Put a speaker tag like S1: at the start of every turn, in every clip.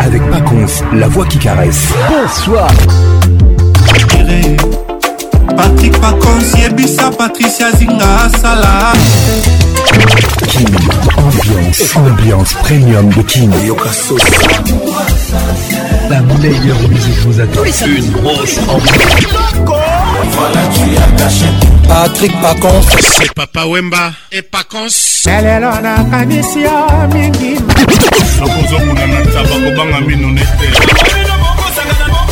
S1: avec Paconce, la voix qui caresse. Bonsoir.
S2: Patrick Paconce, Yebisa, Patricia Zinga, Sala
S1: King, ambiance, ambiance premium de King.
S3: La meilleure musique vous attend.
S4: Une grosse ambiance.
S5: Voilà, tu as caché. Patrick Pacons.
S6: C'est Papa Wemba et Pacons.
S7: lelelo nakanisi yo mingi nakozokuna na ntaba
S1: kobanga mino nete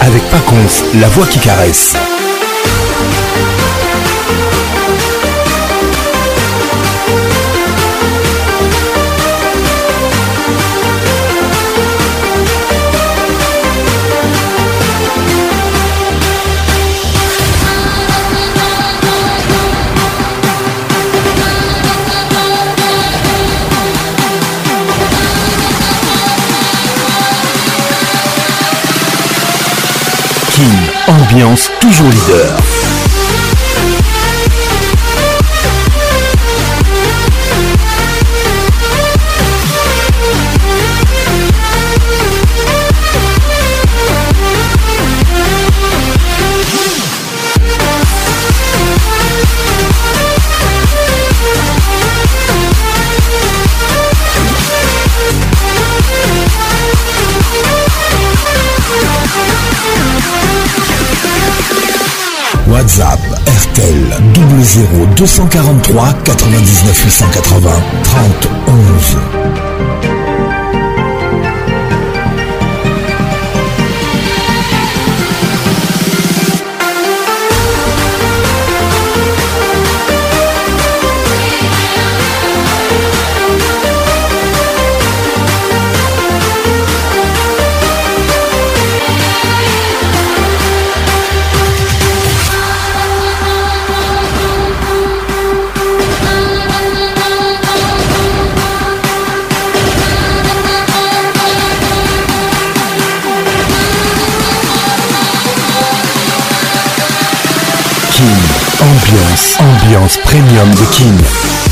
S1: avec Paconce, la voix qui caresse. toujours leader. WhatsApp RTL 00243 99 880 30 11. Ambiance. premium de King.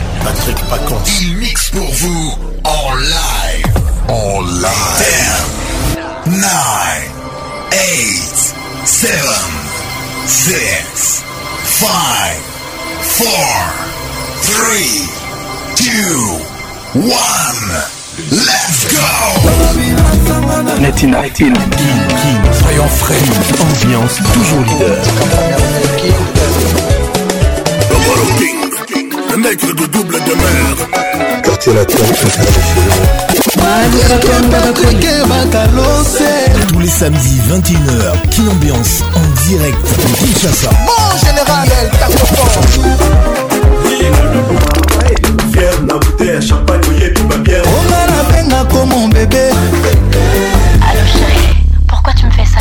S8: Patrick Il mixe pour vous en live. En live. 10, 9, 8, 7, 6, 5, 4, 3, 2, 1. Let's go! King
S1: King Soyons frais,
S8: ambiance
S1: toujours leader.
S8: Un nègre de double de mer. Quartier latin
S1: tous les samedis 21h, Kin Ambiance en direct de
S9: Kinshasa. Mon général, El Fier na bouteille, champagne, bouillée, tout ma bière. On
S10: a la peine comme mon bébé.
S11: Allô chérie, pourquoi tu me fais ça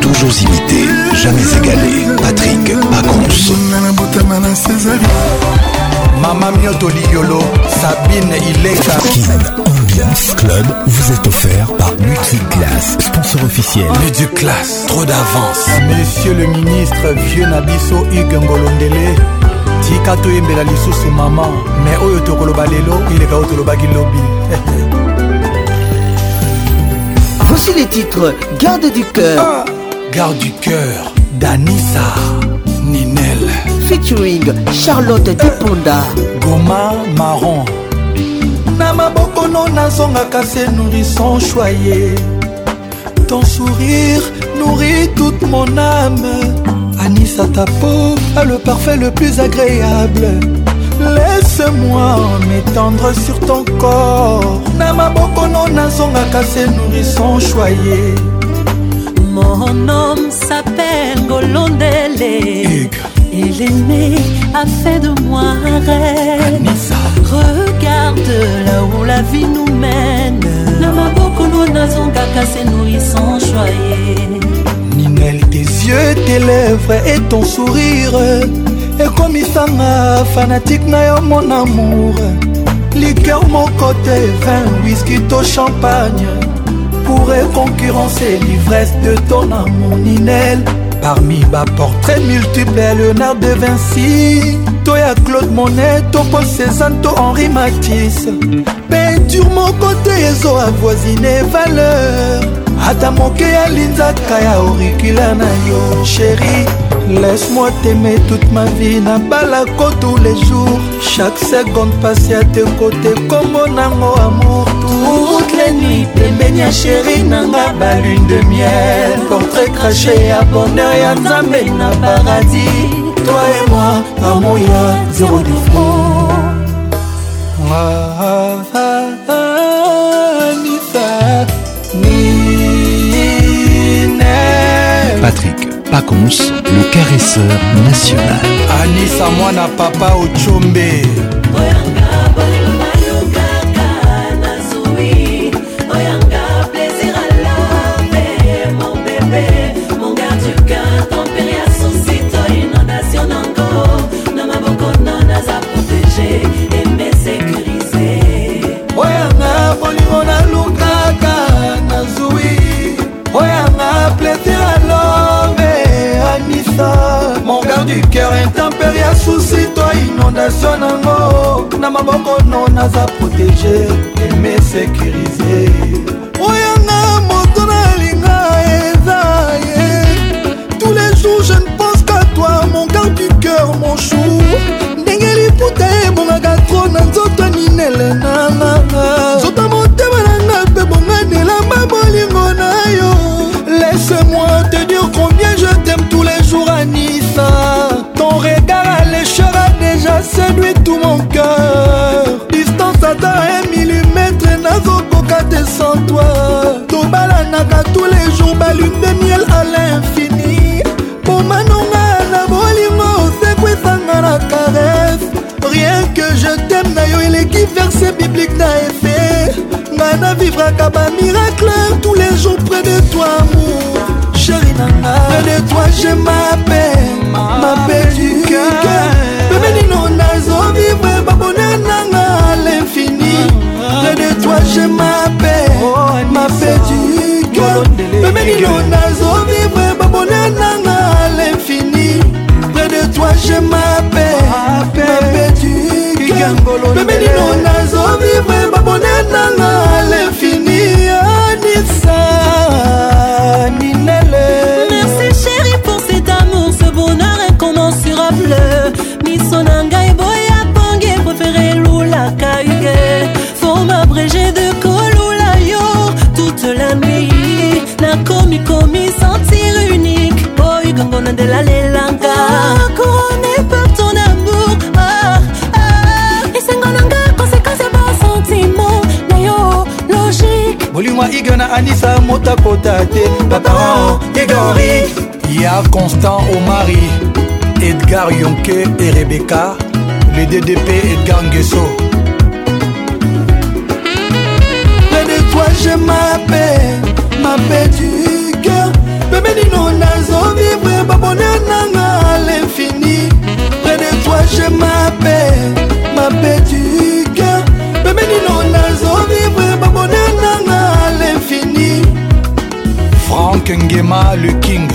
S1: Toujours imité, Patrick Pacons.
S12: Mama Mioto Liolo, Sabine Ileka.
S1: Ambiance Club vous est offert par Multiclass, sponsor officiel. class trop d'avance.
S13: Monsieur le ministre, vieux Nabiso Hugues Ngolondele. tika toyembela c'est maman Mais oyo tokoloba lelo Il est tolobaki lobby.
S14: voici les titres garde du cœur ah,
S15: garde du cœur Danissa Ninel
S16: featuring Charlotte Deponda Goma Marron
S17: na non nazonga se nourrisson choyé ton sourire nourrit toute mon âme Anissa ta peau a le parfait le plus agréable Laisse-moi m'étendre sur ton corps Namaboko non nazonga se nourrisson choyé
S18: Mon homme s'appelle Golondele. Il est né, a fait de moi un rêve. Regarde là où la vie nous mène.
S19: Namabokolo nazongaka se nourrissant choyé. Ninel,
S17: tes yeux, tes lèvres et ton sourire. ekomisanga fanatique na yo mon amour liker moko te vin whisky to champagne pourrait concurrencer l'ivresse de ton Ninel parmi portraits multiple le léonard de vinci Toi à claude monet toi paul cézanne henri matisse peinture côté et ezo avoisiné valeur à moque à Kaya Auricula, na yo Chérie, laisse-moi t'aimer toute ma vie na côte tous les jours chaque seconde passe à tes côtés, comme mon amour
S18: toute les nuits pembeni ya sheri nanga balune de miel portrait craché ya bonheur ya nzambe na paradis toi et moi amour ya zéro
S17: défaut ah, ah, ah, Nisa, Nina.
S1: Patrick Pacons, le caresseur national.
S17: Anissa, moi, na papa au Chombe.
S18: Ouais.
S17: du cœur intempérie ya susi to inondation nango na maboko no naza protege eme sécurise oyanga moto nalinga eza ye tous les jours je ne pense qu'à toi mon cœur du cœur mon chou ndenge liputa ebongaka tro na nzoto ninelena séduit tout mon cœur distance ata un millimètre nazokoka te sans toi tobalanaka tous les jours balune de miel à l'infini pomanonga na bolingo osekwisanga na caresse rien que je t'aime na yo eleki verse biblique na efe nga navivraka bamiracle tous les jours près de toi amour chéri nanga près de toi je m'appelle m'appelle du cœur cherche ma paix oh, ma paix du cœur pemenino nazovivre babona nanga à l'infini près de toi je m'appelle ma paix du cœur pemenino nazovivre babona nanga à l'infini
S18: abrégé de kolula yo toute la nuit nakomi komi sentir unique boy gongo na ndela lelanga ah, couronné par ton amour ah, ah. ah. esengo nanga conséquence ya basentiment na yo logique
S17: bolingwa iga na anisa motakota te baparan egori ya constant omari edgar yonke et rebecca le ddp edgar ngeso je m'appelle m'appelle du cœur bébé nino nazovivre baboneur nanga à l'infini près de toi je m'appelle m'appelle du cœur bébé nino nazovivre baboneur nanga à l'infini frank ngema le king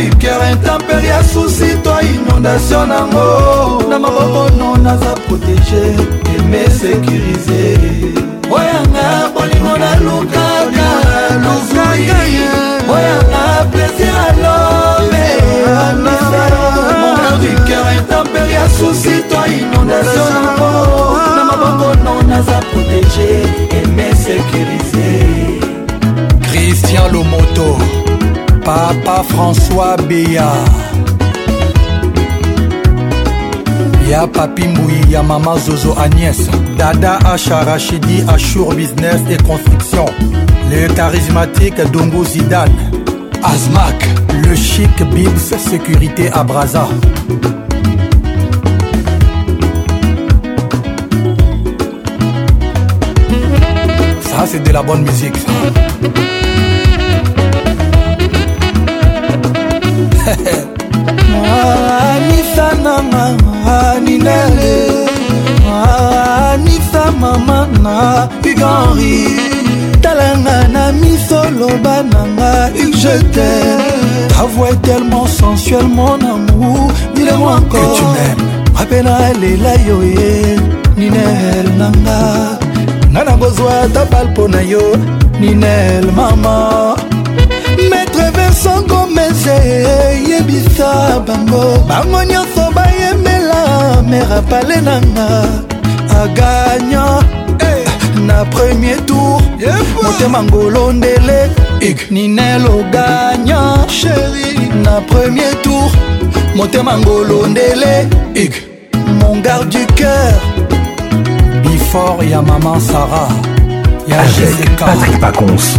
S17: bipierre intempere ya susi to inondation nango na mabokono naza protege eme sécurise oyanga bolingo nalukaka luzui oyanga plaisir alome intempere ya susi to inondation nango na mabokono naza protege eme sécurise christian lomoto Papa François Béa ya papi y ya mama zozo agnès dada H. rachidi ashur, business et construction le charismatique dongo zidane azmak le chic bibs sécurité à ça c'est de la bonne musique anisa nanga aninele anisa mama na uganri talanga na miso loba nanga ujete ta voix est tellement sensuelle mon amour dis-le-moi encore apena lela yo ye eh. ninel nanga nga na kozwa ata bal mpo na yo ninel mama songo meze eyebisa bango bango nyonso bayemela mer apale nanga agagnan eh, na premier tour motema ngolo ndele ninelo gagnan chéri na premier tour motema ngolo ndele mon garde du cœur before ya maman sarah
S1: ya patrick pacons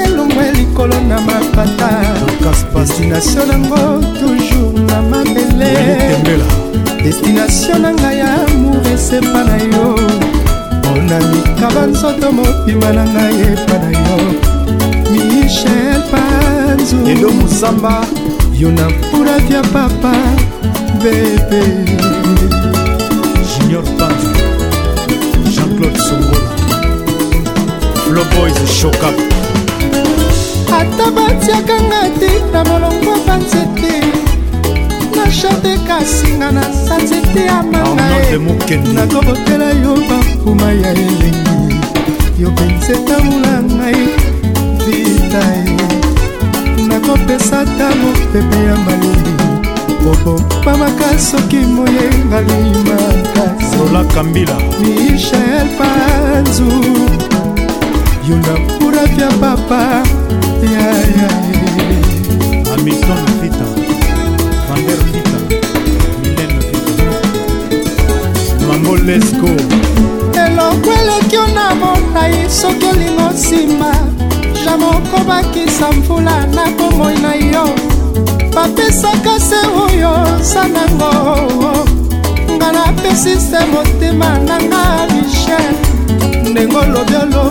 S17: likolo na mapata fascination nango toujours na mabele destination na ngai ya amour esepa na yo mpona mikaba nzoto mobima na ngai epa na yo michel panzu elo mosamba yo na mpulati ya papa bebe junior panzu jean-claude songola floboys shokap ata batiakanga te na molongo banzete na shade kasinga na sanzete ya manganakobotela yo bapuma ya elengi yo mpenza etamula ngai vita ye nakopesa ta mopepe ya maleli obopamaka soki moyengalimaka solakambila michel panzu yunda purafya papa hamilton vita vander vita milen vita mangolesco eloko eleki na monai soki olingo nsima jamoko bakisa mvula na bomoi na yo bapesaka se oyo za nango nga napesi se motema nanga michel ndenge olobi olo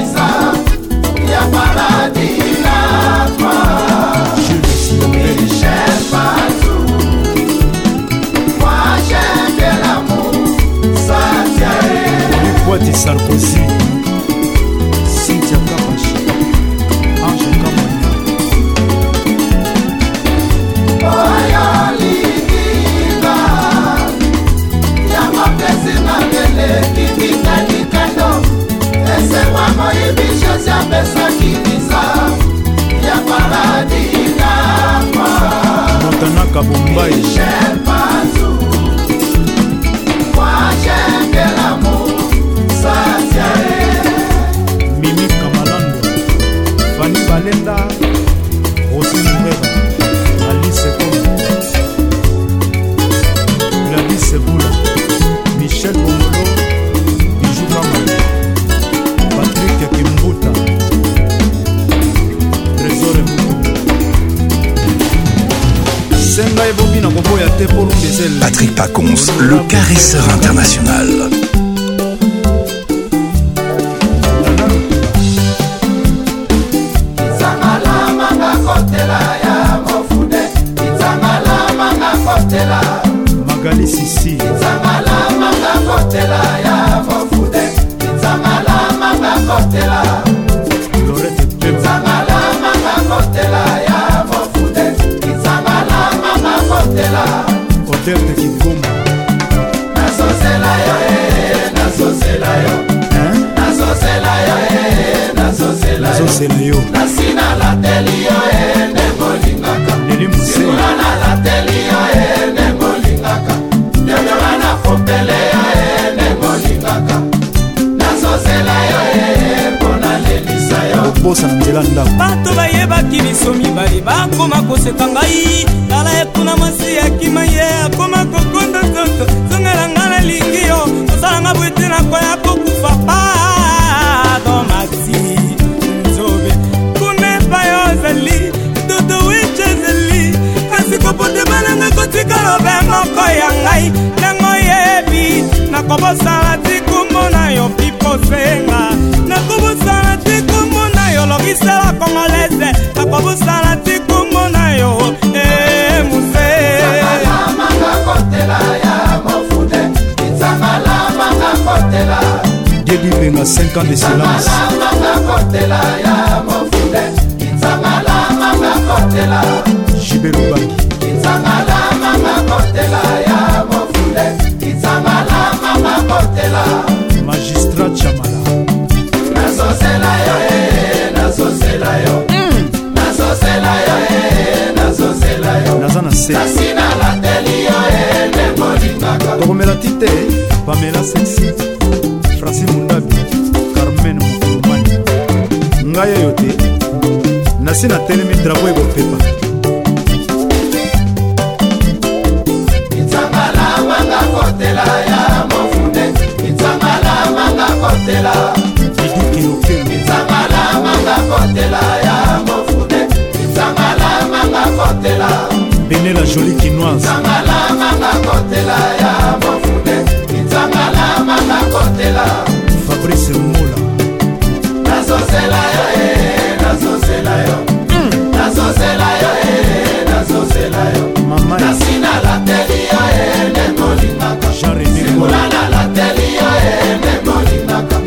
S17: kati sarkozy sintia kapash ange kamanya oyolikiba ya mapesi mabele kikikanikato esemwa moyibi jose apesaki bisa ya paradinama motanaka bombai Kalenda, Rosy Mourera, Alice Koum,
S1: Gladys Seboula, Michel Bongolo, Bijou Kamali, Patrick Kimbuta, Trésor Moukou. Senga Ebobi na koboya te pour nous Patrick Pacons, le caresseur international.
S17: kosepa ngai tala ekuna mwasi akima ye akoma kokonda soso zongela nga nalingi yo osalanga bwete na kwaya kokufa pardon maxi nzobe kuna epai ozali dodo wiche ezali kasi kopote bananga kotikala obe moko ya ngai ntango yebi nakobosala tikumona yo piposenga nakobosala tikumona yo lokisela kongolese nakobosala tiku Teddy Benga 5 ans de silence Jibelubaki magistrat chamala nasosela yo e nasosela yo nasosela yo e nasosela yo naza na se kasi nalateli yo e nde molingaka tokomela ti te pamela sexi kasimu ndabi carmen mukulumani ngai oyo te nasi natelemi drapo ekopepa itsangala manga kotela ya mofunde itsangala manga kotela itsangala manga kotela ya mofunde itsangala manga kotela bene la jolie kinoise itsangala manga kotela ya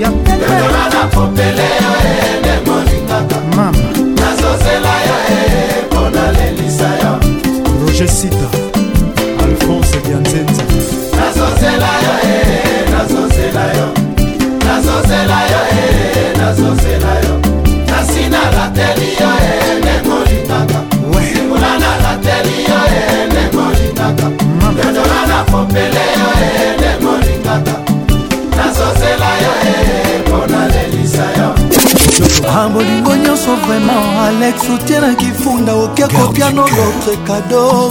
S17: haleluya mama nazozela yo mpo nalelisa yo roger sita alphonse dianzenza nazozela yo nazozela yo nazozela yo nazozela yo kasi nalateli yo nde molingaka simula nalateli yo nde molingaka dodolana popele ah bolingo nyonso vraiment alex otienaki funda oke kopia no notre kado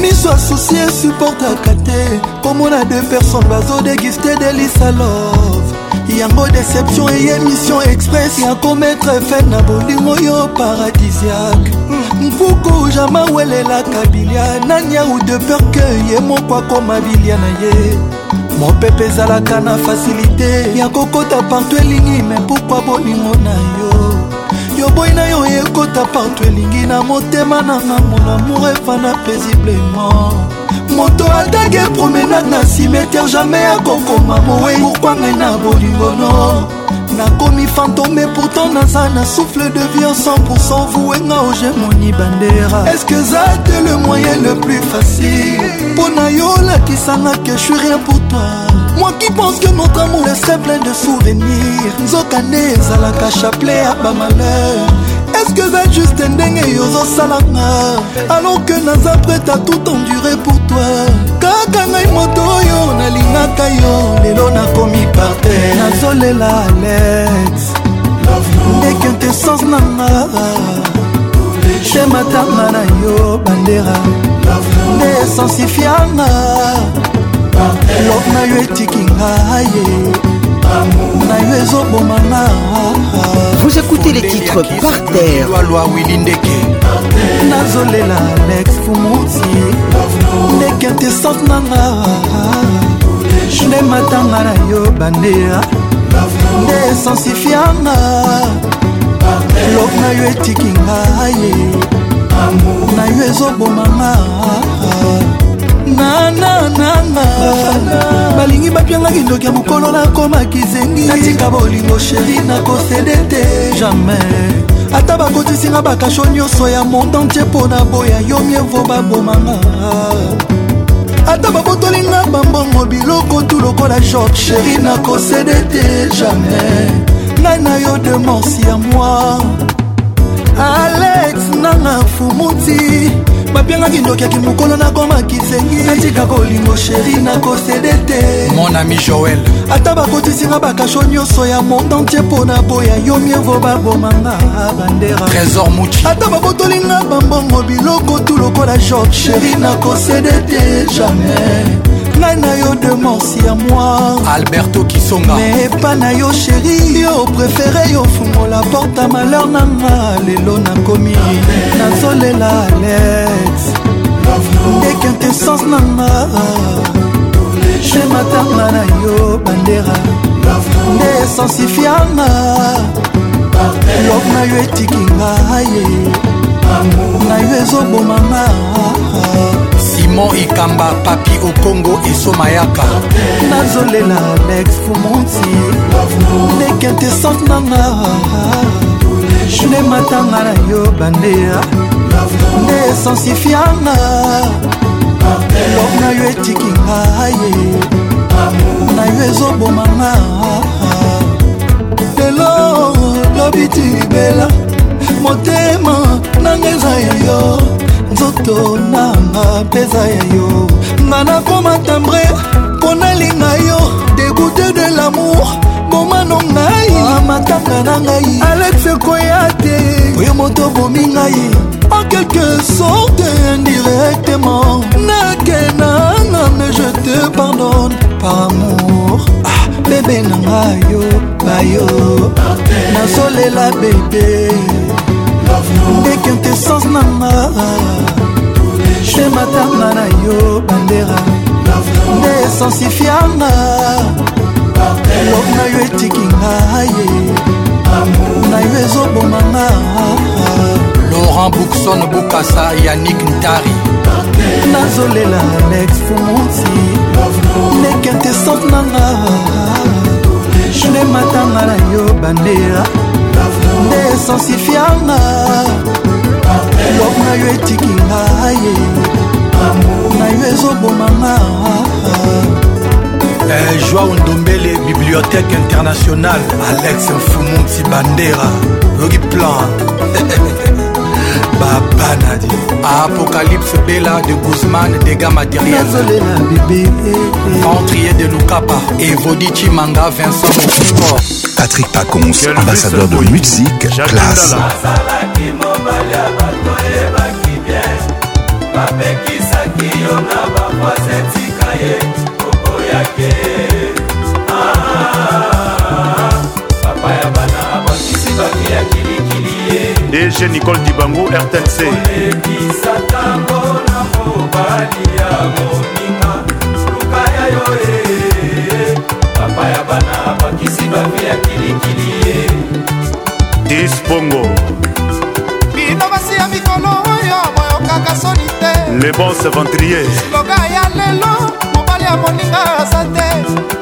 S17: miso asusi esuportaka te komona de personne bazodeguste delisa love yango deception eye mission express ya kometre fin na bolingo yo paradisiake mpuku jama welelaka bilia nani au de peur ke ye moko akoma bilia na ye mopepe ezalaka na fasilite ya kokota partout elingi me pourkui bolingo na yo yo boyi na yo ekota partout elingi na motema nanga monamour efana paisiblement moto atange promenade na cimetière jamai akokoma mowe pourkui ngai na bolingono nakomi fantôme pourtant naza na souffle de vie en 100% vouenga ogemoni bandera eske eza te le moyen le plus facile mpo na yo olakisanga ke je suis rien pour toi moi qui pense que notre amour est plein de souvenirs nzoka nde ezalaka chapelet ya bamalheur eske eza juste ndenge yozosalanga alors que naza prête à tout endurer pour toi kaka ngai moto oyo nalingaka yo lelo nakomi parte nazolela alex dekintessence nanga te matama na yo bandera nde esensifianga lov na yo etiki ngaye na yo ezobomanga Vous écoutez les titres par terre. nazolela alex fumuti ndenge intesante nanga nde matanga na yo bandeya nde esensifianga lok na yo etiki ngai na yo ezobomanga nanananga balingi bapiangaki ndoki ya mokolo nakomaki zengi natika bolingo sheri nakosede te jamai ata bakotisinga bakasho nyonso ya monde entier mpo na boya yo mievo babomanga ata babotolinga bambongo biloko tu lokola jok sheri nakosede te jamai ngai na yo demansi ya moi alex nanga fumuti bapiangaki ndokiaki mokolo nakomaki nzengi natika kolingo sheri nakosede te mon ami joel ata bakotisinga bakasho nyonso ya monde entier mpo na boya yo mievo babomanga bandera trésor muci ata bakotolinga bambongo biloko tu lokola george sheri nakosede te jamais ngai na yo demansi ya moi alberto kisonga me epa na yo sheri yo prefere yo fungola porte a malheur na nga lelo nakomi nazolela alex dekintessence na nga je matanga na yo bandera nde esensifianga lov na yo etiki ngaye na yo ezobomanga maman ikamba papi okongo eso mayaka nazolela alex fumonti nekintesante nanga ne matanga na yo bandeya nde esensifianga love na yo etikinga ye na yo ezobomanga lelo lobi tilibela motema nanga eza ya yo nzoto nanga mpeza ya yo nga nakoma tambre mpo nalinga yo debute de lamour bomano ngai matanga na ngai alex koya te oyo moto bomi ngai en quelque sorte indirectement nakendanga me je te pardonne par amour ah, bebe nanga yo bayo nasolela bebe ekintessence nanga te matanga na yo bandera nde esensifianga love na yo etikinga ye na yo ezobomanga laurent bookson bokasa yanik ntari nazolela alex fonsi nekintessence nanga nde matanga na yo bandera nde esensifianga wap na yo etiki ngaye na yo ezobomanga Eh, joao ndombele bibliothèque internationale alex mfumu mtibandera logiplan babanadi apocalypse bela de guzman dégâts matérielsolela bebe rentrier de lukapa evodi chimanga vincent mokipor
S1: patrick pacons ambassadeur de musique classe bapekisaki yo na bavoisetika ye oboyake
S17: DG Nicole Dibango RTNC e. papa ya bana bakisi bapi ya kilikili ye dispongo bino basi ya mikolo oyo boyokaka soni te le bon seventrier siloga ya lelo mobali ya moninga aza te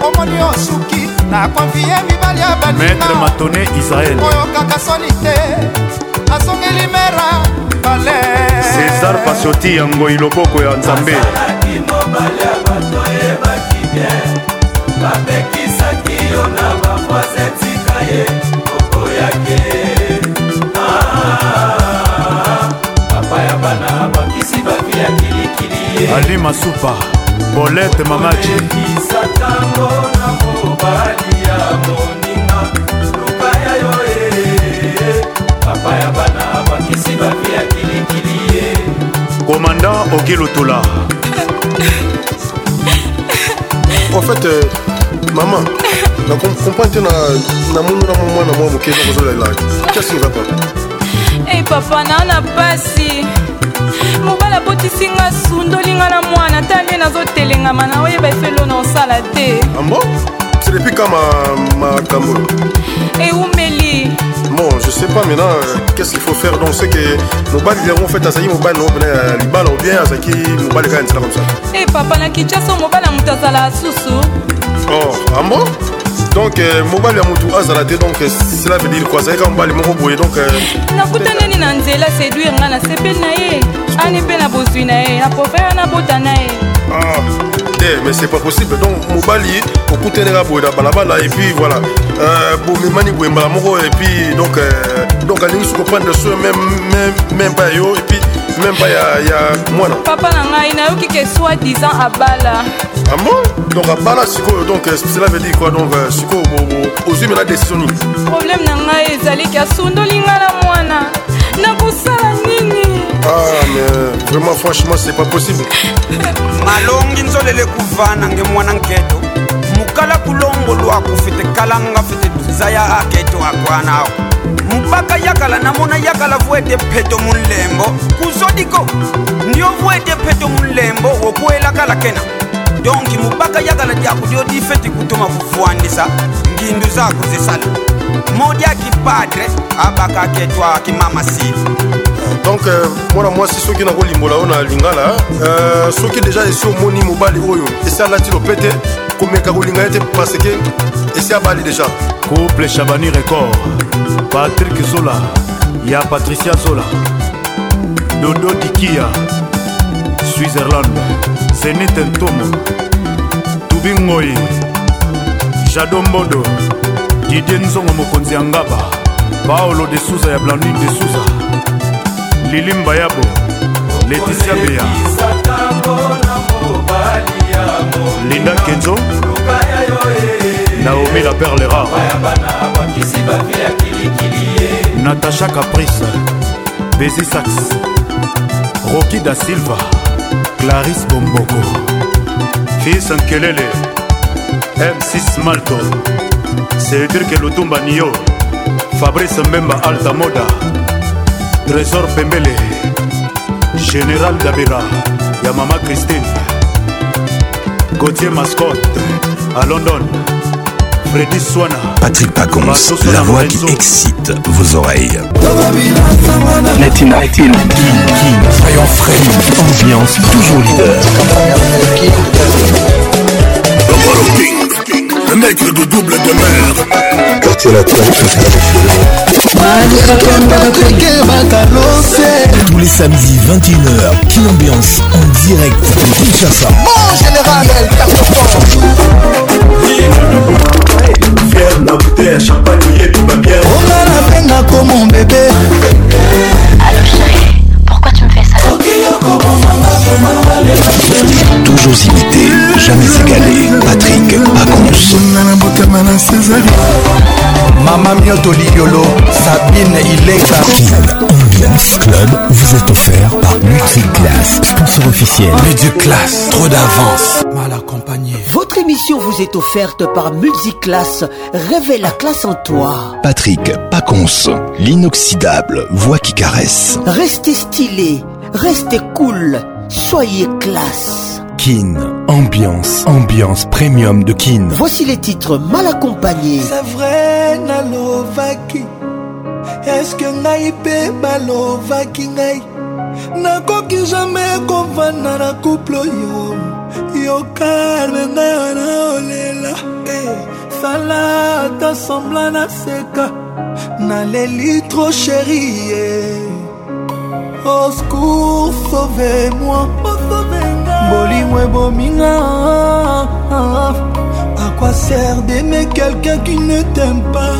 S17: omoni osuki na konfie mibali ya baninga maître matone israel boyokaka soni te asongeli mera bale césar pasioti yango iloboko ya nzambe asalaki mobale ya bato oyebaki bien bapekisaki yo na bamoise tika ye okoyaki ah, papa ya bana bakisi bavi ya kilikili ye ali masupa bolete mamaji ekisatango na mobali ya moninga luka ya yo e papa ya bana bakisi bavi ya kilikili ye komandant okilutola en fait euh, maman na comprend te namoni na mwa mwana mwa moke nakozolela qu'est-ce qui va pas hey, eh, papa naona pasi mobala abotisinga sundolinga na mwana ta nde nazotelengama na oyeba efelo na osala te ambo ah c'est depuis ka makambo ma, eumeli eh, bon je sais pas maintenant euh, qu'est-ce qu'il faut faire donc c'est que mobali yango fait azali mobali nango pena euh, libala ou bien azalaki mobali kaka nzela comme ça e eh, hey, papa na kinshasa mobali ya moto azala susu oh ambo ah donc euh, mobali ya motu azala te donc euh, cela veut dire quoi azali kaka mobali moko boye donc euh, nakutanani na nzela séduire nga na sepeli na ye ani mpe na bozwi na ye na profere na bota na ye ah. te mais c'est pas possible donc mobali okutenaka boye na balabala et puis voilà euh, bomemani boye mbala moko et puis donc euh, donc alingi soki prendre soin même pas yo et puis même pas ya mwana papa na ngai nayoki ke soit disant abala amo ah donc abala sikoyo donc euh, cela veut dire quoi donc sikoyo ozwi mena décision nini problème na ngai ezali ke asundoli ngai na mwana nakosala nini ah mais vraiment franchement c'est pas possible malongi nzolele kuvana nge mwana nketo mukala kulongolwa kufete kalanga fete tuza ya aketo akwana mpaka yakala namona yakala vuete peto mulembo kuzodiko ndio vuete peto mulembo wokuelakala kena donki mupaka yakala diaku dio difeti kutoma kufuandisa ngindu zako zesala modia kipadre abakaki etwaki mamasi donc mwana mwasi soki nakolimbola oyo na lingala soki deja esi omoni mobali oyo oh, esi alati lopete komeka kolinga ye te parce ke esi abali deja couple chabani record patrik zola ya patricia zola dodo dikia switzerland zenit ntomo tubi ngoi jado mbondo didie nzongo mokonzi ya ngaba paolo de suza ya blandine de suza lilimba yabo letisia beya linda kenzo naomi la perle rare natacha caprice besi sax roki da silva claris bomboko fils nkelele m6 malto sedirke lutumba niyo fabrice mbemba altamoda trésor pembele général dabira ya mama christine gautier mascot à london Freddy Swana.
S1: Patrick Pacons, la voix qui excite vos oreilles. Netina, King, King, Soyons frais, ambiance toujours leader. King. mec de
S8: double de mer quartier latin
S1: tous les samedis 21h Kin Ambiance en direct de
S9: Kinshasa Mon général
S10: El Fier la bouteille champagne et tout va bien On a la peine comme mon bébé
S1: Toujours imité, jamais égalé. Patrick Pacons.
S2: Mama Mioto Liolo, Sabine
S1: Ileka. Ambiance Club vous est offert par Multiclass, sponsor officiel. classe, trop d'avance. Mal
S20: accompagné. Votre émission vous est offerte par Multiclass. Réveille la classe en toi.
S1: Patrick Pacons, l'inoxydable voix qui caresse.
S14: Restez stylé, restez cool. Soyez classe.
S1: Kin, ambiance, ambiance premium de Kin.
S14: Voici les titres mal accompagnés. C'est vrai, nalovaki.
S17: Est-ce que naipe balovaki ngai? nakoki jamai kovanda na couple oyo yo kalme ngai wana olela sala eh, ata sembla naseka naleli tro sherie eh.
S21: au secours sauvez-moi bolingo ebominga à quoi sert d'aimer quelqu'un qui ne t'aime pas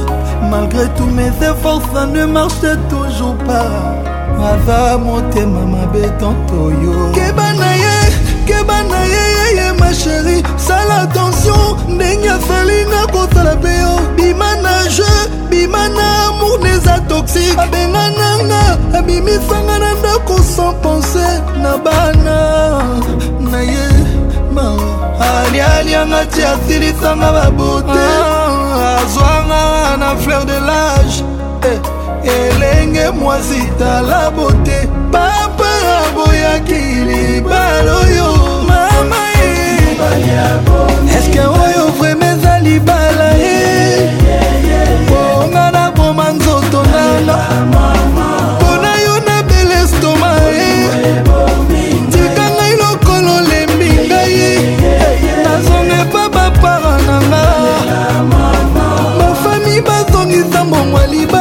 S21: malgré tous mes efforts ça ne marchait toujours pas aza motema mabe tonto yo keba na ye keba na ye ma chéri sala attention ndenge afali nakotala mpe yo bima na jeu bima na amour neza toxique abenga nanga abimisanga na ndako sans pense na bana na ye alialianga ti asilisanga babote ah. azwanga na fleur de lage eh, elenge mwasi tala bote papa aboyaki libala oyo eske oyo vraimen eza libala e ponga na boma nzoto nanga mpona yo na belestoma e tika ngai lokolo olembi ngai e nazonga epa bapara nanga bafami bazongisa mbongwa liba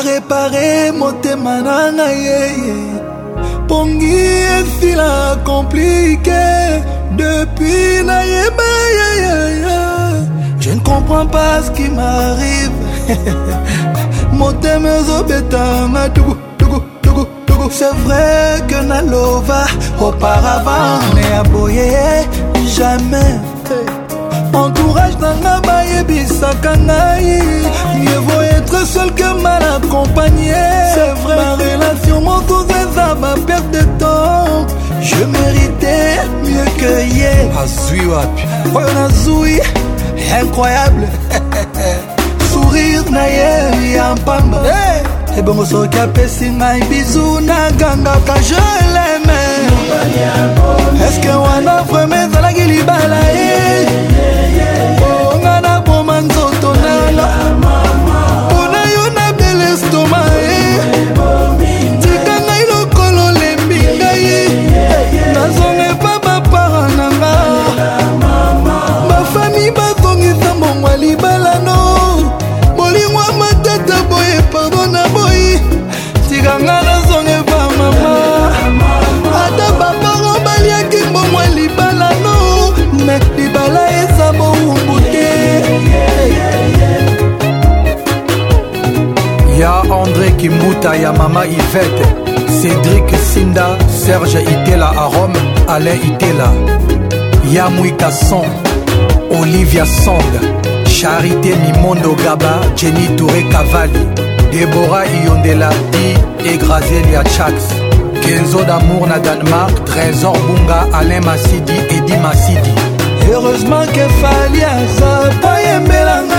S21: narepare motema na ngai yeye pongi esila komplike depuis nayeba yeyaya je ne comprends pas ce qui m'arrive motema ezobeta matuku C'est vrai que Nalova auparavant, mais à boyer, jamais entourage nanga bayebisaka ngai yevo etre seul ke mal accompagné ma relation mosusu eza baperte de temps je méritais mieux que ye
S22: azwi ah, wapi
S21: oh, oyo nazwi incroyable sourire na ye ya mpamba hey! ebongo eh soki apesi ngai bizu nagangaka je leme eske wana vraimen ezalaki libala ye
S23: ya andré kimbuta ya mama ivete cédrik sinda serge itela a rome alain itela ya mwika son olivia song charité mimondo gaba jenny touré cavali debora iondela di et grazelia chax kenzo d'amour na danemark trésor bunga alain masidi edi masidi
S24: heureusement que fali aza pa yembelanga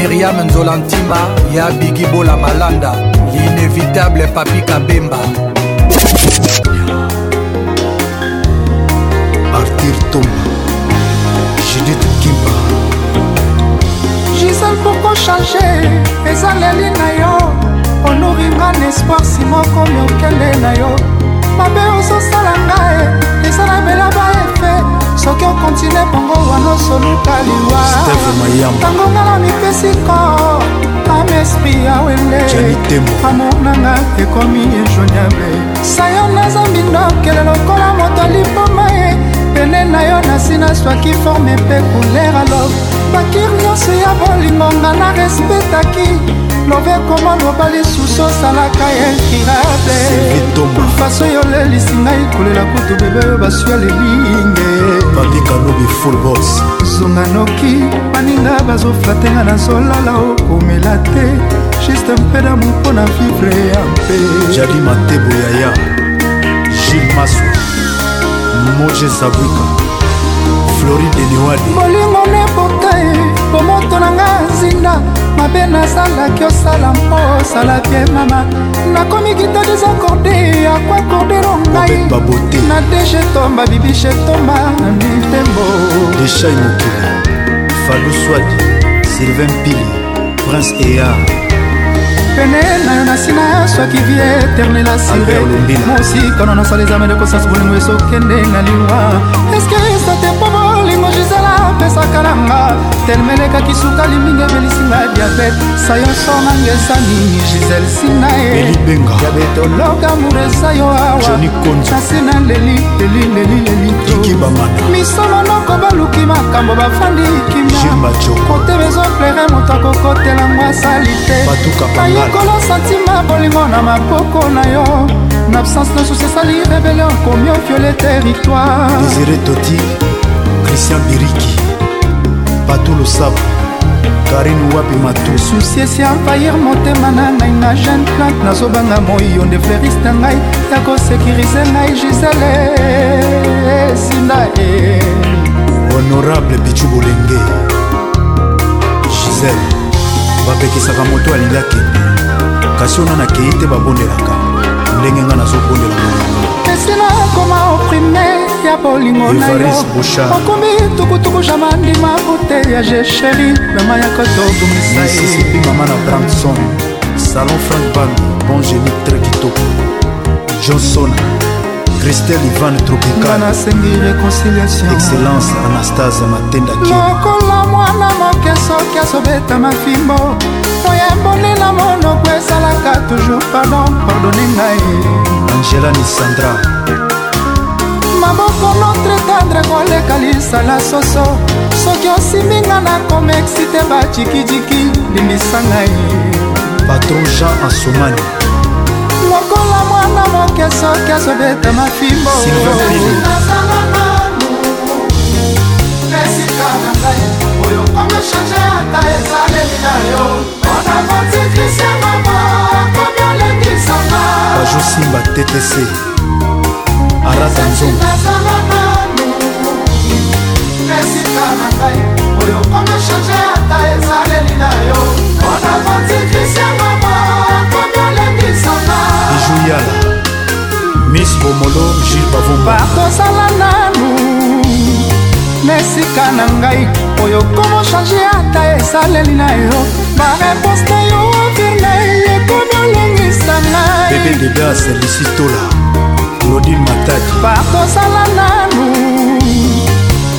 S23: miriam nzolantima ya bigibola malanda l'inévitable papi kabemba
S25: artir tomba judith kimba
S26: gisel poko change ezaleli na yo onoringa na espoir simokomi okende na yo mabe ozosalanga e ezala belaba efe soki okontine bongo wana osoluka liwatango ngana mipesi kor ame esprit ya wende amour nanga ekomi injoignable sayo naza mbindokele lokola moto alipoma ye pene na yo nasina swaki forme mpe couleur alo bakir nyonso ya bolingo nga na respetaki mauvais koma mobali susu osalaka ya inkirablefaso oyo olelisi ngai kolela kutu bebe oyo baswi ya lelinge zonga noki baninga bazoflatenga nazolala okomela te juste mpe damu mpo na vivre ya
S25: mpe jadi matebo yaya gile maso moje zabuika floride newadi bolingo nepokae bomoto na nga
S26: zinda mabe nasalaki osala mpo osala bie mama nakomi kita desakorde akwa akordero ngai na deje tomba bibishe tomba na mitembo deshai mokili
S25: faluswadi sylvain
S26: pili prince ear pene na yo na nsina soki vie eternel asire mosikano nasala ezamele kosasa bolingo esokende na liwa eske esate mpo epesaka na nga telma elekaki sukali mingi ebelisi nga diabete sayonso nanga eza nini gisel sina yeabetoloka mure eza yo awa nasi na leli leli leli leli misolo noko baluki makambo bafandi kimia kotema ezoplere moto akokotelango asali te ayikola santima bolingo na maboko na yo na absence nasusi esali rebele okomi ofiole territoire désiré toti christian biriki bato losapo karine wapi matu susi esi envahir motema na ngai na jeune plante nazobanga moiyo nde
S25: fleris na ngai ya kosekirize ngai gisele esinda e honorable bicu bolenge gisele bapekisaka moto alingi akende kasi ona nakei te babondelaka ndenge ngai nazobondela esina koma oprime
S26: ya bolingo na yo okomi tukutuku ja mandima bute ya jesheri mama yako tobungisa ye
S25: mama na branson salon frank ban bon génie très kitoko johnson christel ivan
S26: tropicalnasengi réconciliationexcellence
S25: anastase matendaki lokola
S26: mwana moke soki azobeta mafimbo moyemboli na monoko esalaka toujours pardon pardone ngai angela nisandra mokolo tretendre koleka lisala soso soki osiminga na komexite bajikijiki limbisa ngai patron
S25: jean asomani lokola
S26: mwana moke soki azobeta
S27: mafimbo esika na ngai oyo omechange ata ezaleli na yo mpona motikisi mama komi olendisanga
S25: bajosimba ttc
S27: arata nzongo oh, esika na ngai oyo oh, komechange ata ezaleli na yo mpona kontikrisia mama komiolendisanga
S25: juyala mis bomolo gil
S26: bavombakozala nanu na esika na ngai oyo komochange ata ezaleli na yo bareponse na yo ovir na ye komiolendisanga bebe degas
S25: lisitola claudine matati
S26: bakozala nanu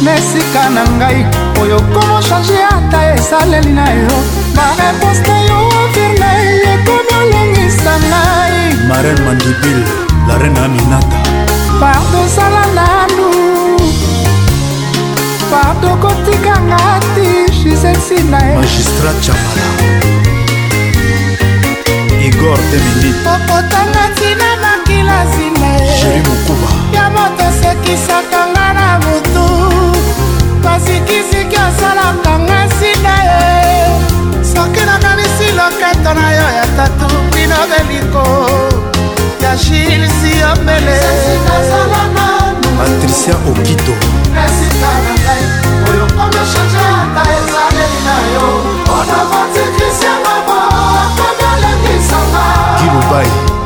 S26: na esika na ngai oyo komo change ata
S25: esaleli
S26: na yo bareponse na yo vernai ekomi olengisa ngai
S25: maren mandibile la reine aminata
S26: pardo osala nanu pardo kotika ngati
S25: shizetinae magistrat chamala
S26: igor temini okotanga ntina na nsima ya moto asekisaka nga na butu basikisiki osalaka nga nsina ye soki nakanisi loketo na yo ya tatu bino beliko ya gilsi yomele
S25: patricia okito esika na ngai oyo omeshange ata
S27: ezaleli na yo mpona matikisi ya mama akomelekisanga
S25: kilubai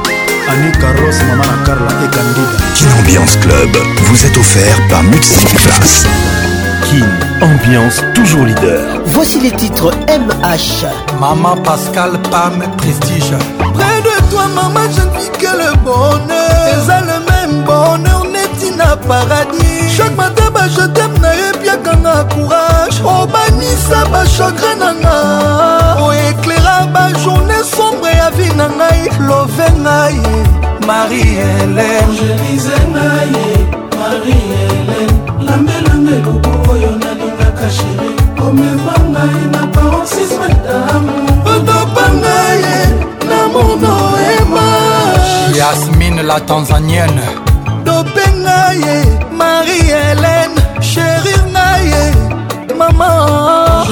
S25: Annie Carlos,
S1: Maman Carla et Candida. Kin Ambiance Club vous est offert par Mutsing Place. Kin Ambiance, toujours leader.
S14: Voici les titres MH.
S28: Maman Pascal, Pam, Prestige. Près de toi, maman, je ne vis que le bonheur. Les le même bonheur, Netina Paradis. Chaque matin, bah, je t'aime, opesakanga courage obanisa bachagre nanga oeklera bajourne sombre ya vi na ngai love ngai
S29: marie helen oyo nalingaka sheri omema ngai na paroxisme damour otopa ngai na mono
S30: ema yasmine la tanzanienne dope ngai marie helen
S29: mama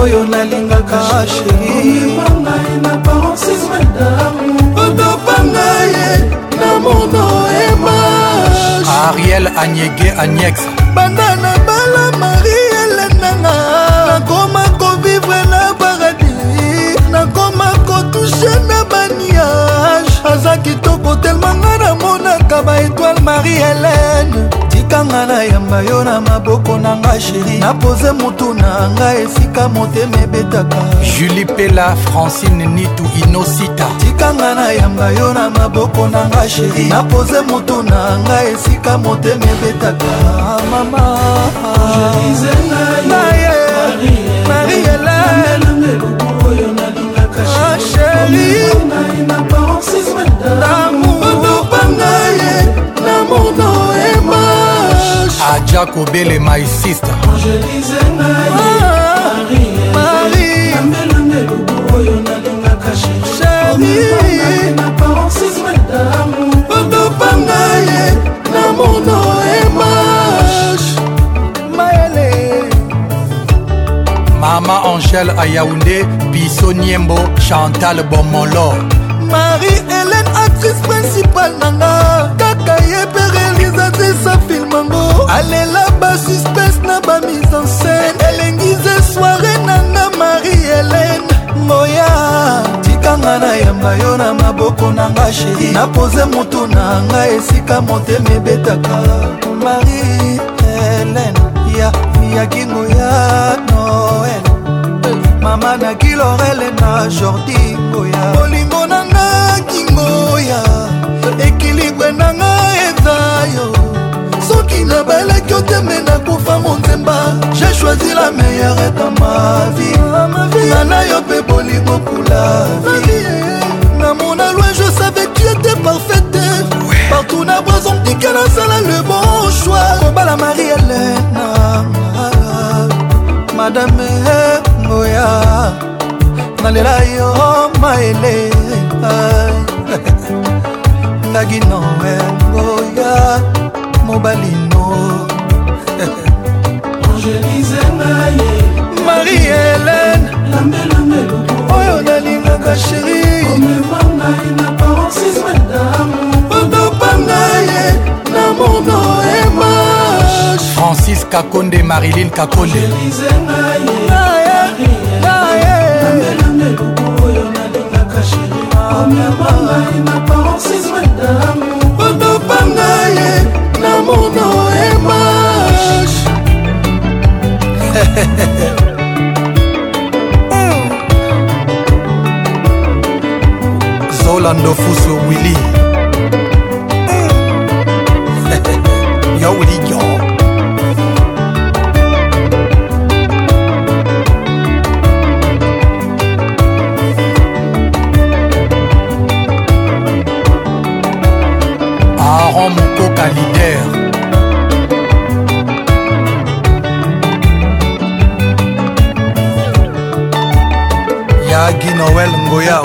S29: oyo nalingaka sheriotopanga ye na mono emage
S31: ariel anyege aniex
S30: banda na bala marie elenanga nakoma kovivre na paradis nakoma kotushe na baniage aza kitoko telmanga na mona ya baetoile marie helene tikanga nayamba yo na maboko na ngai sheri napoze motu na ngai esika motema ebetaka
S31: julie pela francine nitu inosita
S30: tikanga nayamba yo na maboko na ngai sheri napoze motu na ngai esika motema ebetaka mama marie helene sheri lamour l'amour dans les marches
S31: Adja Kobele
S29: my sister Angélise Naye ah, Marie Marie oyo nalingaka chéri
S30: otopanga ye na mono emash maele
S32: mama angèle ayaounde
S33: biso
S32: niembo chantal bomolo
S33: marie hélène actrice principale nanga kaka ye mpe réalisatrice afilmango alela basuspece na bamise en scène elengi ze soire nanga marie helene moya tikanga na yamba yo na maboko na nga sheri napoze motu na nga esika motema ebetaka marie helene ya miyakingo ya noel mama na kilorele na jordi ngoya bolingo na nga kingoya ekilibre na nga na balaki oteme nakufa monzemba jai choisi la meilleure dans ah, ma vie nga na yo mpe bolingo pula vie eh. namona loin je savais tu étais parfaite partout na boison tika nasala le bon choix kobala marie elena madame ngoya nalela yo maele eh. ngaki noel ngoya mobalino
S29: marie helene oyo nalingaka sheri otopanga ye na mono emage francis
S32: kakonde marilyn kakonde Oyo nalingaka sheri omemanga ina paroxisme dame
S34: mono emarche mm. zolando fuso wili noel ngoya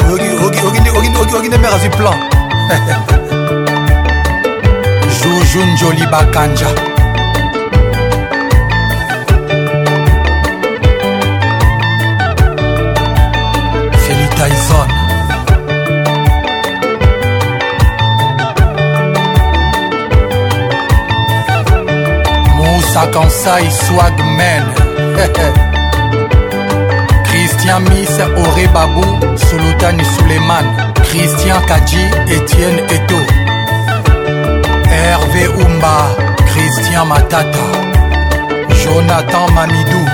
S34: okinde mare azwi plan juju njoli bakanja feli tyson musa kansai swagman Christian Miss Auré Babou Sultani Suleiman Christian Kadji Etienne Eto Hervé Oumba Christian Matata Jonathan Mamidou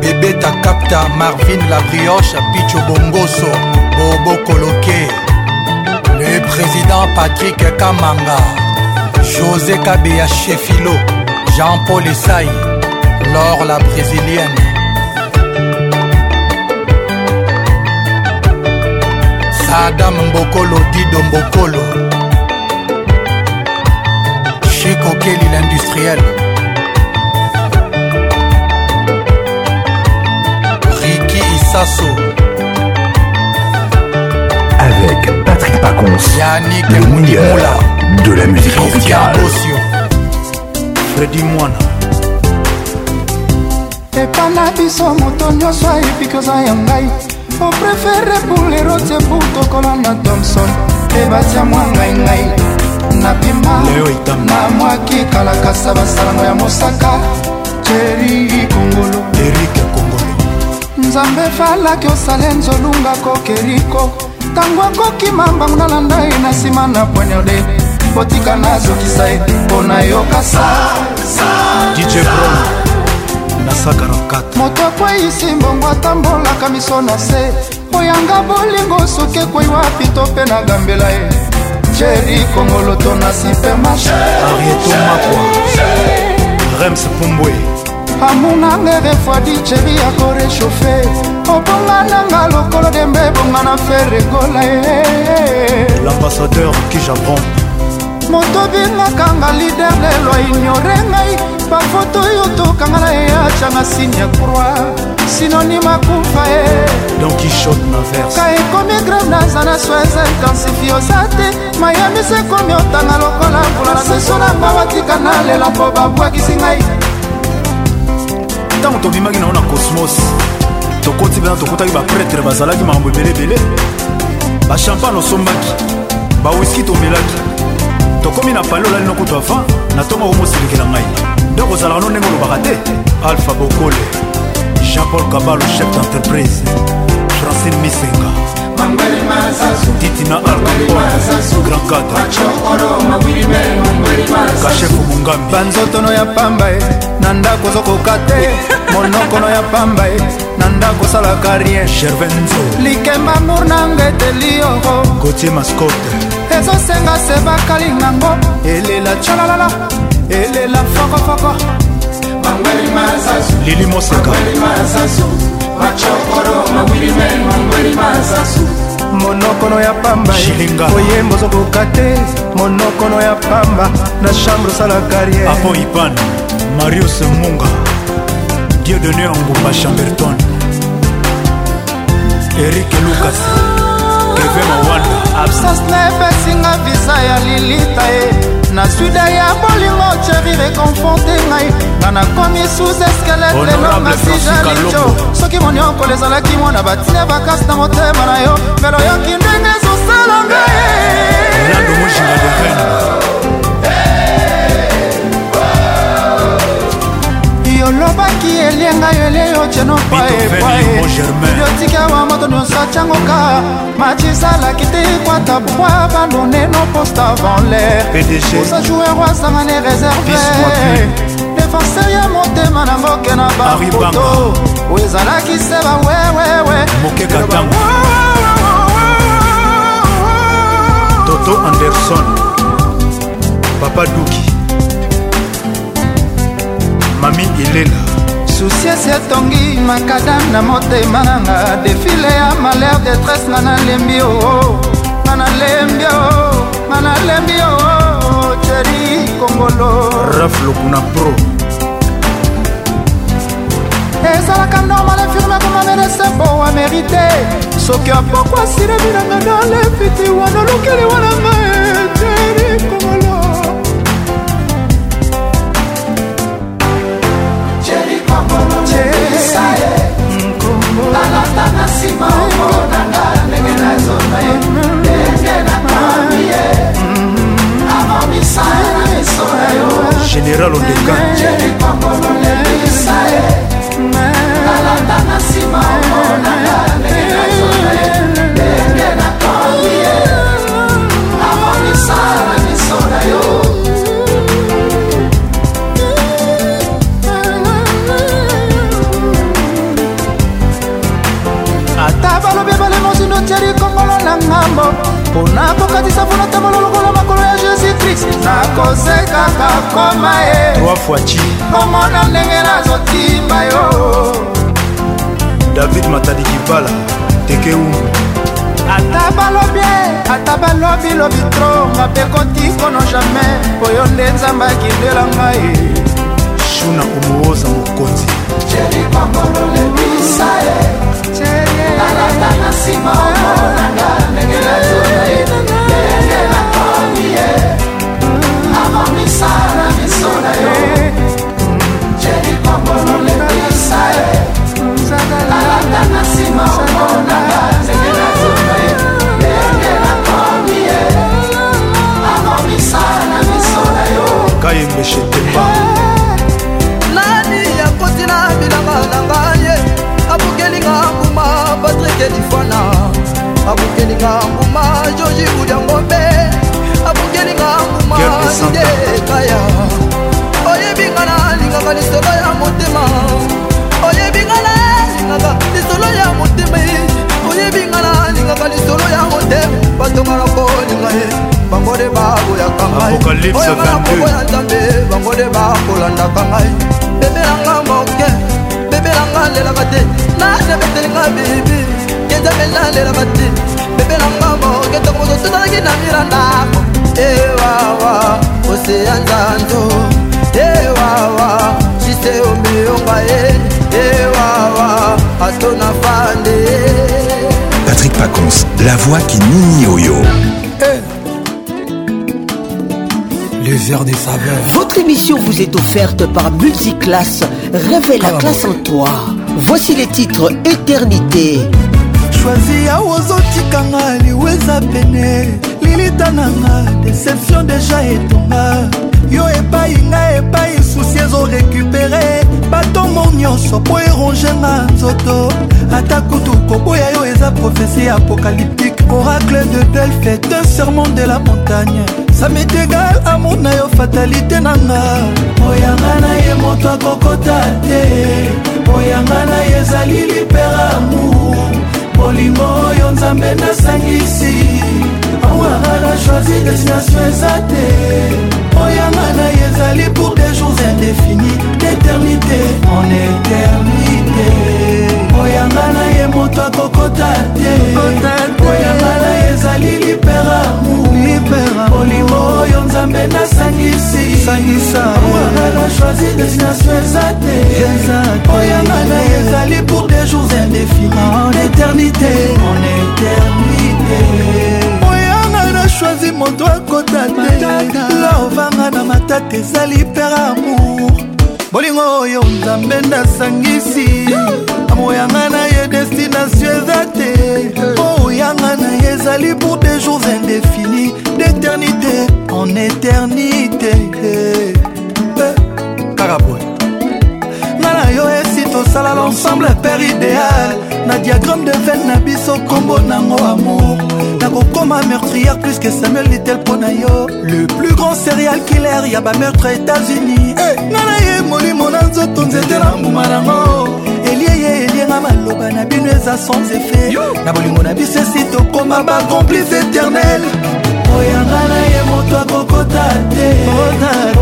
S34: Bébé Takapta Marvin Labrioche Picho Bongoso Bobo Koloke Le président Patrick Kamanga José Kabea Chefilo Jean-Paul Essaye alors la brésilienne. Sadam Mbokolo Dido Mbokolo Chico Kelly l'industriel Ricky Isasso
S1: Avec Patrick Pacons Yannick le meilleur de la musique musicale
S35: epana biso moto nyonso ayebi koza ya ngai oprefere bulerote butokola na thomson ebatya mwa ngaingai napima na mwaki kalakasa basalango ya mosaka teri kongolo erike kongolo nzambe falaki osale nzolunga kokeriko ntango akoki mambango nalanda ye na nsima na poignarde kotika nazokisa ye mpo na yo kasa moto akweyisi mbongo atambolaka miso na se oyanga bolingo soki ekwei wapi to mpe na gambela ye jeri kongoloto na supermarchérems amunanga refwadi jeri ya korechauffe obonga nanga lokolo dembe ebonga na fe regola ye l'ambassadeur qui japon moto obengaka nga lider lelo aignore ngai bafoto oyo tokanga na eyaca na sine ya croix sinonime akufa e ka ekomi grave naza na soise intensifie
S36: oza te mayamisi ekomi otanga lokola mbula na seso na nga batika na lela mpo babwakisi ngai ntango tobimaki nao na cosmos tokoti mpena tokutaki bapretre bazalaki makambo ebele ebele bachampagne osombaki bawiski tomelaki okomi na pale olali nokutu avant na ntongo okomosilingela ngai donc ozalaka no ndenge olobaka te alpha bokole jean-paul kabalo chef d'entreprise francine misenga
S37: titina alcapone grand cadrekashefu
S38: mungambi banzotono ya pamba e na ndako ozokoka te monokono ya pamba e na ndako osalaka rien gervenzo
S39: likemba mour na nga eteli
S40: yoko gotie mascote ezosenga se
S39: bakali nango elela tchalalala elela fokofoko lili mosaka
S40: monokono
S38: ya pamba
S40: eh.
S38: oyembo ozokoka te monokono ya pamba na chambre osala carrière
S41: apo ipan marius munga dieu donné angumba chamberton erik lucas
S39: absence na epesinga visa ya lilita ye na suda ya bolingo cheri reconforte ngai nga nakomi sous eskelete
S40: lelo masija lico
S39: soki moniokolo ezalaki mwana batina bakasi na motema na yo mbelo yoki ndenge ezosala ngai yolobaki elienga yole yotienopa epae yotika wa moto nyonso atyangoka macisalaki te ekwata bwa bandoneno poste avant l'air
S41: osa
S39: joueur wasangani réserve
S41: défenseur ya
S39: motema
S34: nango ke na bapoto oyo ezalaki se bawewewe toto anderson papa duki
S35: mami elela susiesi etongi makadam na motema nanga defile ya malheur detresse nga nalembi oo oh, oh. nga nalembi oo oh, nga nalembi
S34: oo cheri kongolo raf lokuna pro
S35: ezalaka normal infirme komamedese po wa merite soki apoko asire bilanga na lefiti wana olukeli wana nga echeri kongolo
S34: nalata na nsima omonanga ndenge nazonga ye ndenge nakambi ye amomisa ye na miso na yo général
S29: ondekanjelikombo molebisa ye nalata na nsima omonanga
S35: mpona kokatisa vonata mololongo na makolo ya jésus krist nakosekaka koma ye trois komona ndenge
S34: nazotimba yo david matadi kibala
S35: tekeumu ata balobi ata balobi lobi tro mabe kotikono jamai mpo yo nde nzambe akindela ngai shuna omooza mokonzi ceri kombololebisa ye
S29: alata na nsima omonanga mission.
S35: abukelinga nguma joji kulya ngombe abukelinga nguma ndekaya oyebinga nalingaka lisolo ya motema oyebinga nalingaka lisolo ya motema oyebinga nalingaka lisolo ya motema batonga na kolinga ye bango nde baboyaka ngaioyanga na koko ya nzambe bango nde bakolandaka ngai bebelanga moke bebelanga lelaka te natebetelinga bibi
S34: Patrick Pacons, la voix qui nini au yo Les heures des faveurs.
S42: Votre émission vous est offerte par Multiclass. Révèle la ah, classe bah, en bah. toi. Voici les titres Éternité.
S35: choisi awa ozotikanga liweza pene lilita nanga deception deja etonga yo epai ngai epai susi ezorekupere batongo nyonso mpo erongenga nzoto ata kutu koboya yo eza profesi apocalyptique oracle de delfe est un sermon de la montagne samit egal amour na yo fatalité nanga oyanga na ye moto akokota te oyanga na ye ezali libera amour molimo oyo nzambe nasangisi awahara choisi destination eza te oyanga na ye ezali pour des jours indéfinis d'éternité en éternité koyanga na ye moto akokota te koyanga na ye ezali lipera molimo oyo nzambe nasangisisangisa choisi destination eza te koyanga na ye ezali pour des jours indéfinis en éternité en éternité choisi moto akota te laovanga na matata ezali per amour bolingo oyo nzambe nasangisi yeah. bomo yanga na ye destination eza te oyo oh, yanga na ye ezali pour des jours indéfinis d'éternité en éternité eh,
S34: karaboy
S35: nga na yo esi tosala l'ensemble père idéal na diagramme de veine na biso kombo nango amour nakokoma meurtrière plus que samuel litel mpo na yo le plus grand serial killer ya bameurtre états-unis hey. Eh, nga na ye molimo na nzoto nzete na mbuma nango elie elienga maloba na bino eza sans effet na bolingo na biso esi tokoma bacomplice éternel oyanga na ye moto akokota te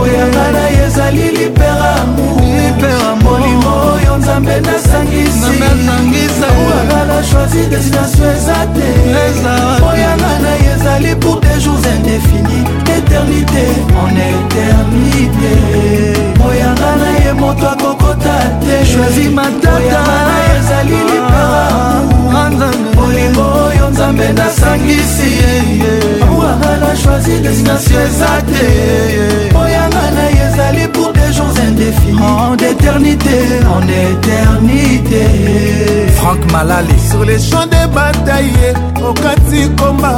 S35: oyanga na ye ezali liberamobolingo oyo nzambe nasangisiyanga na choisi destination eza te oyanga na ye ezali pour des jours indéfinis éternité en éternité oyanga na ye moto matata te shwazi matataoyamana ezali lipara bolingo oyo nzambe nasangisi wahala shwazi destination eza te oyanga na ezali défi En éternité, en éternité
S38: Franck Malali Sur les champs de bataille okati koma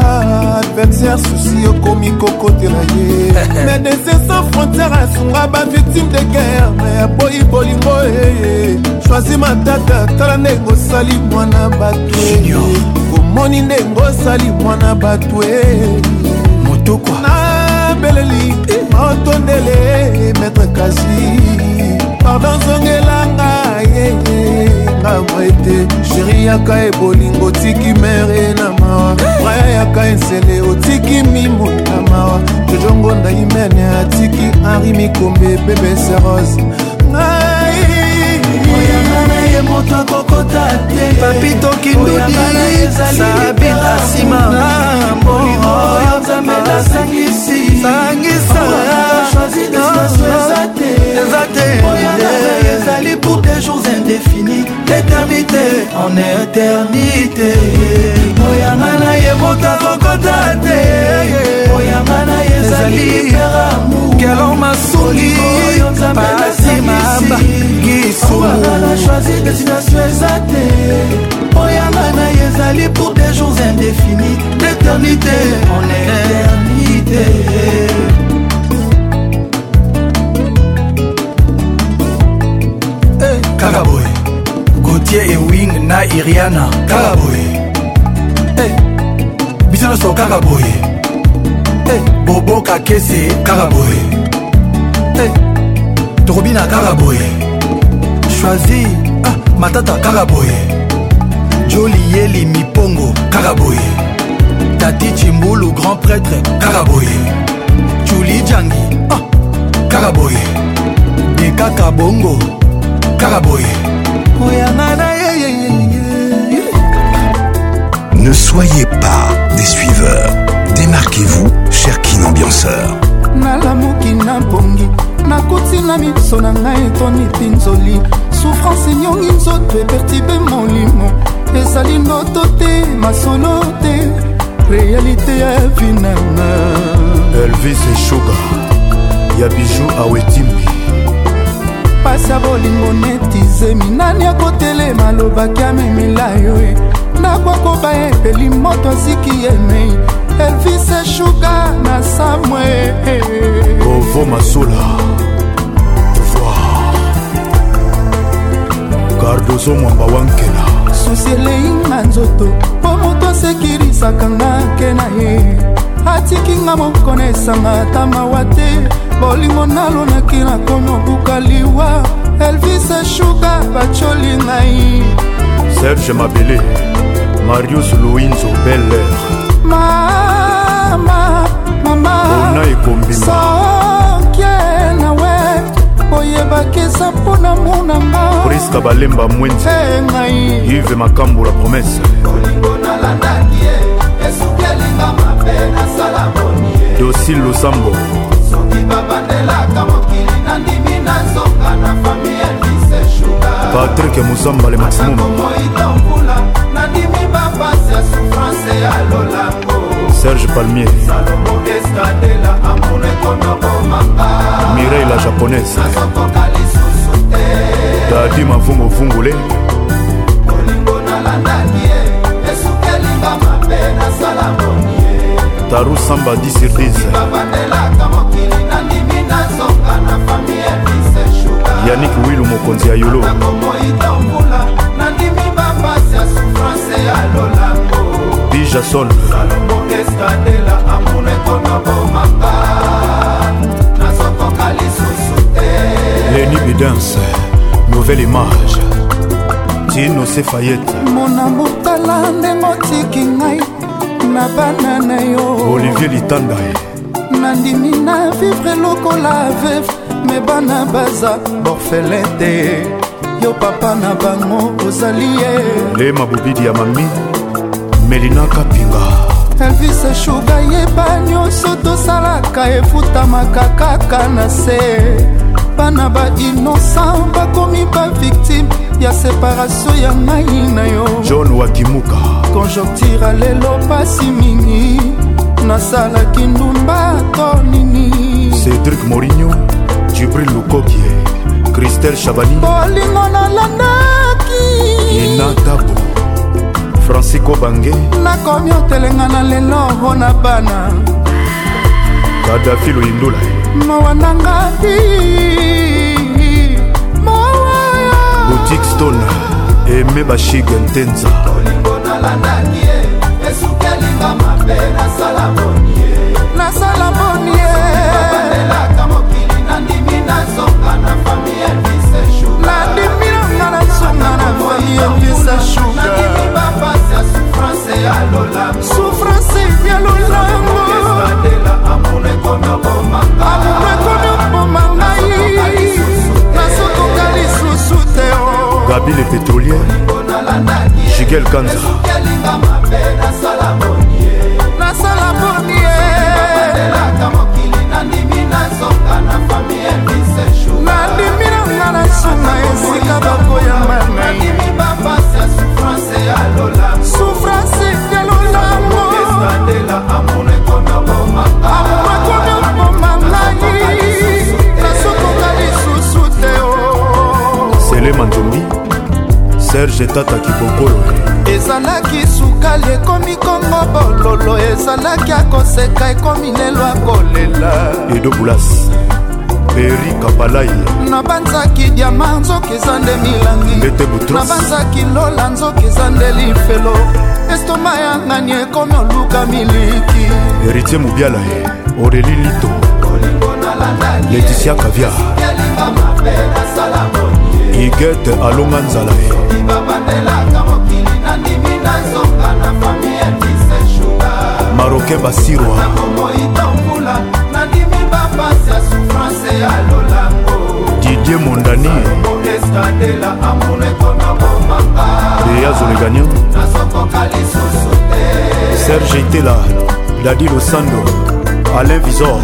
S38: adversaire susi okomi kokotela ye médecin sans frontière asunga bavictime de guerre me aboyi bolingo eye shwazi matata tala ndenge osali mwana bato komoni ndenge osali mwana bato e
S34: motokwa mobeleli
S38: matondele maître kasi pardon zongelanga yeye ngamwa ete sheri yaka ebolingo otiki mere na mawa raya yaka ensele otiki mimo na mawa jojongonda imene atiki henri mikombe bebese rose ye moto akokota te papito kindudi
S35: sabina nsima molimo oyo nzambe nasangisi sangisa eza te ezali pour des jours indéfinis d'éternité en éternité moyanga na ye moka kokota te moyanga na ye ezali peramu kelor
S38: masuli
S35: pasi mabakisochoisi destination eza te moyanga na ye ezali pour des jours indéfinis d'éternité en éternité eh, kaka
S34: boye tie ewing na iriana kaka boye eh, biso nyonso kaka boye eh, boboka kese kaka boye eh, tokobina kaka boye choisi ah, matata kaka boye joli yeli mipongo kaka boye tati cimbulu grand prêtre kaka boye juli jangi ah, kaka boye de kaka bongo kaka boye Ne soyez pas des suiveurs. Démarquez-vous, cher Kin Ambianceur.
S35: nalamuki na bongi nakoti na miso na ngai etoni mpinzoli souffrance enyongi nzoto epertibe molimo ezali ndoto te masolo te réalité ya vinanga
S34: elvis eshuga ya bijou awetimbi
S35: mpasi ya bolingo neti zemi nani akotelema alobaki amemela yo e nakwakoba epeli moto aziki emei elvis eshuka na samwe
S34: ovo masula gardozo mwamba wankela
S35: susi eleinga nzoto mpo moto asekirisaka nga ke na ye atikinga mokona esanga ata mawa te bolingo nalonaki nakomi obuka liwa elvis eshuka bacoli ngai
S34: serge
S35: mabele marius louinzo beller mama mamaona ekombimsonkie nawe oyebakisa mpona munanga
S34: priska balemba mwenzi ngai ive makambo la promese
S29: bolingo nalandaki e esukelinga mabe nasala bonie
S34: dosi losambo soki babandelaka mokili nandimi nazonga na fami elise shuga patrik mosambale maximummoidombula nandimi bapasi ya souffrance ya lolango serge palmier salomo estadela amour ekonobomanga mirei la japonaise nazokoka lisusu te dadi mavunguvungule olingo nalandaki ye esukelinga mabe nasala bongo daru samba 10 sur 10 yanik wilu mokonzi ya yolo bijason leni bidance nouvelle image tino sefayete
S35: mona motala ndengo tiki ngai
S34: na bana na yo olivier litanda
S35: eh. nandimi na vivre lokola veve me bana baza borfele te yo papa na bango ozali ye le
S34: mabobidi ya mami melina kapinga elvis eshuga
S35: yeba nyonso tosalaka efutamaka kaka na se bana bainosan bakomi baviktime ya separatio ya ngai na yo john
S34: wakimuka
S35: konjoktira lelo pasi mingi nasalaki ndumba to nini
S34: cedrik morigno jibril lukokie kristel chabani
S35: bolingo nalandaki inatabo
S34: francisco bange
S35: nakomi otelenga na lelo mpo na bana kadafi
S34: loindula mawa nanga bi mawaya butik stone eme bashigentenza nalandaki ye esuki
S35: alinga mabe nasala boni ye nasala boni yebandelaka mokili nandimi
S29: nazonga na fami elvise nandimi
S35: nanga nazonga na fami elvise nandimi
S29: bapasi ya souffrance ya lolango souffrance ya lolangoandela amour ekomi obomanga amour ekomi obomanga ye nasokoka
S35: lisusu te
S34: oh. gabi le
S29: pétrolier Ezekiel Kanza nasala moni nandimi nanga na sunga esika bakoyamba nai souffrance yalolamo
S35: oh. sele
S34: manzombi serge tata kibokolo ezalaki sukali ekomi kongo
S35: bololo ezalaki akoseka ekomi lelo akolela edobulas peri kabalai nabanzaki diama nzoki eza nde milangi nabanzaki lola nzoki eza nde lifelo estoma ya ngani ekomi oluka miliki héritier mobiala
S34: oreli lito leticia kavia igete alonga nzala ye marokain basirwa didie mondani deyazolekanian serge itela dadi losando alain visor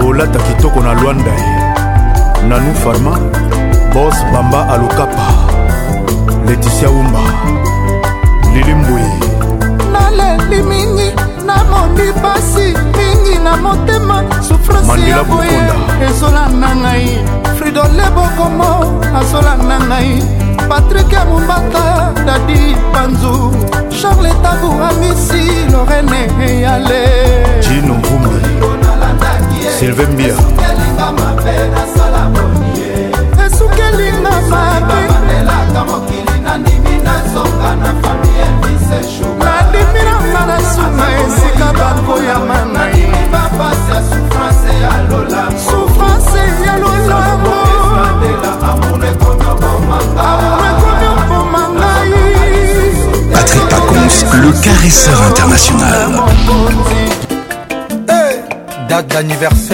S34: kolata kitoko na lwanda ye nanou farma bos bamba alokapa leticia umba lilimbwi naleli
S35: mingi namoni pasi mingi na motema sufrance
S34: ya boye
S35: ezolanda ngai fridole bokomo azolanda ngai patrik ya mombata dadi panzu charles tabu amisi lorene eyale
S34: jino ngumbi sylvain mbia esukelinga mabe
S35: nandimi nanga na suma esika bakoyama na ye souffrance ya lolamo Patrick
S34: Pacons, le caresseur international.
S43: Hey, eh, date d'anniversaire.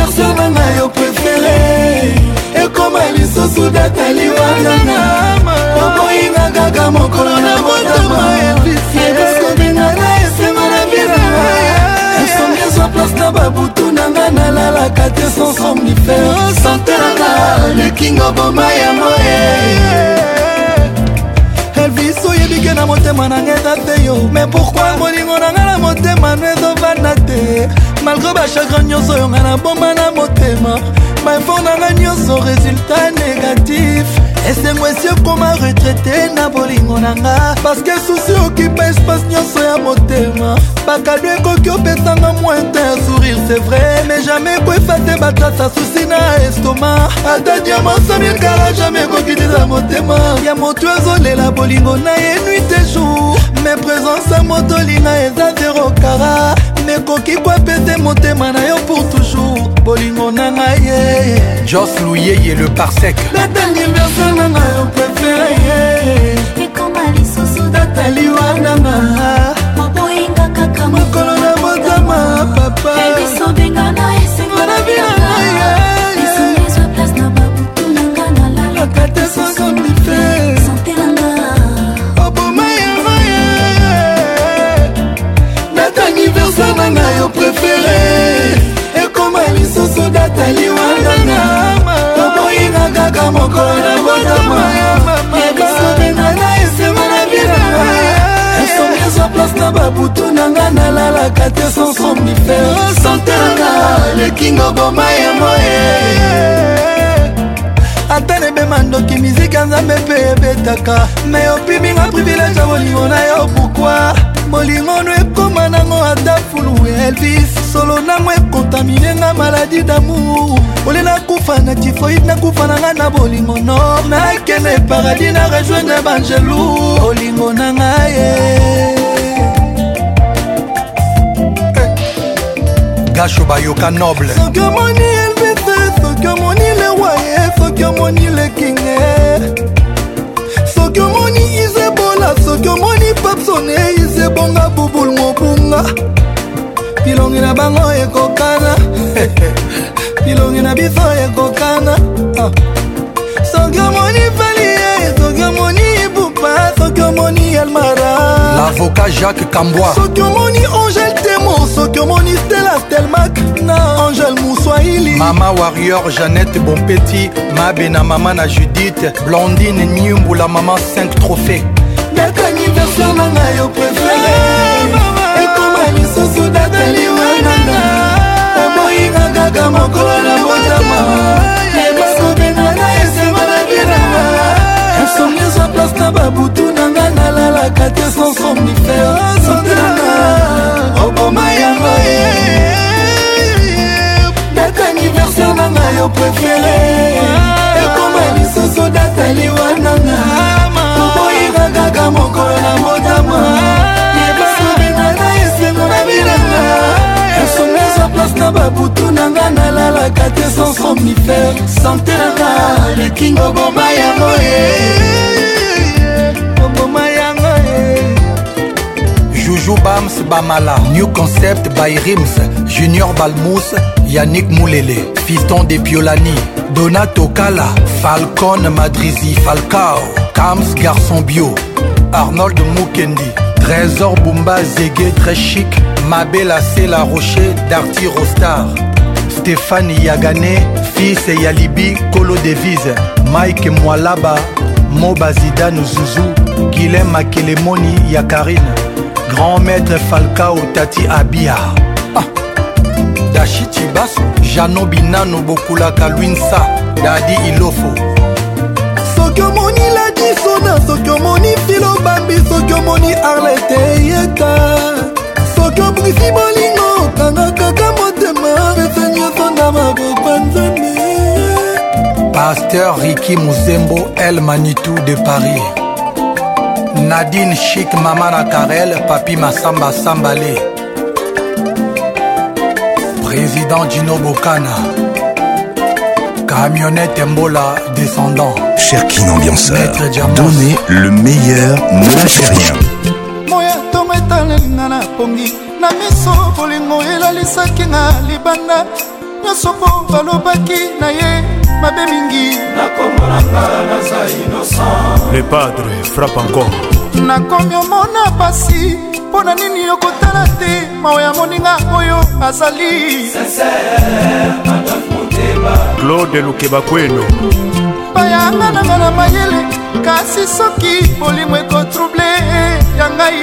S44: personne na yo prefere ekoma lisusu dataliwagana okoyinga kaka mokolo na motama edeskodinanga esengo na bizinga esongezwa place na babutu nanga nalalaka te sans somnifere santenanga lekingo boma ya moye na motema na ngai eza te yo me pourkui bolingo na ngai na motema no ezovanda te malgre bachagrin nyonso yo ngai naboma na motema baefort na ngai nyonso résultat négatif esengo esi okoma retraite na bolingo na nga parceke susi okipa espace nyonso ya motema bakado ekoki opesanga mointin ya sourire c'est vrai mais jamais ekoefa te batrasa susi ya estoma ata diamansami kala jamai ekoki lela motema ya moto azolela bolingo na ye nuit e jour me présence ya motolinga eza zero kara nekoki kwapese motema na yo pour toujours bolingo na nga ye
S43: jos luyeye le parsec
S44: natangi verse na nga yo prefere ye ekoma
S45: lisusu datali wananga moboyinga kaka mokolo na motama papa ebisobengana
S44: préféré ekoma lisusu data liwandana oboyina kaka mokolo na botama ya bisobenana esema na binaa esombiezwa place na babutu na nga nalalaka te sans somnifere santanga lekingo boma ya moye ata nebema ndoki mizika nzambe mpe ebetaka me opiminga privilege ya bolingo na yo pourkui bolingono ekoma nango ata fulu elvis solo nango ekontamiyenga maladi damour ole nakufa na tifoid nakufa nanga na bolingono nakende paradis na rejoindre bangelou bolingo na ngai ye gasho
S43: bayoka noble soki omoni elvise soki
S44: omoni lewaye soki omoni lekinge ozosala soki omoni papsone eyise bonga bubul mopunga pilongi na bango ekokana pilongi na biso ekokana ah. soki omoni falie soki omoni ibupa soki omoni almara lavoka
S43: jacques kambwa
S44: soki omoni angel temo soki omoni stela stelmak na angel muswahili
S43: mama warrior jeannette bompeti mabe na mama na judith blondine nyumbula mama 5 trophée
S44: date anniversaire na ngai yo prefere ekoma lisusu date liwanana oboyinga kaka mokolo na motama yebakobenana esema na binanga esomnisa place na babutu na ngai nalalaka te sans somnifere sotana oboma yango date anniversaire na ngai yo prefere ekoma lisusu date liwanana kaka mokolo na motamwa yebasobinana esengo na bilanga esomesa place na babutu na nga nalalaka te sans somnifere sante nanga lekingo boma yango ye
S43: oboma yango ye juju bams bamala new concept by rims junior balmous yannick moulele fiston de piolani donato kala falcon madrizi falcao kams garçon bio Arnold Mukendi Trésor Bumba Zégué très chic Mabel la Rocher Darty Rostar Stéphane Yagané Fils et Yalibi Colo Devise Mike Mwalaba Moba Zidane Zouzou Guilhem Makelemoni Yakarine Grand Maître Falcao Tati Abia ah. Dashi Chibaso Jano Binano Bokulaka Luinsa Dadi Ilofo
S44: Sokomo wana soki omoni filo bambi soki omoni arlete eyeka soki obungisi bolingo kanga kaka motema pesani esonga mabopa nzambe
S43: paster riki muzembo el manitou de paris nadine chik mama na karel papi masamba sambale président dino bokana Camionnette Mbola, descendant.
S34: Cherkin ambianceur. Euh, Donnez le meilleur, ne lâchez rien. moya ntongo etalelinga na pongi na miso bolingo elalisaki
S44: nga libanda nyonso mpo balobaki na ye mabe mingi
S34: le padre frappe
S44: encore nakomi omona
S29: pasi mpo na nini okotala te mawa ya moninga oyo azali
S34: Sincère, claude lukeba kweno bayanga nanga na mayele kasi soki bolimo
S29: ekotrouble ya ngai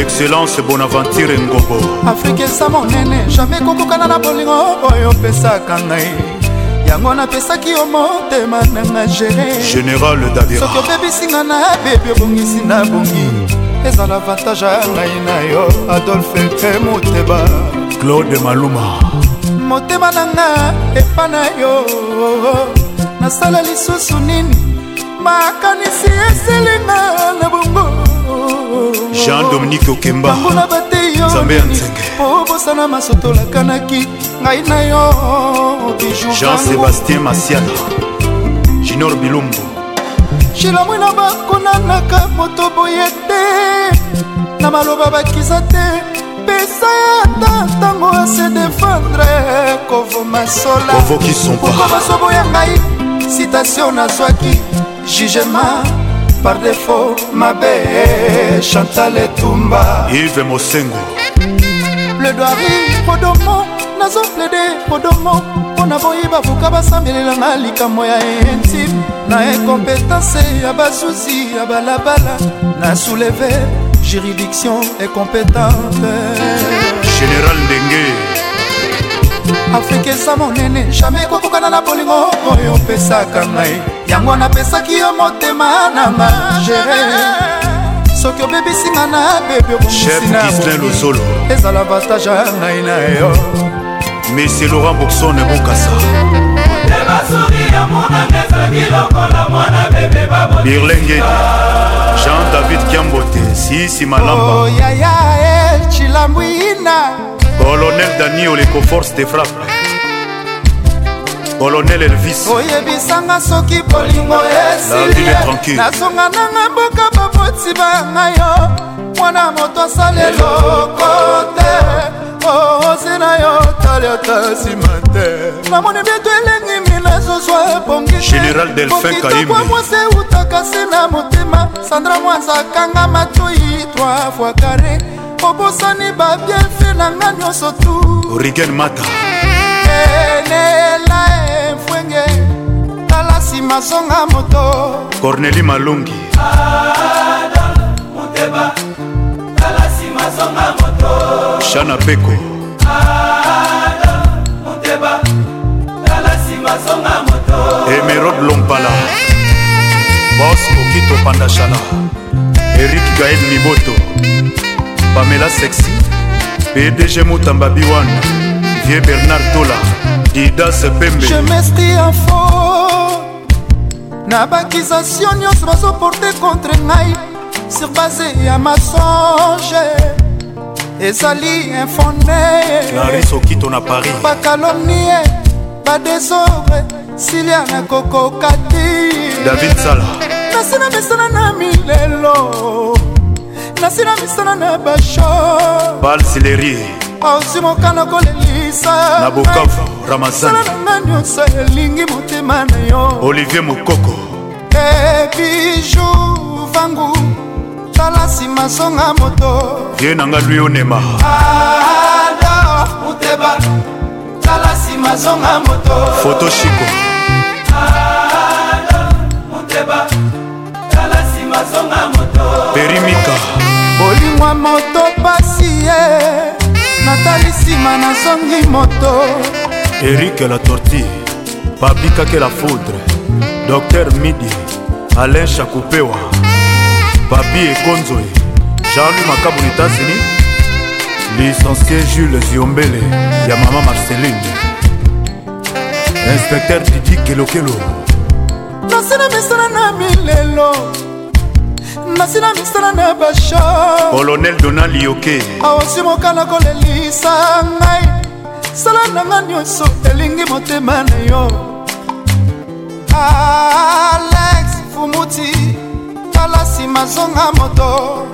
S34: excellence bonaventure ngobo afrika
S44: eza monene jamai kokokana na bolingo oyo opesaka ngai yango napesaki yo motema nanga gere
S34: général davira soki
S44: obebisinga na bebi obongisi na bongi ezala avantage ya ngai na yo adolfe e moteba
S34: claude maluma
S44: motema
S34: nanga epa na yo nasala lisusu nini makanisi
S44: eselinga na bongo
S34: jean dominique okemba mbula bate yonzambe ya nzenge obosana
S44: masotolakanaki ngai na yo
S34: biju jean sébastien masiana junior
S44: bilumbu shilomwina bakonanaka moto boye te na maloba bakiza te apesa ye ata ntango ase defendre kovoma
S34: solapourkua basoboya ngai
S44: citation nazwaki jugema par defo mabe chantal etumba
S34: ive
S44: mosengo pledoiri podomo nazoplede podomo mpo na boyiba buka basambelelanga likambo ya intime na ekompetance ya bazuzi ya balabala na souleve juridiction est compétente
S34: général ndenge
S44: afrika eza monene jamai ekokokana na bolingo oyo opesaka ngai yango napesaki yo motema na magere soki obebisinga
S34: na bebe okomisinalozolo ezala
S44: vantage ya ngai na yo
S34: mese laurent boxon
S29: ebokasa birlengedi
S34: jean david kiambote siisi
S44: malambayaya oh, chilambwina
S34: colonel daniel ecoforce de frappe colonel elvis
S44: oyebisanga soki bolingo esili nasonga nanga mboka baboti banga yo mwana moto asala eloko te ozi na yo tali ata nsima te namoni bieto elengi mina zozwa ebongitekokitokwa mwasi eutaka
S34: se na motema sandra mwanza akanga matoi 3 fois carré obosani babiefe na nga nyonso tu origen mata enela efwenge
S44: tala nsima zonga
S34: moto corneli malungi tala nsima zonga shana peko
S29: emerod
S34: lompala bos okito pandashana erik gael miboto pamela sexy pdg motamba biwan vie bernard tola didas
S44: pembeemestiafo na bakizasio nyonso bazoporte contre ngai sur base ya masonge ezali infone sokito
S34: na paris
S44: bakalomnie badesobre silia nakokoka ti
S34: david sala
S44: nasina misana na milelo nasina misana na basho
S34: balsileri ozwi mokano kolelisa na bokavu ramazana nanga
S44: nyonso elingi motema na
S34: yo olivier mokoko
S44: ebiju eh, vangu tala nsima
S29: songa moto
S34: ye nanga lui onema ado
S29: muteba tala nsima zonga moto
S34: foto shiko ado
S29: muteba tala nsima zonga
S44: moto
S34: perimika
S44: bolingwa moto pasi ye natali nsima nazongi moto
S34: erike la tortille babikake la foudre docteur midi alain chakupewa papi ekonzoe charles makabon états-unis licencié jules ziombele ya mama marceline inspecteur didi kelokelo
S44: nasina misala na milelo nasina misala na
S34: bashar colonel donald yoke awasi
S44: mokala kolelisa ngai sala na nga nyonso elingi motema na yo alex fumuti tala zonga moto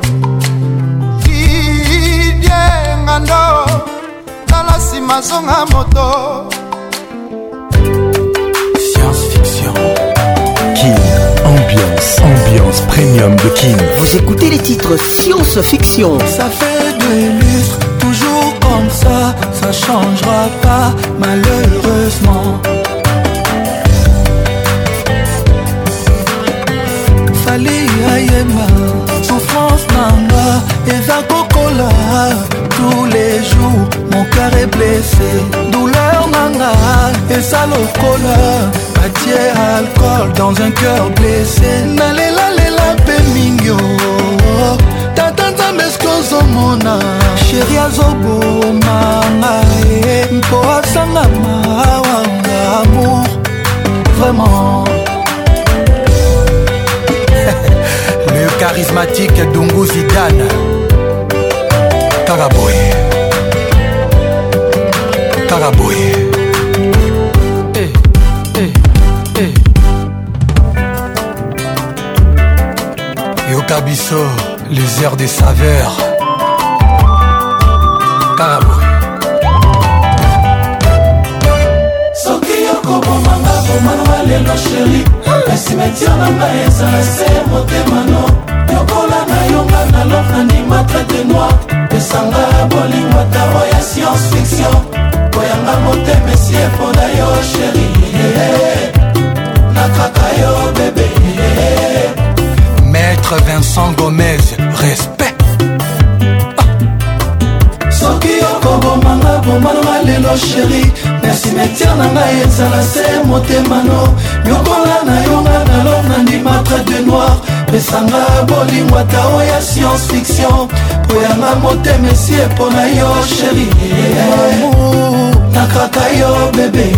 S34: moto science fiction King ambiance, ambiance premium de King.
S46: Vous écoutez les titres science fiction.
S47: Ça fait de lustres, toujours comme ça, ça changera pas, malheureusement. nazali ayemba souffrance nanga eza kokola tous les jours mon cœur est blessé douleur nanga eza lokola batie alcool dans un cœur blessé nalelalela mpe mingio tata nzambe eske ozomona sheri azobomanga e mpo asanga mawa amour vraiment
S34: le charismatique Dungu Zidane kaka boye kaka boye hey, eh, eh, hey, eh. hey. yoka biso les heures des saveurs kaka boye
S44: soki okobomanga bomanga lelo sheri simetia na ngai ezala se motemano lokola nayonga na lor nandima trate noir esanga ya bolingo ataro ya science fiction koyanga motema esi eponda yo sheri nakaka yo bebe maître
S34: vincent gomez respect
S44: yo sheri merci metier na ngai ezala se motemano nyokola na yonga na lo na ndima trade noir pesanga bolingwa tao ya science fiction po yanga motema esi epo na yo sheri nakaka yo bebe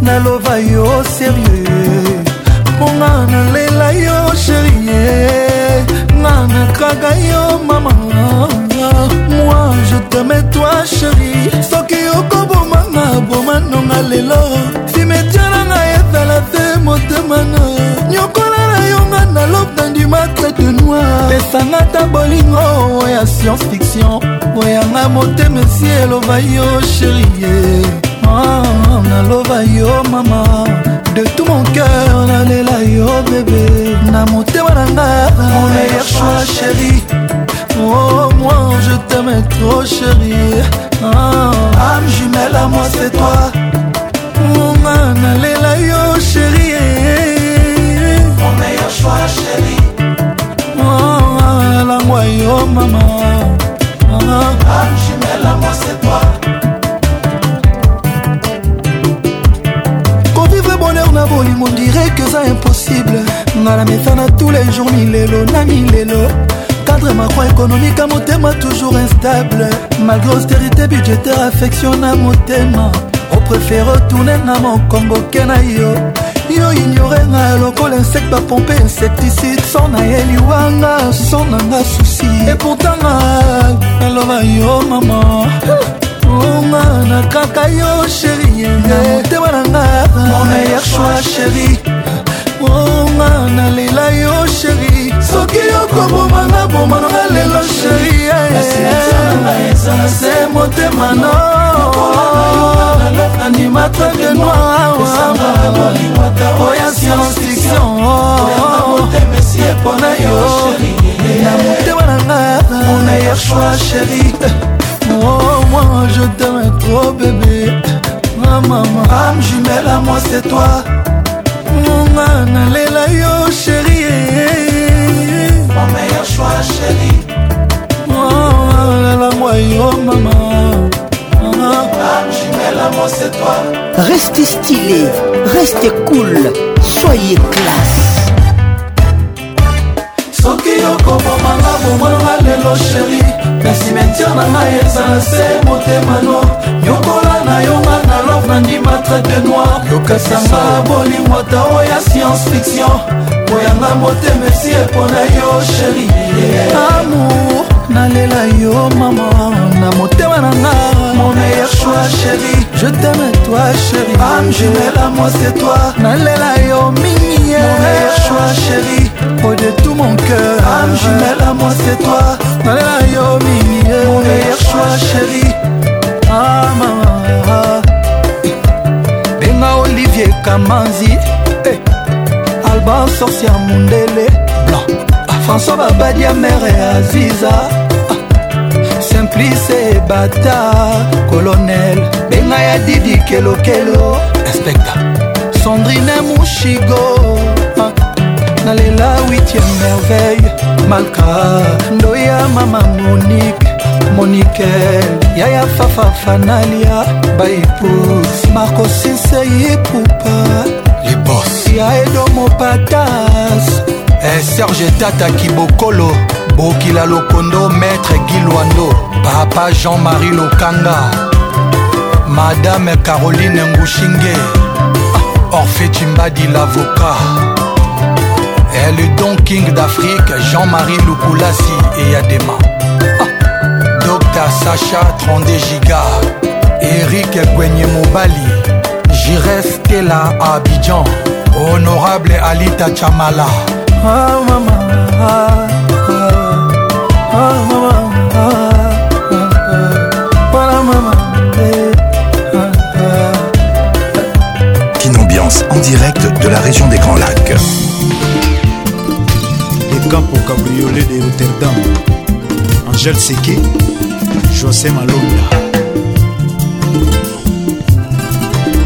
S47: naloba yo serieux mponga nalela yo sheri nga nakaka yo mama permetoi sheri soki okobomanga bomanonga lelo simetia na ngai ezala te motemana nyokola na yonga na lobe dandimatre de noir pesanga ta bolingo oya science fiction boyanga motema esi eloba yo sherie eh. ah, naloba yo mama de tout mon cœur nalela yo bebe na motema na nga mon meilleur choix chéri oh. Oh trop chérie. Oh. Âme jumelle à moi, c'est toi. Mon man, allez là, yo, chérie. Mon meilleur choix, chérie. Oh, la moi, yo, maman. Oh. Âme jumelle à moi, c'est toi.
S44: na on dirait que c'est impossible ngai na tous les jours milelo na milelo déséquilibre macroéconomique à motema toujours instable malgré austérité budgétaire affection na motema opréfére otourne na mokomboke na yo yo ignorenga lokola insecte bapompe insecticide so na ye liwanga so nanga susi epourtanga naloba yo mama onga na kaka yo sheri motema nanga mon meilleur choix chérie
S47: bonga nalela yo sheri soki okoboma na bomananga lelo sheri eh. se motema no animateur de noir eh. oh, oya science fiction mpona oh. yo na motema nanga monayer choi sheri Oh, moi je t'aime trop bébé Ma maman, âme jumelle à moi c'est toi nanga nalela yo sheri oh, oh, oh, lalangwa yo mama
S46: Restez stylé, restez cool, soyez classe.
S44: soki okobomanga bomwanga lelo sheri na simetiere na ngai ezala se motema no yokola na yonga na nandi matraite noir yokasanga bolingo ata oya science fiction koyanga motema esi epona yo sheri
S47: amour nalela yo mama na motema na nga mon meilleur choix chéri je t'aime toi chéri ame jumela moi c'est toi nalela yo mingi mon meilleur choix chéri au de tout mon cœur ame jumela moi c'est toi nalela yo mingi mon meilleur choix chéri ah maman
S48: ya manzi eh. alba sorci ya mondele blanc ah. françois babadi ya mere ya aziza ah. simplice bata colonel benga ya didi kelokelo inspecta sandrine mushigo ah. nalela 8e merveille malka ndoya mama monique monike yaya fafafanalia baepus marcosinseyipupa
S34: libos
S48: ya
S43: edomopatas eserge eh, tata kibokolo bokila lokondo maître gilwando papa jean-marie lokanga madame caroline ngushinge orphe cimbadi l'avocat et eh, le don king d'afrique jean-marie lukulasi eyadema Sacha, 30 32 gigas. Eric Gwenye Mobali. là, à Abidjan. Honorable Alita Chamala. Ah, maman, ah,
S34: en direct de la région des Grands Lacs. Les camps pour cabriolet de Rotterdam. Angèle séqué. josé malonda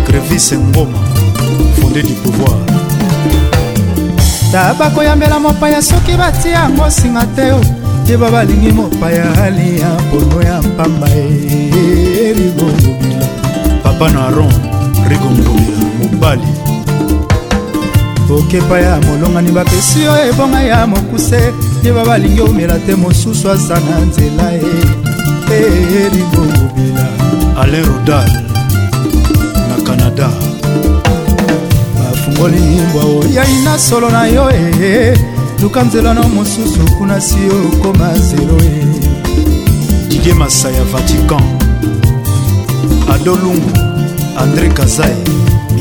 S34: grevis ngoma fondé du pouvoir
S44: ta bakoyambela mopaya soki batia yango singa te o yeba balingi mopaya aliya mpono ya mpamba e,
S34: erigondobia papa na ron rigondobia mobali
S44: okepa ya molongani bapesi yo ebonga ya mokuse yeba balingi omela te mosusu aza na nzela ye
S34: mpe eringo mobila ale rodal na canada bafungoli
S44: mbwa oyai
S34: na solo na yo e luka nzelano mosusu kuna si okoma zelo e eh. didie masaya vatican adolungu
S44: andre
S34: kazai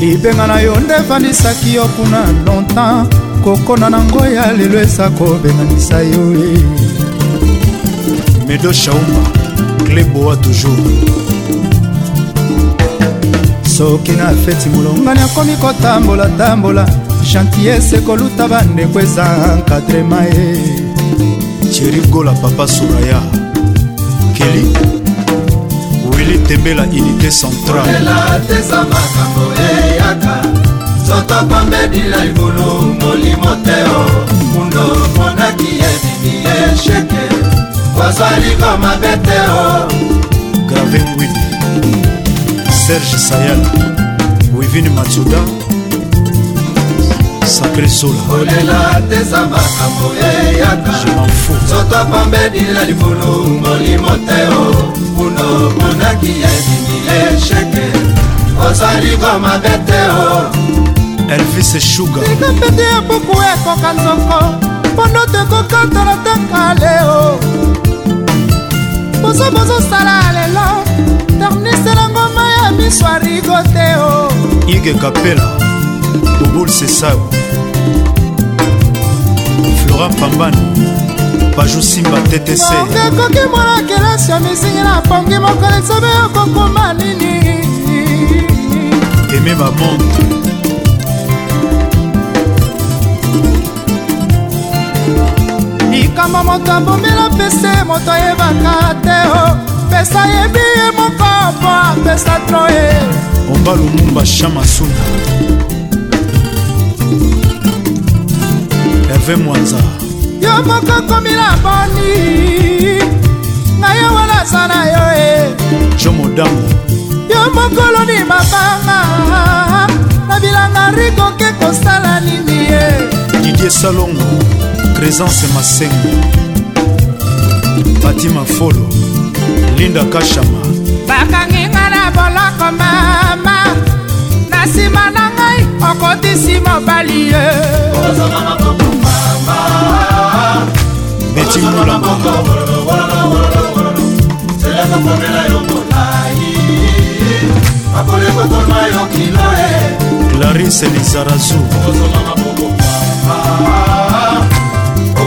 S34: libenga na yo nde
S44: efandisaki yo kuna longtemps kokona nango ya lelo esa kobenganisa yo e
S34: medo shaumba anglais boa toujours soki na feti molongani
S44: akomi kotambolatambola chantiese ekoluta bandeko eza encadrema ye cherigola
S34: papa suraya
S29: keli
S34: wili tembela unité centrale soto pambedila likolo molimo
S29: te o mundo monaki ye bibi ye sheke tozolingo mabe te o oh.
S34: gravengwidi serge sayal wivine matsuda sacresola
S29: teza makambo
S34: eyakasoto
S29: pambedila libulu molimo te o oh. kuno monaki ebimi esheke ozalingo mabe te o
S34: oh. elvis shuga
S44: likapete ya buku ekoka nzoko mpono tekokatala taka leo liboso bozosala lelo tarnisela
S34: ngoma ya miso arigo te o ige kapela bobol sesao flora pambani bajosimba ttckoki mwana
S44: kelasi ya misingi na pongi mokolo esobe okokoma nini
S34: eme bamontre
S44: makambo moto abombela pese moto ayebaka te o pesa yebi ye moko mpo apesa tro ye
S34: omba lumumba chamasuna herve mwanza
S44: yo moko komila boni ngai awa naza na yo e
S34: jo modamu
S44: yo mokoloni mabanga na bilanga rikoke kosala nini ye
S34: didie salongo présence masengo batima folo linda kashama
S44: bakanginga na boloko mama na nsima na ngai okotisi mobali ye
S29: beti mulambo e.
S34: clarisse lizarazu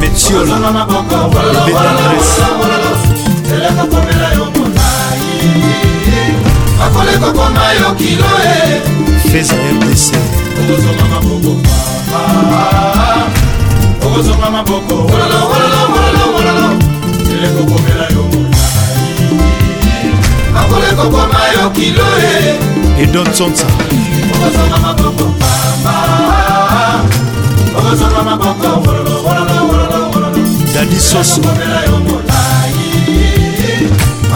S29: metiolo ebetadrese akoleka koma yo kilo e feza rdc okozonga maboko papa okozonga maboko wololo wololo wololo eleko komela yo molai akoleka koma yo kilo e edon
S34: tsonsa okozonga maboko papa
S29: dadi soso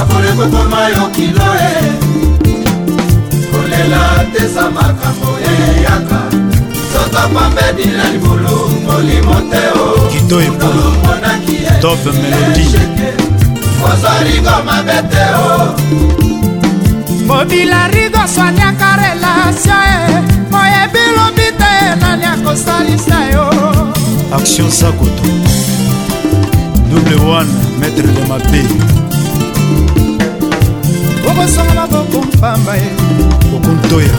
S29: akolekokoma yo kilo e kolela teza makambo eyaka soto pambedi na libulu molimo te o kito epolomonaki top melodi ozoligo mabe te
S44: o mobila rigo swaniaka relatio e oyebi lobi
S34: ya nani akosalisa yo action sakoto double one maître de
S44: mabe okosonga maboko mpamba ye okontoya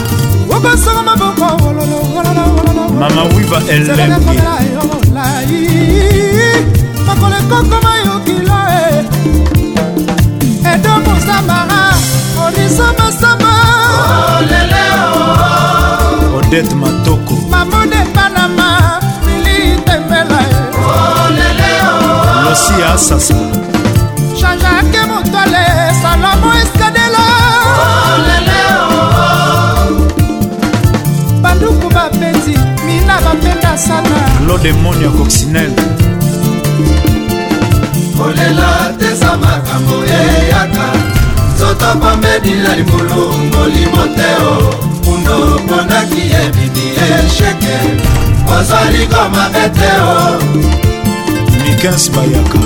S44: okosonga maboko
S34: mama wiva elenge makolo ekokoma yokila e edo mosambara oriso masamba oh, odete matoko mabode
S44: panama
S29: mili tembela losi ya asasa
S44: jean-jacque motole salomo eskadela banduku bapeti mina bapenda sana
S34: lodemoni ya coccinelle kolela teza makambo eyaka soto bombedila libulu molimo te o kundo ponaki ebimi esheke ozali komabe te o mikas bayaka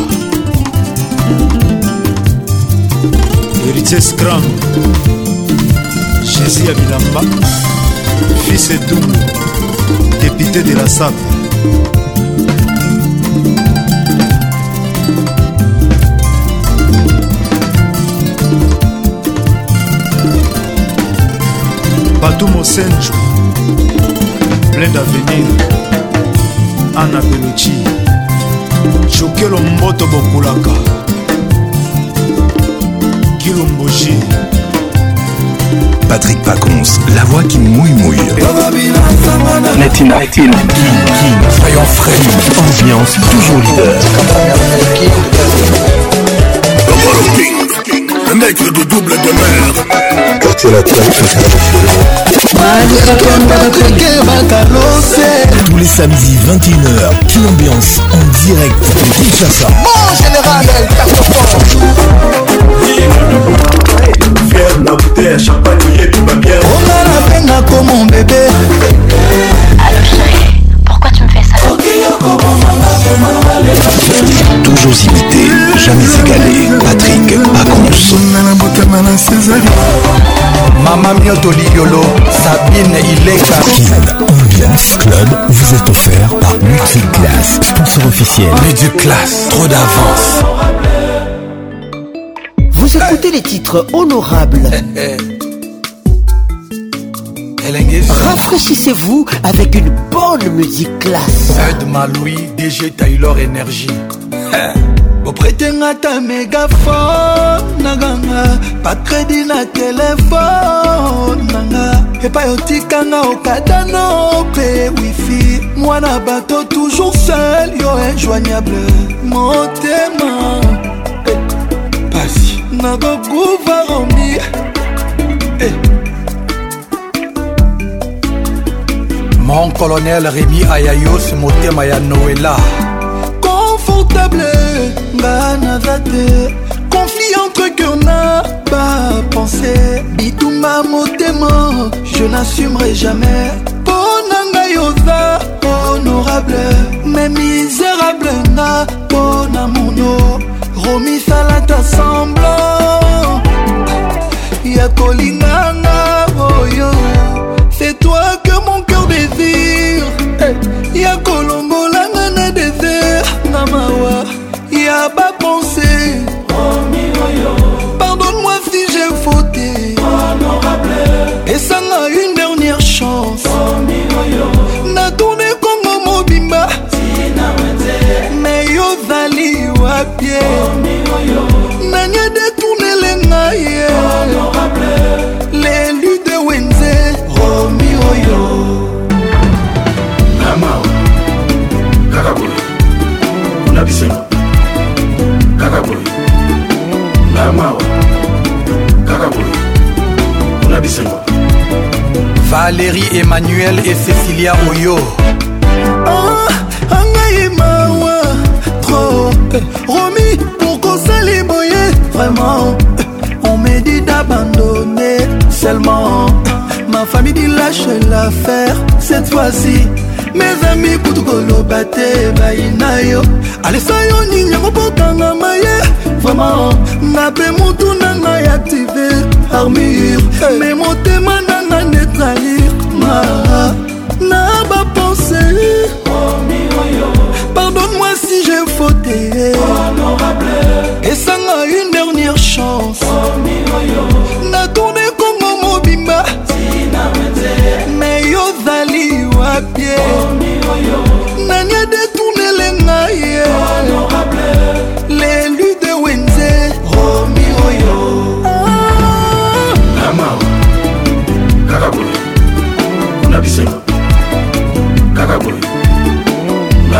S34: herites grand jésus ya bilamba fils etumbu député de la sape batu mosenjo plein d'avenir ana beloci jokelo mboto bokulaka kilomboji Patrick Pacons, la voix qui mouille mouille. Netina, King, King, soyons frais, ambiance toujours leader. Le mec de
S49: double de mer Quartier latin
S34: tous les samedis 21h, Kin Ambiance en direct de
S50: Kinshasa. Mon général, El Cartofon Fier la
S51: champagne, tout va bien. On a la peine comme mon bébé.
S52: Allô chérie, pourquoi tu me fais ça
S34: Toujours imité, jamais égalé. Patrick Pacons.
S53: Mama
S54: Mioto Liolo, Sabine Ileka. Kin
S34: Ambiance Club vous est offert par Multiclass, sponsor officiel. Class, trop d'avance.
S46: Vous écoutez les titres honorables. Eh, eh. Rafraîchissez-vous avec une bonne musique classe. Ed
S55: Maloui, DG Taylor Energy.
S56: bopretenga ta megafone na ganga bakredi e na telefone nanga epai otikanga okadano mpe wifi mwana bato toujours seul yo injoignable motema pasi nakokuva romi
S57: mon colonel remi ayayos motema ya noela
S56: confortable nga naza te conflit entre cœur na bapense bitumba motema je n'assumerai jamais mpo na ngai oza honorable mais misérable nga mpo na mono romisalata semblant ya kolinganga oyo oh, c'est toi
S58: Valérie Emmanuel et Cecilia Oyo
S56: ah, angai mawa trope romi pour kosali boye vraiment on me dit d'abandonner seulement ma famille dit lâche l'affaire cette fois-ci mes amis kutu koloba te bayina yo alesa yo nini yango bokangama ye vraiment na mpe motu na ngai active armure me motema nalikma na bapense pardonne-moi si j'ai fauté oh,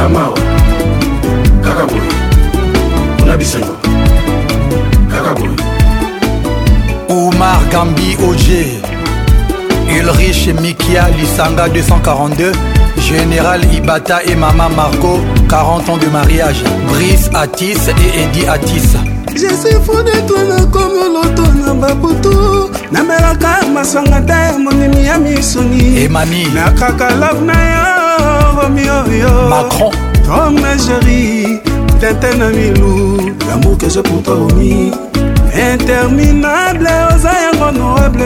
S29: mawa kaka boye ona bisengo kaka boye omar gambi oje ulrich mikia lisanga 242 Général Ibata et Maman Marco, 40 ans de mariage. Brice Atis et Eddie Atis. je suis fou de toi nakomi loto na babutu namelaka masanga ta ya monimi ya misuni emani nakaka love na yo bakomi oyo oh, oh. macron tom algérie tintin na milu lamour que je pour toi omi interminable oza yango noble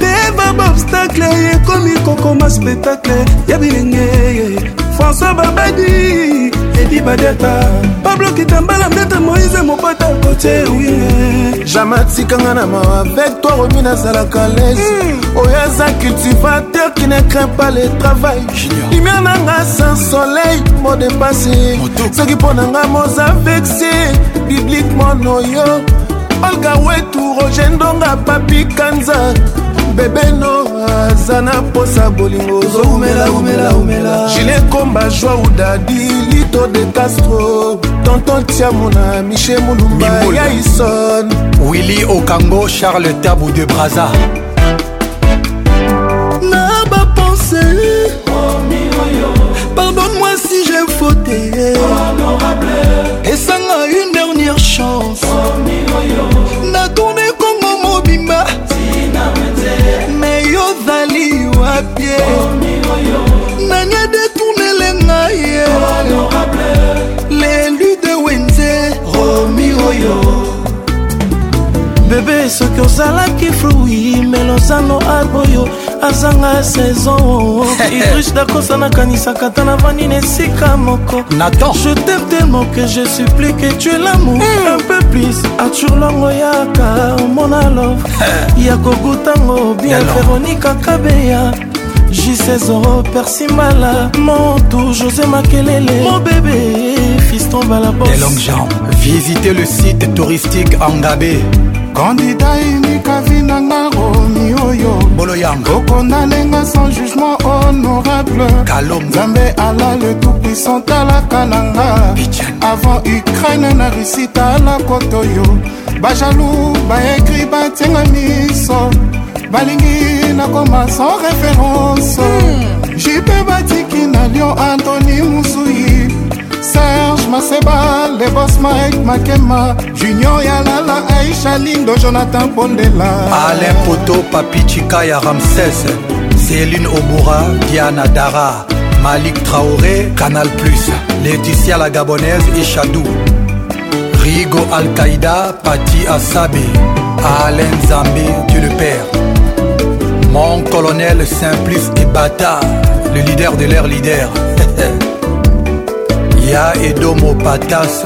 S29: te ba baobstacle ekomi kokoma spectacle ya bilenge françois babadi edi badeta pablo kitambala ndete moïse mobota kotie wiye jamai atikanga na mawa avec toi romi nazalaka lese hmm. oyo oh, aza cultivateur qui ne craint pas le travail lumière na nga sans soleil mo depase soki mpo na nga moza vexe bibliquement noyo olga wetu roger ndonga papi kanza bebeno aza na mposa bolingo ozoumelaumelaumela gile komba joi udadi lito de castro tonton tiamona miche mulumba yaison willi okango charles tabu de braza na bapense pardonne-moi si j'ai fauté esanga une dernière chance na toi ye nani adetunele ngai ye lelu de wenze romi oyo bebe soki ozalaki frui melozano arboyo azanga saison idrish dakosa nakanisaka ata navandi na esika moko je t'aime tellement que je supplie que tu es l'amour mm. un peu plus atur longo yaka omona love ya kogutango bien véronika kabeya jisezoro persimbala montou josé makelele mon bébé fiston balabos longues jambes visitez le site touristique angabé kandida unikavie nanga romi oyo boloyanga okondanenga sans jugement honorable kalom nzambe ala le tout puissant talaka nanga avant ukraine na russie tala kotoyo bajalou baekri batienga miso balingi nakoma sans référence hmm. jipe batiki na lion antony musui serge maseba lebos mike makema junior ya lala aisha lindo jonathan pondela alain poto papichika ya ramses céline obura diana dara malik traoré canal plus laetitia la gabonaise echadou rigo alkaïda pati asabe alain zambe tu le père Mon colonel Simplice et le leader de l'air leader. Ya Edomo Patas,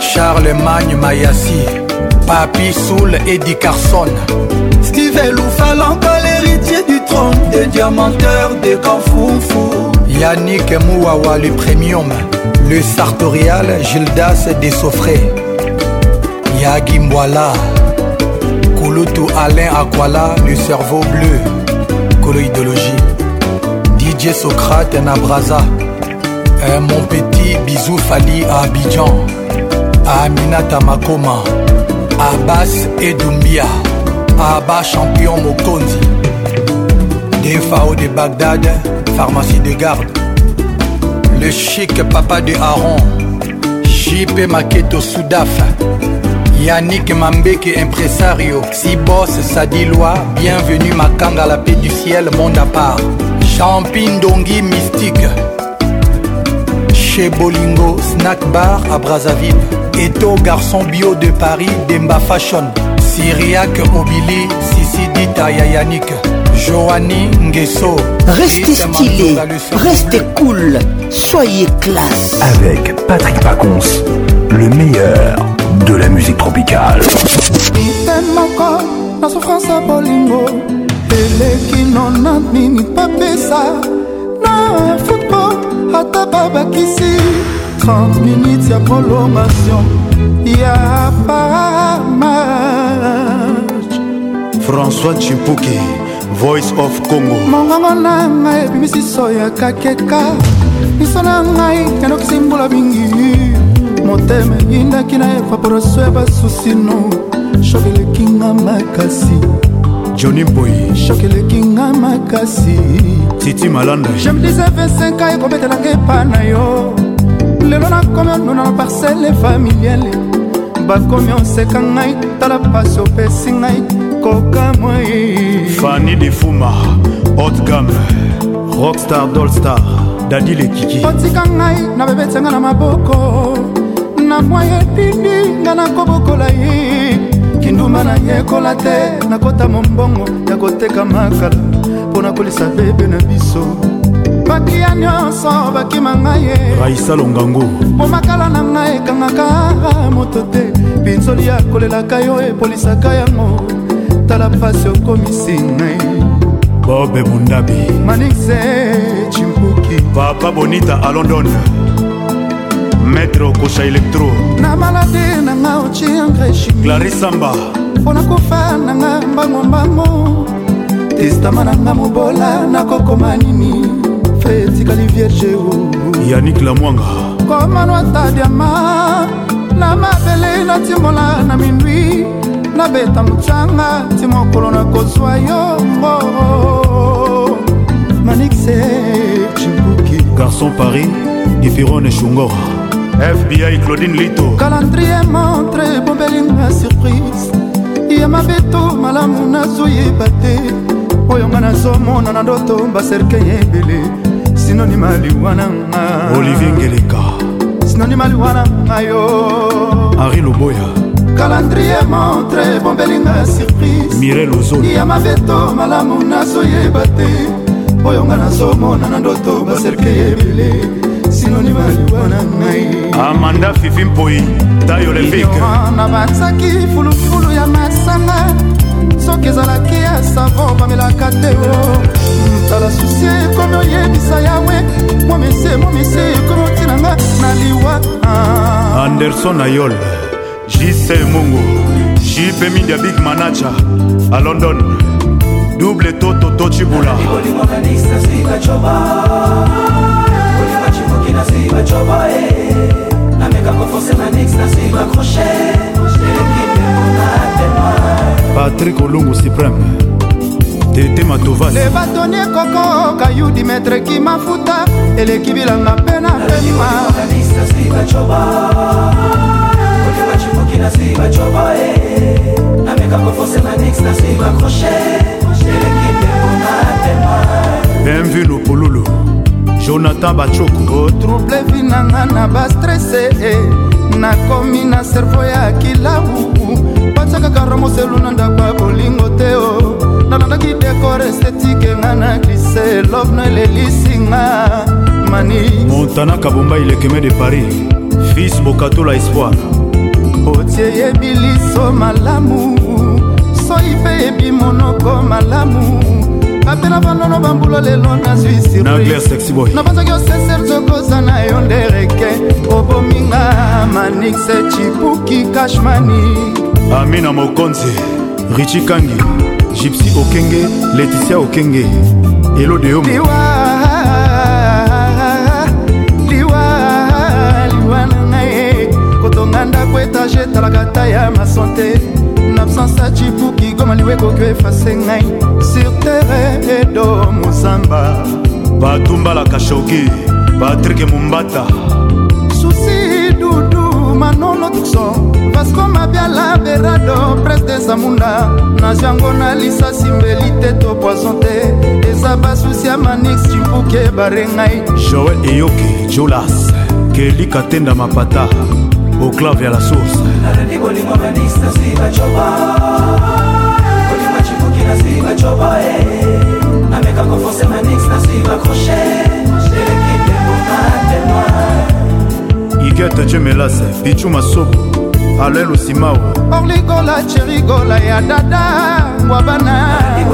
S29: Charlemagne Mayassi, Papi Soul Eddie Carson, Steve encore l'héritier du trône, des diamanteurs, des canfoufous. Yannick Mouawa, le premium, le sartorial Gildas Dessoffré. Ya Gimbwala. Alain Aquala, du cerveau bleu, coloïdologie. DJ Socrate Nabraza, euh, mon petit bisou Fali à Abidjan, Amina Tamakoma Makoma, Abbas Edoumbia, Abba champion Mokondi, DFAO de Bagdad, pharmacie de garde, le chic papa de Aaron, JP Maketo Soudaf, Yannick Mambek impresario. Xibos loi. bienvenue à la paix du ciel, monde à part. Champignon, Dongi Mystique. Chez Bolingo, Snack Bar à Brazzaville. Eto Garçon Bio de Paris, Demba Fashion. Syriac Obili, Sissi Dita Yannick. Joanie Nguesso. Restez stylé, restez cool, soyez classe. Avec Patrick Pacons, le meilleur de la musique tropicale moko na souffrance ya bolingo eleki nona nini papesa na football ata babakisi 30 minutes ya prolongation ya pamatch françois chimpuki voice of congo mongongo na ngai ebimisiso ya kakeka miso na ngai yandokisi mbula mingi motema eyindaki na evaporation ya basusino shok eleki nga makasi joni mboyi shok eleki nga makasi titi malanda jemdise 25 a ekobetelanga epa na yo lelo nakomi onuna na parcele familiale bakomi oseka ngai tala pasi opesi ngai koka moi fani defuma otgame rockstar dolstar dadi lekiki otika ngai na bebetianga na maboko na mwa etindi nga nakobokola ye kindumba nayekola te nakota mombongo ya koteka makala mpo na kolisa bebe na biso bakia nyonso bakima ngai ye raisa longango mpo makala na ngai ekangaka moto te pinzoli ya kolelaka yo epolisaka yango tala mpasi okomisi ngai bobe mundabi manise chimpuki papa bonita alondone maître okosha elektro na maladi nanga ociengreshi clarisamba mpona kofa nanga mbangombango testama nanga mobola nakokoma nini fe etikali vierge yanik lamwanga komanwata diama na mabele natimbola na mindwi nabeta mocanga ti mokolo nakozwa yongo manixe cibuki garçon paris ifirone shungora fbi claudine lito calendrier montre bombelinga surprise ye mabeto malamu nazoyeba te oyo nga nazomona na ndoto baserke ye ebele sinonima liwananga olivier ngeleka sinonima liwananga yo henri loboya calendrier montre bombelinga surprise mirel ozoli ya mabeto malamu nazoyeba te oyo nga nazomona na ndoto baserke ebele sinonima liwa na ngai amanda fifi mpoi tayo levike na batsaki fulufulu ya masanga soki ezalaki ya savo bamelaka te o tala susi ekomi oyebisa yawe momise momise ekomi otinanga na liwa anderson ayol jise mungu jipe mindia big manaja a london double toto tocibula nasuivi bacoboe nameka kofonse na nix nasuivi bakroshe patrik olungu supreme tete matovas lebatonie koko kayu dimetre kimafuta eleki bilanga mpe na pema bienvenu polulu jonathan bacoko otrouble vinanga na bastrese eh, nakomi na servo ya kilau batiakaka ramoselu na ndako ya bolingo te o oh. nalandaki dekor estetike nga na glise lovno elelisinga mani montana kabomba ilekeme de paris fils bokatola espoir otie yebi liso malamu soi mpe yebi monoko malamu bapela bandono bambula lelo nazwi sirnabanzaki oseser zokoza na yo ndereke obominga manixe chipuki kashmani amina mokonzi richi kangi gypsy okenge leticia okenge elo de yo liwa liwa na ngai kotonga ndako etage etalaka ta ya masante l'absence acipuki goma liwe ekoki efase ngai sur terre edo mozamba batumbalaka shoki patrik mombata susi dudu manolo tukso vasco mabiala berado pres de zamunda najango na lisasi mbeli te to poison te eza basusi ya manix cipuki ebare ngai joel eyoki jolas kelika tenda mapata au clave à la source eh. nameka kofonsema nix nasuiva crochet elekite bomatema igete cemelase pichu masobo alelo simao orligola cherigola ya dada ngwabana eh.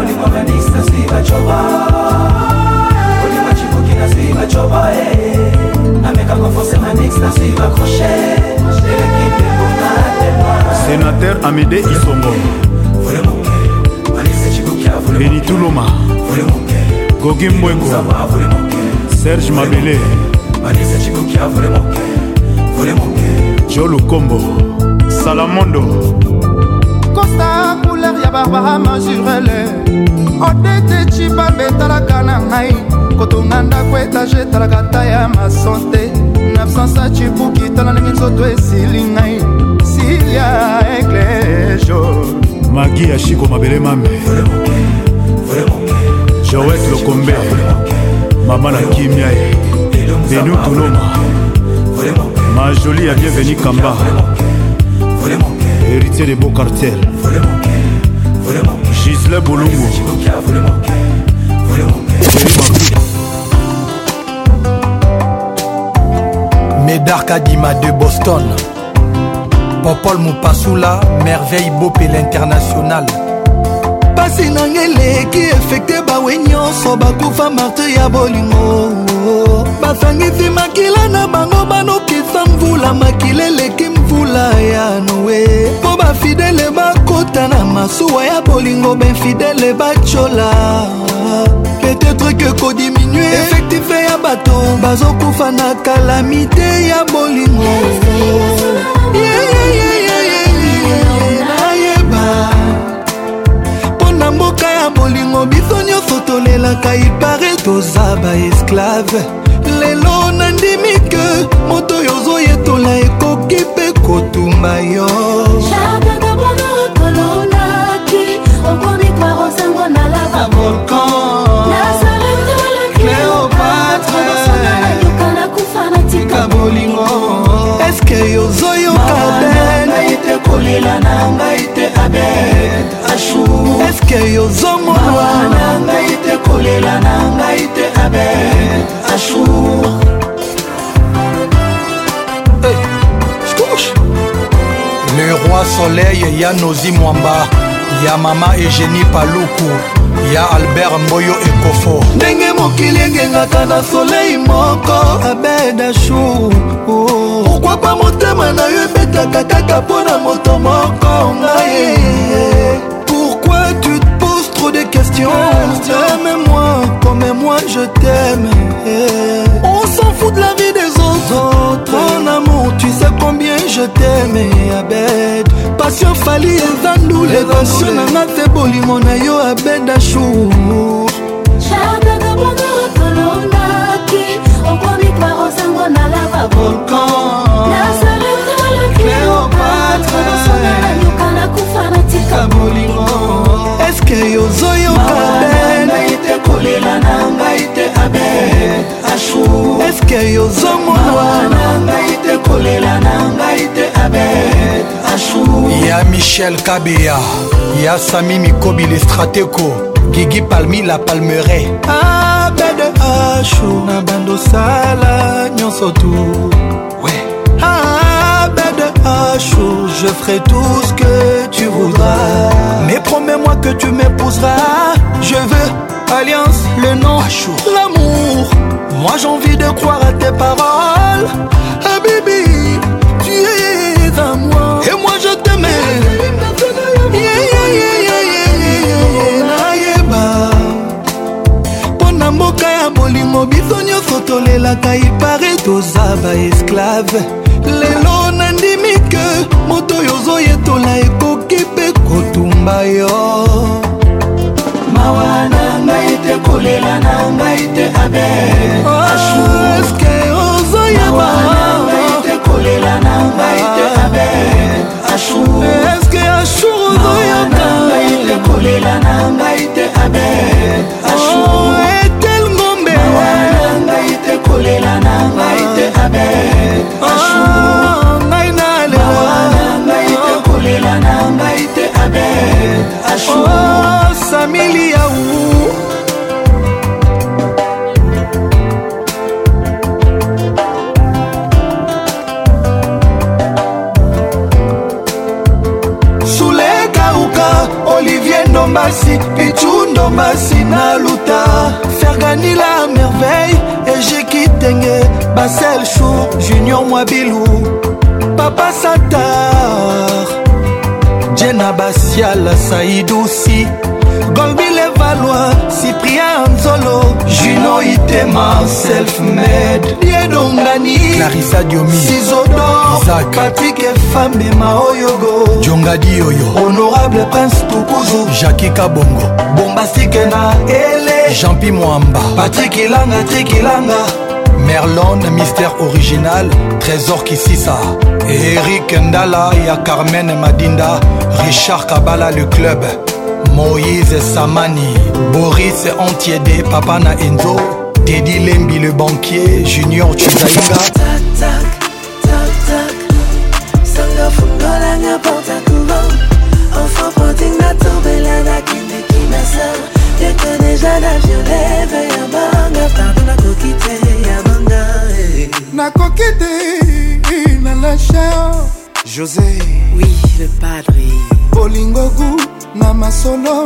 S29: nameka kofonsema nix nasuiva crochet sénateur amédé isongon beni tuluma gogi mbweko serge mabele jo lukombo salamondo kosta couleur ya barbara majurele odete cibambe etalaka na ngai kotonga ndako etage etalaka ta ya masante na absence acibuki tala ndenge nzoto esili ngai silia eglejo magi ya shiko mabele mame joet lokombe mama na kimia ye denu tunoma majoli ya bienveni kamba héritier de beau cartel gisle bolongo Médard Kadima de Boston Popol Mupasula, merveille Bopé l'international pasi na ngai eleki efekte bawe nyonso bakufa marte ya bolingo basangisi makila na bango banokisa mvula makila eleki mvula ya noe mpo bafidele bakota na masuwa ya bolingo benfidele bacola peut-être que kodiminue effective ya bato bazokufa na kalamite ya bolingo nayeba mpo na mboka ya bolingo biso nyonso tolelaka ipare toza baesklave lelo nandimi ke moto oyo ozoyetola ekoki mpe kotumba yo abel yozoyoka abeleske yozomonwa Le roi soleil ya Nozi Mwamba ya mama Eugénie Paluku ya Albert Mboyo Ekofo ndenge mokili engengaka na soleil moko abedashu papa motema na yo ebetaka kaka mpo na moto moko ngai pourquoi tu te poses trop de questions aime-moi comme moi je t'aime on s'en fout de la vie des autres ton amour tu sais combien je t'aime abed passion fali eza ndule pasio nanga te bolimo na yo abed ashour jardin de bonheur tolonaki okomi par osango na lava volcan na bolingo eske yozoyoka ngai te kolela na ngai te abe ashu eske yozomonana ngai te kolela na ngai te abe ashu ya michel kabeya ya sami mikobi le strateko gigi palmi la palmeret abede ashu na bandosala nyonso tu chaud je ferai tout ce que tu voudras. Mais promets-moi que tu m'épouseras. Je veux alliance, le nom, l'amour. Moi j'ai envie de croire à tes paroles. Hey ah, baby, tu es à moi. Et moi je t'aimais. Yeah, yeah, yeah, mboka ya bolingo biso nyonso tolelaka ipare toza baesklave lelo moto oyo ozoyetola ekoki mpe kotumba yo mawa na ngai te kolela na ngai te abeeske oh, ozoyeba kolela na ngai te abeeske ashur ozoyoka ngai te kolela na ngai te abeetel ngombe ngai te kolela na ngai te abe oh, samili yaou olivier ndombasi pichu ndombasi na luta fergani la merveille ejiki tenge basel chou junior mwabilu papa satar na basiala saidusi golbile valoi cyprien nzolo juno itema selfmed diedongani narisa diomi sizodor patrik efambema oyogo jongadi oyo honorable prince tukuzu jaki kabongo bombastike na ele jeanpi mwamba patrik ilanga trik ilanga Merlon, mystère original, trésor Kissisa Eric Ndala, ya Carmen Madinda Richard Kabala, le club Moïse Samani Boris Antiédé, Papa na Enzo Teddy Lembi, le banquier Junior Chizaïga josé oui le padre bolingogu na masolo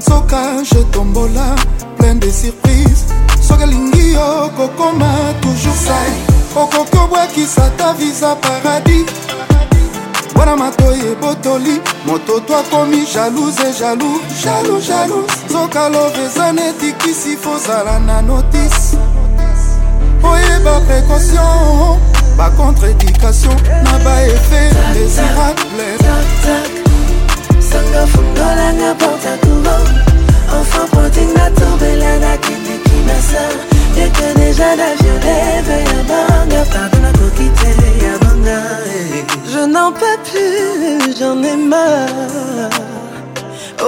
S29: nzoka je tombola plein de surprise soki alingi yo kokoma toujours sai okoki obwakisa ta visa paradis mpona matoi ebotoli moto to akomi jalouse jalou jalou jalouse nzoka love eza netikisi fozala na notise oyeba précaution bacontredikation na baefe désirable sanga fungolanga porta courant enfant pointing na tombela nakendeki na sar yeke deja na violeve ya banga pardon nakoki te ya banga eh. je n'en peux plus j'en ai marre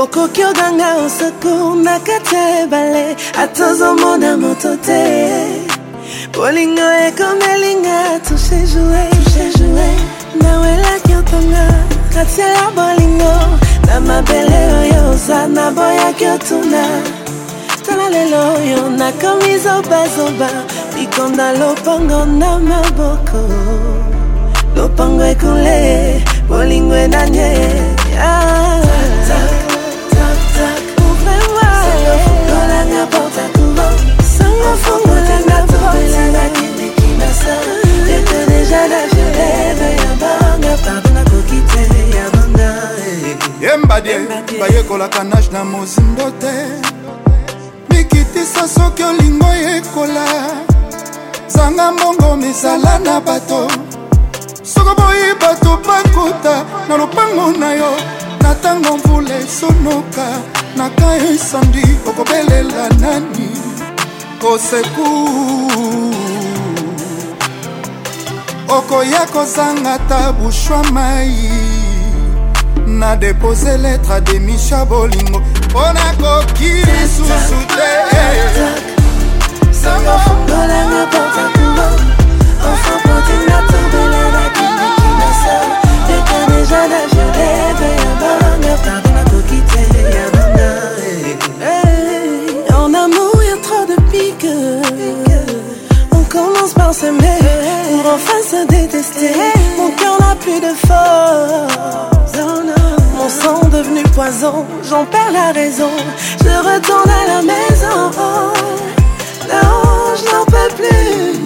S29: okoki oganga osecour nakata ebale atozomona moto te kolinga ekomelinga tusejue nawelaki otonga katiala bolingo na mabele oyo oza naboyaki otuna tala lelo oyo nakomi zobazoba likonda lopango na maboko lopango ekule bolingo enanye ah. Sango fongola na ça tete deja na jeleve ya banga pardo nakoki te ya banga eh. yembadie bayekolaka nage na mozindo te mikitisa soki olingo yekola zanga mbongo mizala na bato soko boyi bato bakuta na lopango na yo na ntango mvula esonoka na ka esandi okobelela nani kosekur okoya kozanga ta bushwa mai na depose letre ademisha bolingo mpo nakoki lisusu te sango fongolangapotakumo ofopotina de force. Mon oh sang devenu poison, j'en perds la raison. Je retourne à la maison. Non, je n'en peux plus.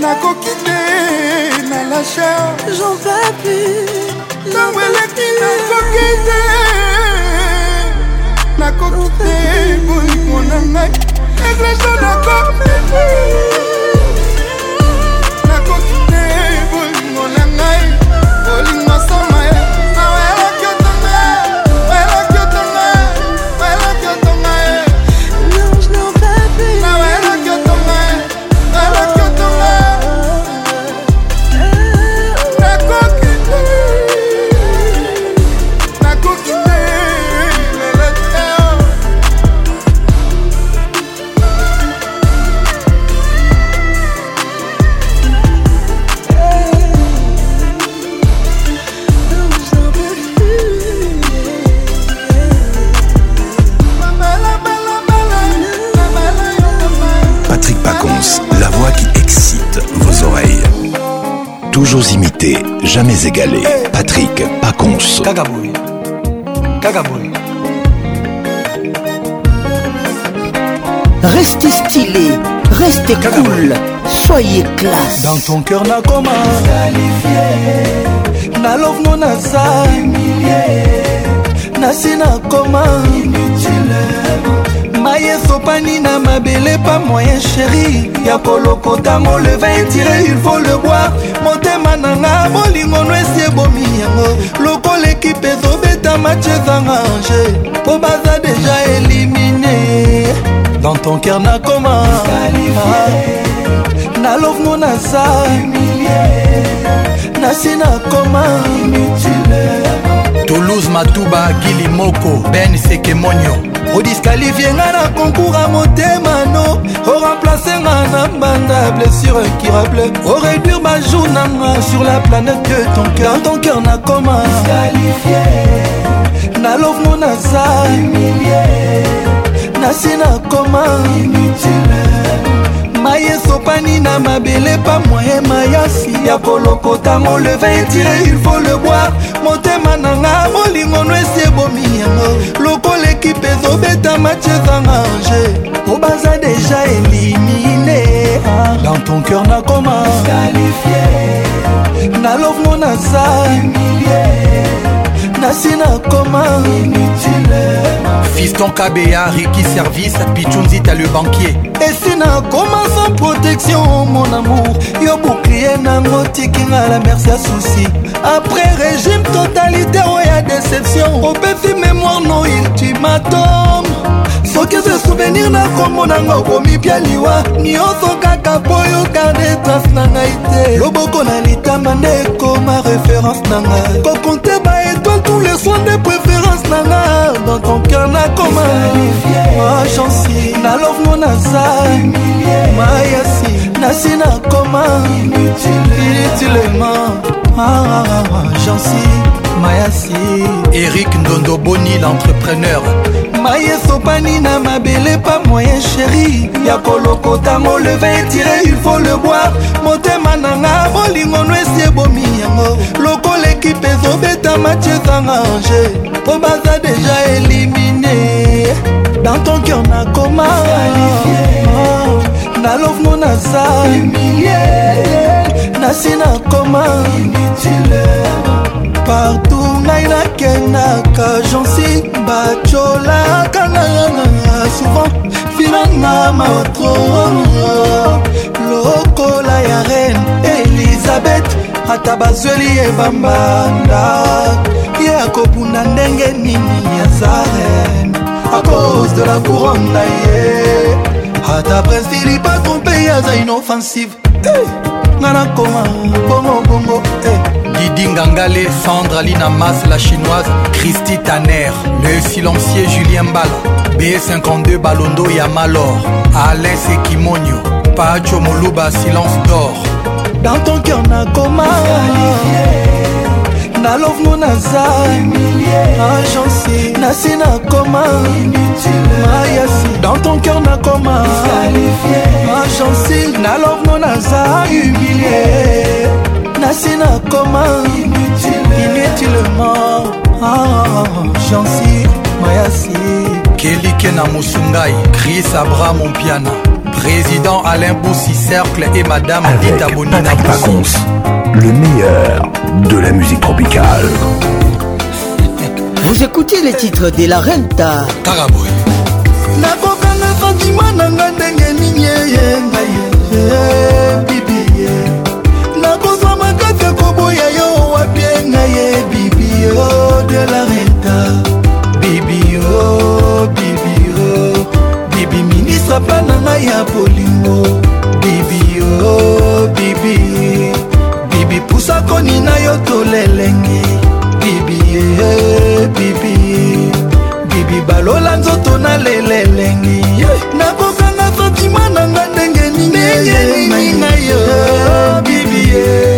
S29: La coquille na la chair. J'en peux plus. J'en peux plus. La coquine, mon je La le mon plus. nasoma yo toujours imité, jamais égalé. Patrick Pacons. Kagaboy. Kagaboy. Restez stylé, restez Kagaboy. cool, soyez classe. Dans ton cœur, Nakoma. Na love non asa. Na sina koma. maye sopani na mabele pa moyen chéri ya kolokota moleva intire il faut le boire motema nanga bolingono esi ebomi yango lokola ekipe ezobeta match ezanga ange mpo baza deja elimine dans ton cœur nakoma na lovno naza nasi nakoma toulouse matuba gilimoko ben sekemonio odiskalifie nga na konkour ya motema no oremplace nga na mbanda blessure incurable oréduire majour nanga sur la planète que ton cœur ton cœur nakoma na lovmo naza nasi nakoma inutile mai esopani na mabele pa moyen mayasi ya kolokotango le vin etire il faut le boire motema na nga bolingono esi ebomi yango lokola ekipe ezobeta match ezanga ange po baza deja elimine ah. dans ton cœur nakoma nalofongo naza nasi nakoma fiston kabeya riki service pichunzita le banquier esi nakoma sans protection mon amour yo bouclier nango tikinga la merci ya susi après régime totalitaire oya oh, déception opesi mémoire no ultimatum kese souvenir nakomonanga okomipia liwa nyonso kaka po yogarde trace na ngai te loboko na litama nde ekoma référence na nga kokonte baétoile tout le soin de préférence na nga dans ton cœur nakoma machansi na lovno naza mayasi nasi nakoma inutilement jansi ah, ah, ah, mayasi erik ndondoboni l'entrepreneur mayesopani na mabele pa moyen sheri ya kolokotango le vin etire ilfaut le boire motema nanga bolingono esi ebomi yango lokola ekipe ezobeta mati ezanga ange mpo baza deja elimine dans ton cœur nakoma na lovno naza na si nakoma partout ngai nakendaka jansi bacolaka nayanga souvent finanga matro lokola ya reine elizabeth ata bazweli ebambanda ye akobunda ndenge nini aza reine a cause de la couronne na ye ata prince philipe atrompe ye aza inoffensive ngai nakoma bongobongo eh. didi ngangale sandre alina mas la chinoise christy taner le silencier julien mbala b52 balondo ya malor alain sekimonio pacho moluba silence d'or dans ton cœur nakoma na love ngo naza agence ah, nasi nakoma ah, mayasi dans ton cœur nakoma agence ah, na love ngo naza humilié nasi nakoma inutilement ah, jansi mayasi kelike na mosungai chris abraham ompiana président alain boussi cercle et madame adita
S59: bonina le meilleur de la musique tropicale
S60: vous écoutez les titres de la renta
S29: taraboy nakokanga fandima nanga ndenge nini eyengai de la renta bibi o oh, bibi o oh. bibi ministre pa na ngai ya bolingo bibi o oh, bibi bibi pusa koni na yo tolelenge bibi e bibi bibi balola nzoto na lelelengi nakokanga fatima na nga ndenge nini na yo bibi e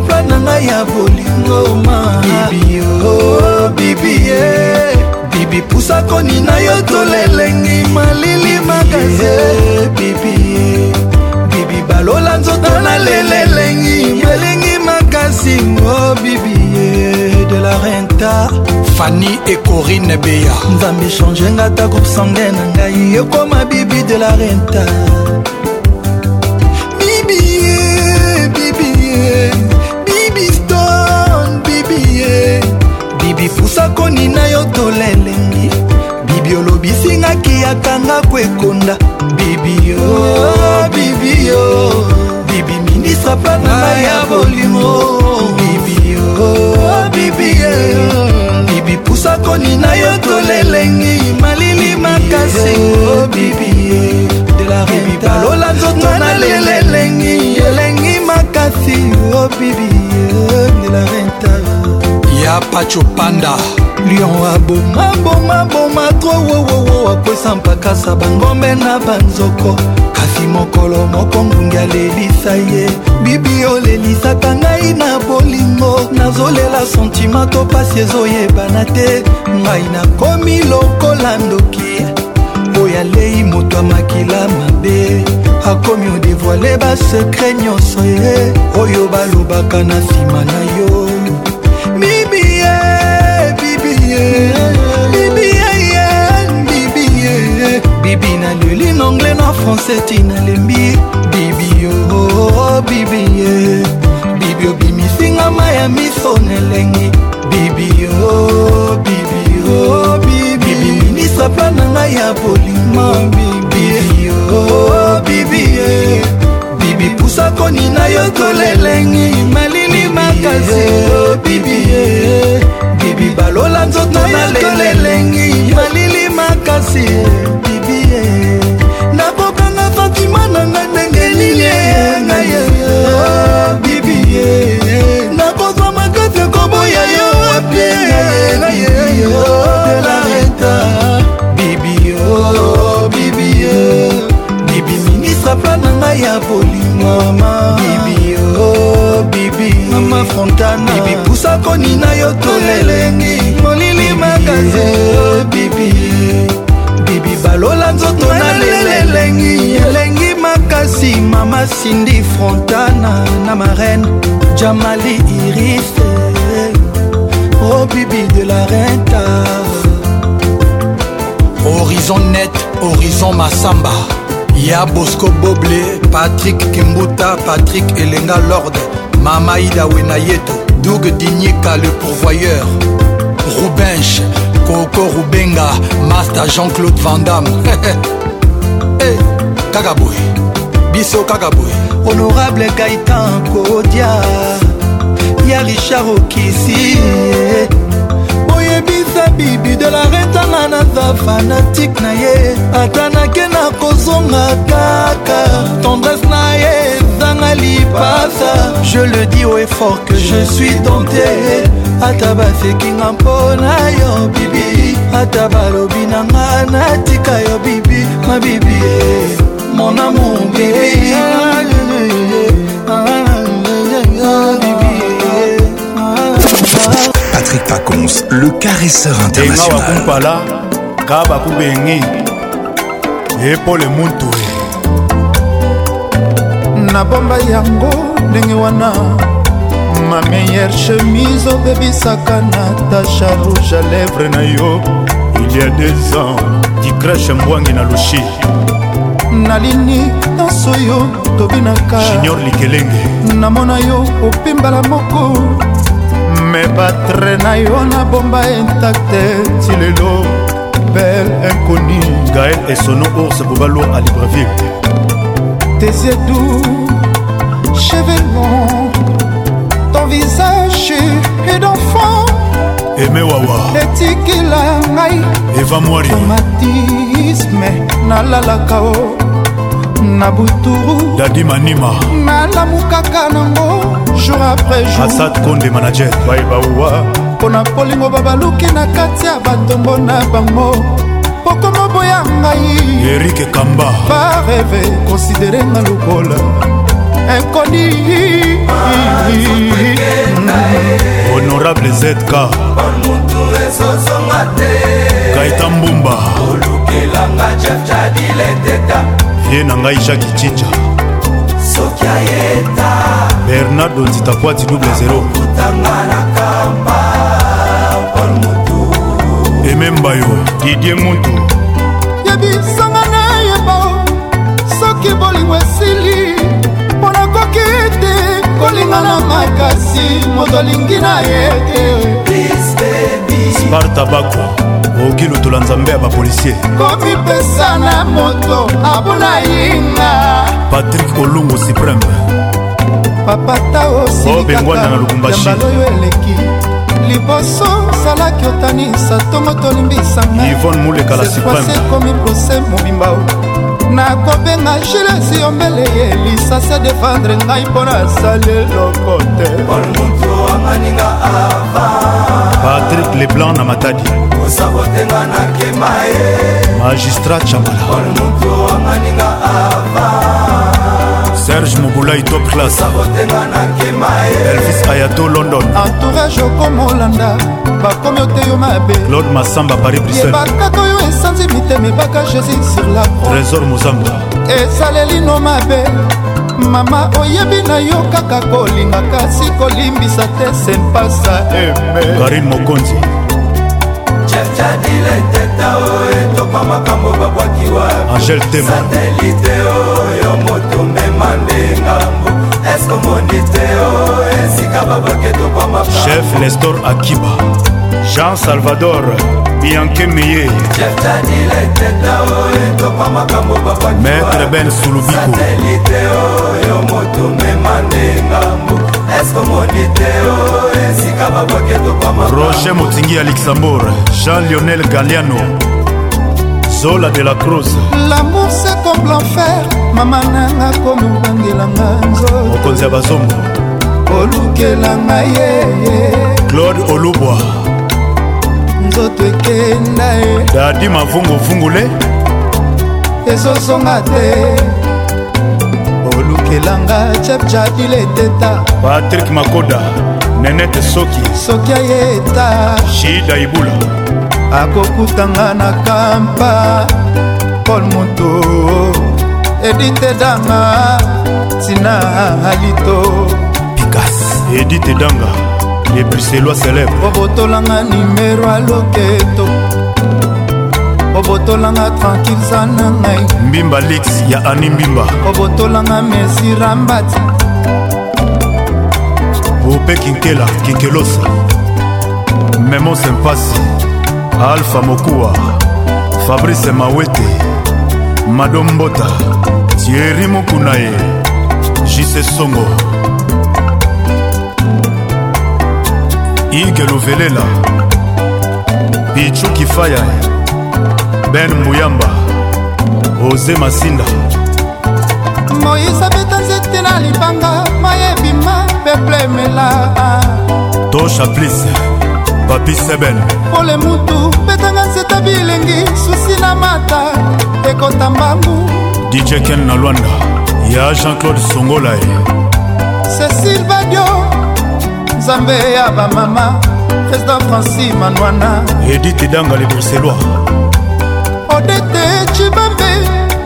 S29: baplan na ngai ya bolingo ma bibi oh, ye bibi pusa konina yo tolelengi malili makaze bibi bibi balola nzoto nalelelengi malingi makasi ngo oh, bibi ye de la renta fani ekorine beya nzambe echange nga ta groupe sange na ngai ekoma bibi de la renta lipusa koni na yo tolelengi bibi olobisingaki akanga kwekonda bibio bibio bibi minisa panama ya bolingo bibio bibie bibi pusa koni na yo tolelengi malili makasi bibie bibi balola nzoto na lelelengi elengi makasi o oh, bibie de la rentare ya pacho panda lion abomabomaboma tro wowowo akwesa mpakasa bangombe na banzoko kasi mokolo moko ngungi alelisa ye bibi olelisaka ngai na bolingo nazolela sentima to pasi ezoyebana te ngai nakomi lokola ndoki oyo alei moto amakila mabe akomi odevoile basekre nyonso ye oyo balobaka na nsima na yo bibiye bibiye bibiye bibi naleli na anglais na français ti nalembi bibio bibiye bibi obimisinga ma ya miso nelengi bibio bibio bibi minisa plan na ngai ya bolingo bibio bibiye bibi pusakoni na yo tolelengi malili makasi o oh, bibi eh. bibi balola nzoto na tolelengi malili makasi bibi eh. nakokanga fatima na nga ndenge nini eh, ngai oh, bibi nakozwa makasi koboya yo apie ya bolingo bibi o oh. oh, bibi mama fontana bibi pusa konina yo tolelengi molili makaze o oh. bibi bibi balola nzoto na lelelengi elengi makasi mama sindi fontana na marene jamali irise o bibi de la renta horizon net horizon masamba ya bosco boble patrik kimbuta patrik elenga lorde mama ida wenayeto doug dinyika le pourvoyeur rubenche koko rubenga master jean-claude vandam hey, kaka boye biso kaka boye honorable gaitan kodia ya richard okisi eza bibi de la retanga naza fanatike na ye ata nake na kozonga kaka tendresse na ye ezanga lipasa je le dis au effort que je suis dompté ata basekinga mpona yo bibi ata balobi na nga natika yo bibi mabibi mon amour bibi
S59: Pacons, le caresseur international.
S29: nabomba yango ndenge wana ma meilleure chemise obebisaka natasha rouge à lèvre na yo il y a deux ans dikrashe mbwangi na lushi nalini nyonso yo tobinaka junior likelenge namona yo opimbala moko me batre na yo nabomba intacte ti lelo bel inconi gael esono ours bobalo a libreville tesiedu chevelon ton visage et d'enfant eme wawa etikila ngai eva mwari traumatisme nalalaka o na buturu dadi manima nalamu kaka nango jour après jour asad konde manager baibawa mpo na polingo babaluki na kati ya batombo na bango pokoma boya ngai erike kamba bareve konsidere nga lokola ekoni honorable zk kaita mbumba olukelanga jafjadile
S61: teta ye na ngai jaki cinja
S29: bernardo
S61: nzitakwati double zero
S29: emembayo didie mutu yebisanga nayeba soki bolingo esili mpo nakoki te kolinga na makasi moto
S61: alingi na ye te sparta bakwa
S29: okoki lutola nzambe ya bapolisier komipesa na moto abuna yinga patrik olungu supreme papata osilikaka yambaloyo eleki liboso osalaki otanisa ntongo tolimbisanga ivone mulekala supreme ekomi prose mobimba nakobenga gilesi yombele ye lisasi adefendre ngai mpo nasali eloko te patrik leblanc na matadi kosabotenga nakema ye magistrat chamala serge mobulai top
S61: classelvis
S29: ayato london entourage okomolanda bakomi oteyo mabe claude masamba paris bruxellebakaka oyo esanzi mitema ebaka jésus sur la trésor mozamba esalelino mabe mama oyebi na yo kaka kolinga kasi kolimbisa te sempasa eme karine mokonzi jadile teta o etopa makambo babwakiwa angel temsatelite oyo oh, moto mema nde ngambo eske omoni oh, te o esika babaki etopa makambo chef nestor akiba jean salvador bianke meye maître ben sulubiko Oh, roger motingi ya luxembourg jean lionel galiano zola de la cruz lamour se comme l'enfer mama nanga komi obangelanga nzoto mokonzi ya bazongo olukelanga ye claude olubwa nzoto ekenda ye dadi mavunguvungule ezozonga te kolukelanga chepchadileteta patrik makoda nenete soki soki ayeta shida ibula akokutanga na kampa pol moto edite danga tina alito pikas edite danga lebruselois célèbre obotolanga nimero aloketo kobotolanga tranquille za na ngai mbimba lix ya ani mbimba kobotolanga mesirambati ope kinkela kinkelosa memose mpasi alfa mokuwa fabrice mawete madombota tieri mokuna ye jise songo ige lovelela pichu kifaya ben mbuyamba oze masinda moise abeta nzete na libanga mayebima peplemela to chaplis papi seben pole mutu betanga nzeta bilengi susi na mata ekota mbangu dijeken na lwanda ya jean-claude songolae cecil badio nzambe ya bamama président franci manwana edite danga le bruxellois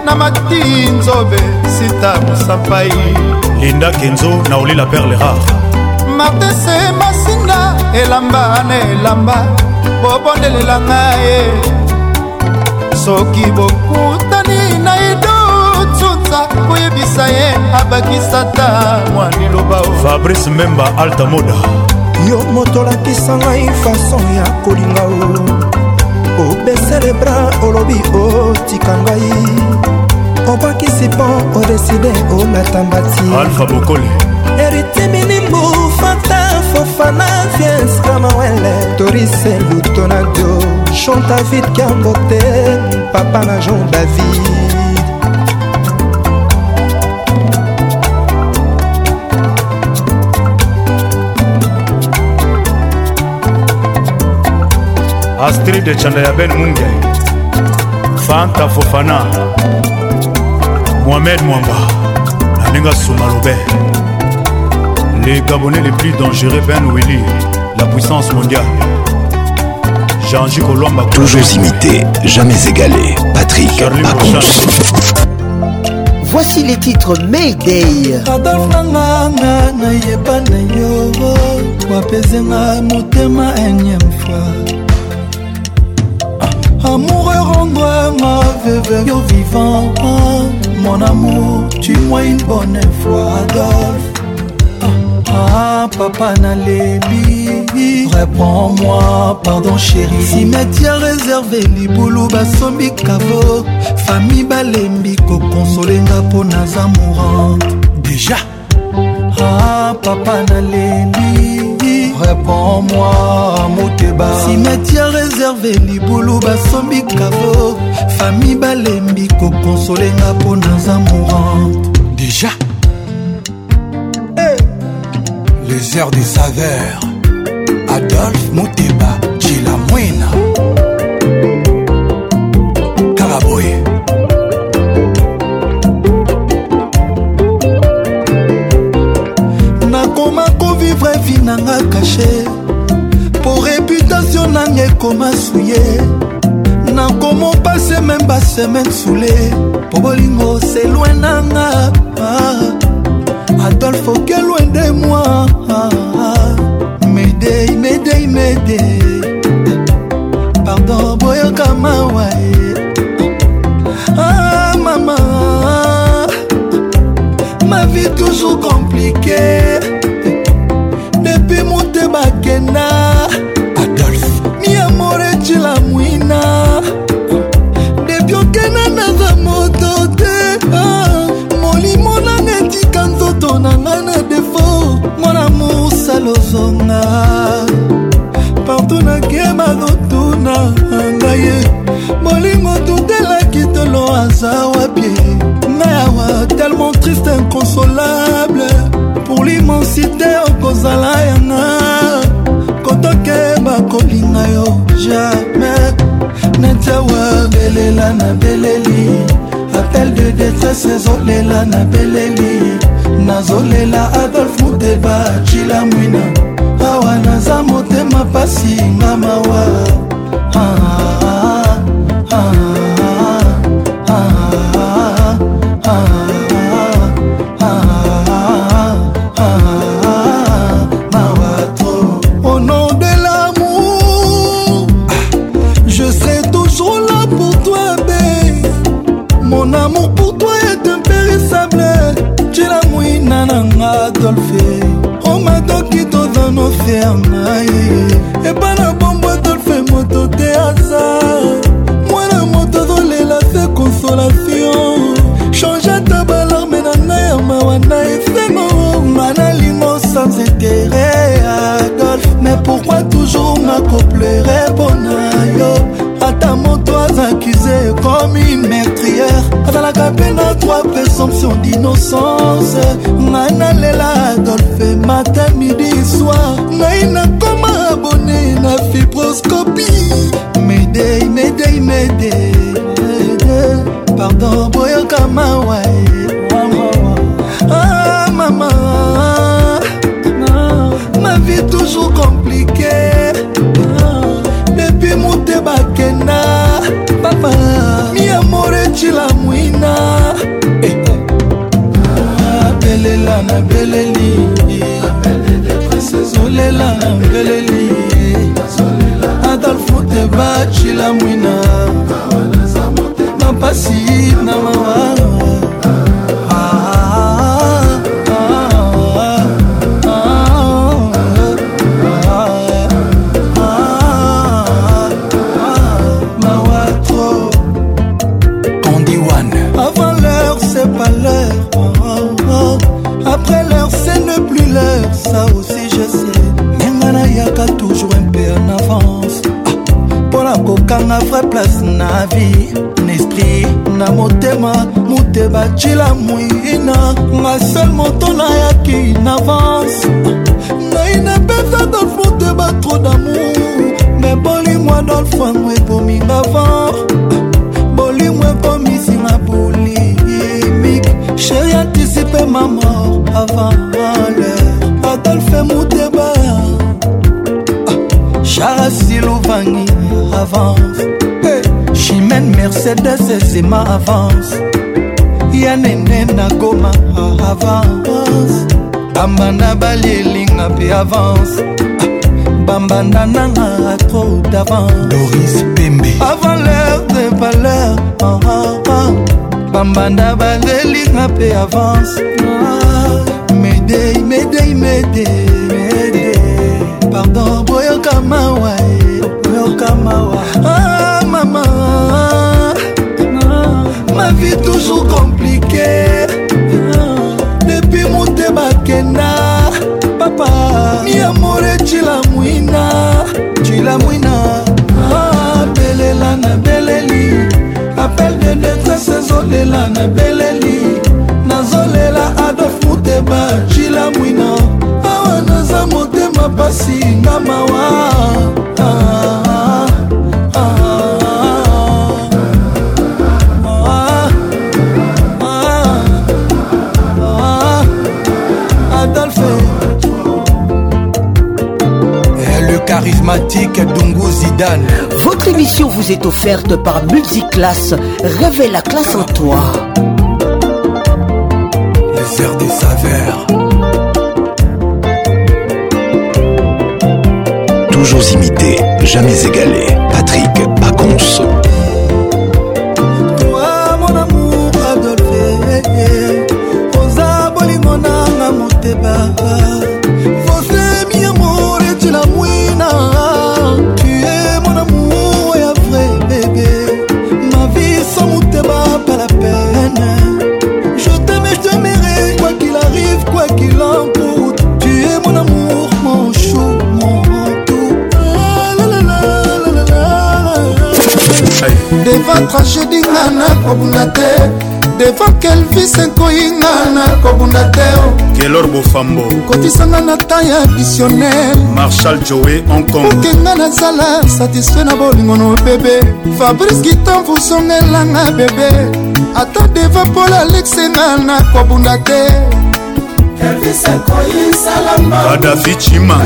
S29: na mati nzobe sita mosapai linda kenzo na olila perle rare martese masinga elamba na elamba bobondelela ngai soki bokutani na idotsutsa koyebisa ye abakisata mwa liloba fabrice memba altamoda yo moto olakisa ngai fason ya kolinga o obesele bra olobi otika ngai obwakisi mpo odeside olata mbatialfabokole eritiminimbu fata fofana viens kamawele torise lutonadio chanta vid kambote papa na jon david astrid chanda ya ben munge fanta fofana mohamed mwamba naninga suma lobe les gabonais les plus dangereux ben willy la puissance mondiale jean-ji kolomba
S59: toujours imité jamais égalé patrick pacons
S60: Voici les titres Mayday. adolf nanganga nayeba
S29: na yo wapezanga motema enyem fois amour rendre ma veuve yo vivant mon amour tu moi une bonne fois adolphe Ah, ah papa nalebi réponds-moi pardon chéri cimetière réservé libulu basombi kavo fami balembi kokonsolenga mpo naza mourante déjà ah papa nalebi reprends-moi moteba simetiere réservé libulu basombi kavo fami balembi kokonsolenga mpo naza mourante déjà hey. Eh. les heures des saveurs adolphe moteba jila mwina karaboye nakoma kovivre vi nanga kashe po reputatio nanga ekoma suye nakoma pase meme basemaine sule po bolingo selwe nanga ah, adolfo kelwe nde mwa ah, ah, medei medei medei pardon boyoka mawa ah, mama ma vie toujours compliquée ezolela na beleli appel de détresse ezolela na beleli nazolela adolf muteba cila mwina awa naza motema pasi nga mawa ah, ah, ah, ah. ah. nga avant l'heure adolphe muteba ah, charasilovani avance chimène mercedes zema avance ya nene na goma avance bambanda balielinga mpe avance ah, bambanda nanga atro davance
S59: doris pembe
S29: avant l'heure de valeur uh ah, -huh. bambanda balelinga mpe avance ah, medei medei medei pardon boyoka mawa boyoka mawa ah, mama ah, ma vie toujours compliquée ah, depuis monte bakenda papa mi amore cilamwina cilamwina nazolela na beleli nazolela adolf muteba jila mwina awa naza motema pasi nga mawa ah, ah, ah. ah,
S59: ah, ah eh, charismatique Dungu Zidane
S62: Votre émission vous est offerte par Multiclasse. Réveille la classe en toi.
S61: Les airs des saveurs.
S59: Toujours imité, jamais égalé. Patrick Paconce.
S29: tragedi nga nakobunda te devant kelvis enkoyi nga nakobunda te oh. kelor
S61: bofambo
S29: kotisanga na temps ya additionnel marshal
S61: joe
S29: hongkongke nga nazala satisfait na bolingo no bebe fabrice gitan vosongelanga bebe ata devant paul alexe nga nakobunda te
S61: kadafi
S29: cima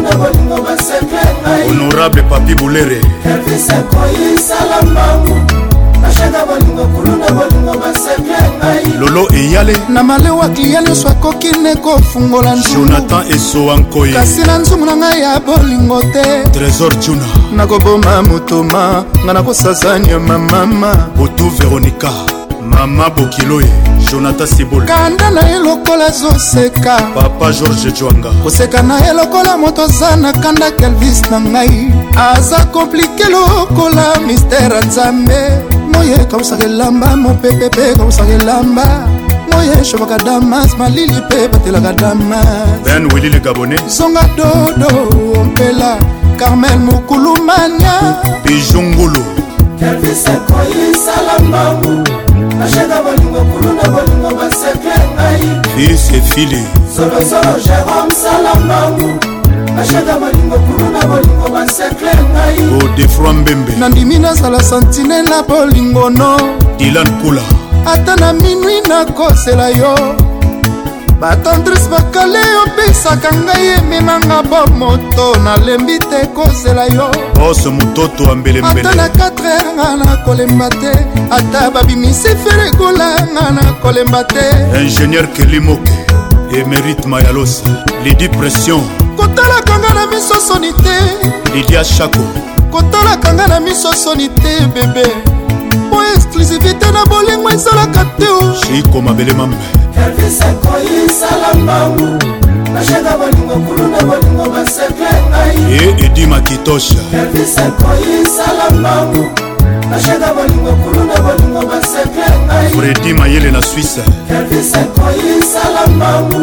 S29: na bolingo basepe ngai
S61: honorable papi bulere
S29: elvisekoyisalambangu nashanga bolingo kulunda bolingo basepe ngai
S61: lolo eyale
S29: na malewa klia nyonso akoki ne kofungola
S61: jonathan esowa nkoi
S29: kasi na nzumu na ngai ya bolingo te
S61: trésor juna
S29: nakoboma motoma ngai nakosasa nyama mama
S61: botu veronika mama bokiloye jonathan sibol kanda
S29: na ye lokola zoseka
S61: papa george jwanga
S29: koseka
S61: na
S29: ye lokola moto aza na kanda kelvis na ngai aza komplike lokola mistere nzambe moye kausaka elamba mopepe mpe kausaka elamba moye shobaka damas malili mpe batelaka damas ben
S61: wilili gabone
S29: zonga dodo ompela carmel mokulumania bijungulu kelvis akoyisala mbangu ashaka bolingo
S61: kulu na bolingo basekle ngai fils efili solosolo jérome salambangu ashaka bolingo kulu na bolingo basekle ngai odefroi
S29: mbembe nandimi nazala santine na bolingono
S61: dilan kula ata
S29: na minwi nakosela yo batantrise bakale opesaka ngai ememanga bo moto nalembi te kozela
S61: yo oso mototo ambeleata na 4 heure nga nakolemba te
S29: ata babimisi ferekola nga nakolemba
S61: te ingénieur kelimoke emerite mayalosa lidi pression
S29: kotalaka nga na miso soni te lidia
S61: shako
S29: kotalaka nga na miso soni te bebe po exclusivité na bolingo ezalaka te o shiko mabele mambe ndakisa koyisala mbangu bashaka bolingo kulu na bolingo
S61: basekle ngai ye edi makitosha
S29: elvisa koyisala mbangu bashaka bolingo kulu na bolingo basekle ngai
S61: fredi mayele
S29: na swisse elvisa koyisala mbangu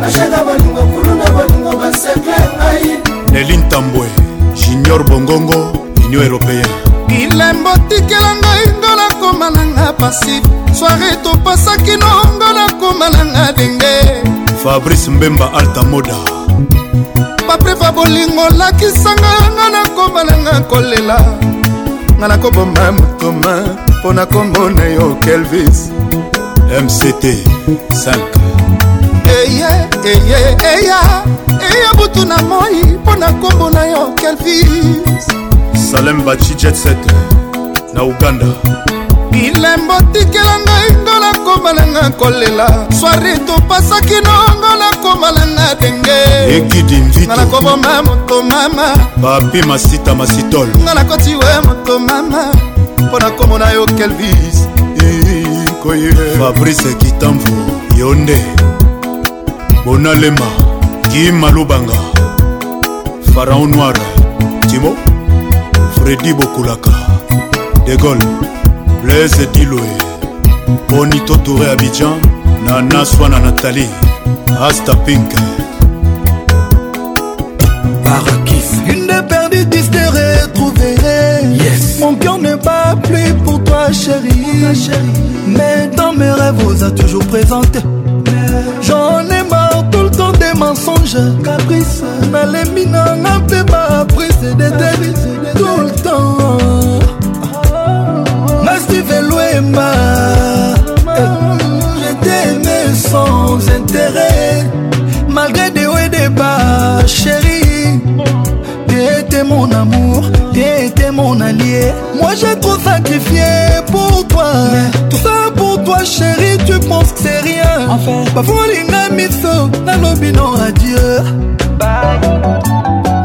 S29: bashaka bolingo kulu na bolingo basekle ngai nelin
S61: tambwe junior bongongo union européenne
S29: bilembo tikelanga masif soare topasaki nongo nakoma nanga
S61: denge fabrice mbemba altamoda
S29: bapreva bolingo olakisanga nga nakoma nanga kolela nga nakoboma motoma mpo nakomona yo kelvis
S61: mct 5
S29: eye eye eya eya butu na moi mpo na nkombo na yo kelvis salem bachi
S61: jet set
S29: na
S61: uganda
S29: bilembo tikela ngai ngola komalanga kolela swari topasaki nongola komalanga denge
S61: ekidinga
S29: nakoboma moto mama
S61: papi masita masitol nga nakoti
S29: we moto mama mpo na
S61: komona yo kelvis fabrice kitamvu yo nde bonalema kima lubanga faraon noir timo fredi bokulaka de gaulle blaise diloe bonito touré abidjan nana swana nathalie asta pink
S29: barakif une perdue disterée trouverée yes. mon cœur ne bat plus pour toi chérie, chérie. mais dans mes rêves vous a toujours présenté j'en ai marre tout le temps des mensonges caprice mais les mineurs n'ont pas appris c'est des tout le temps pemba eh, je t'aime sans intérêt malgré des hauts et des bas chérie t'étais mon amour t'étais mon allié moi j'ai trop sacrifié pour toi Mais tout ça pour toi chérie tu penses que c'est rien enfin. bafolinga miso nalobi non adieu Bye.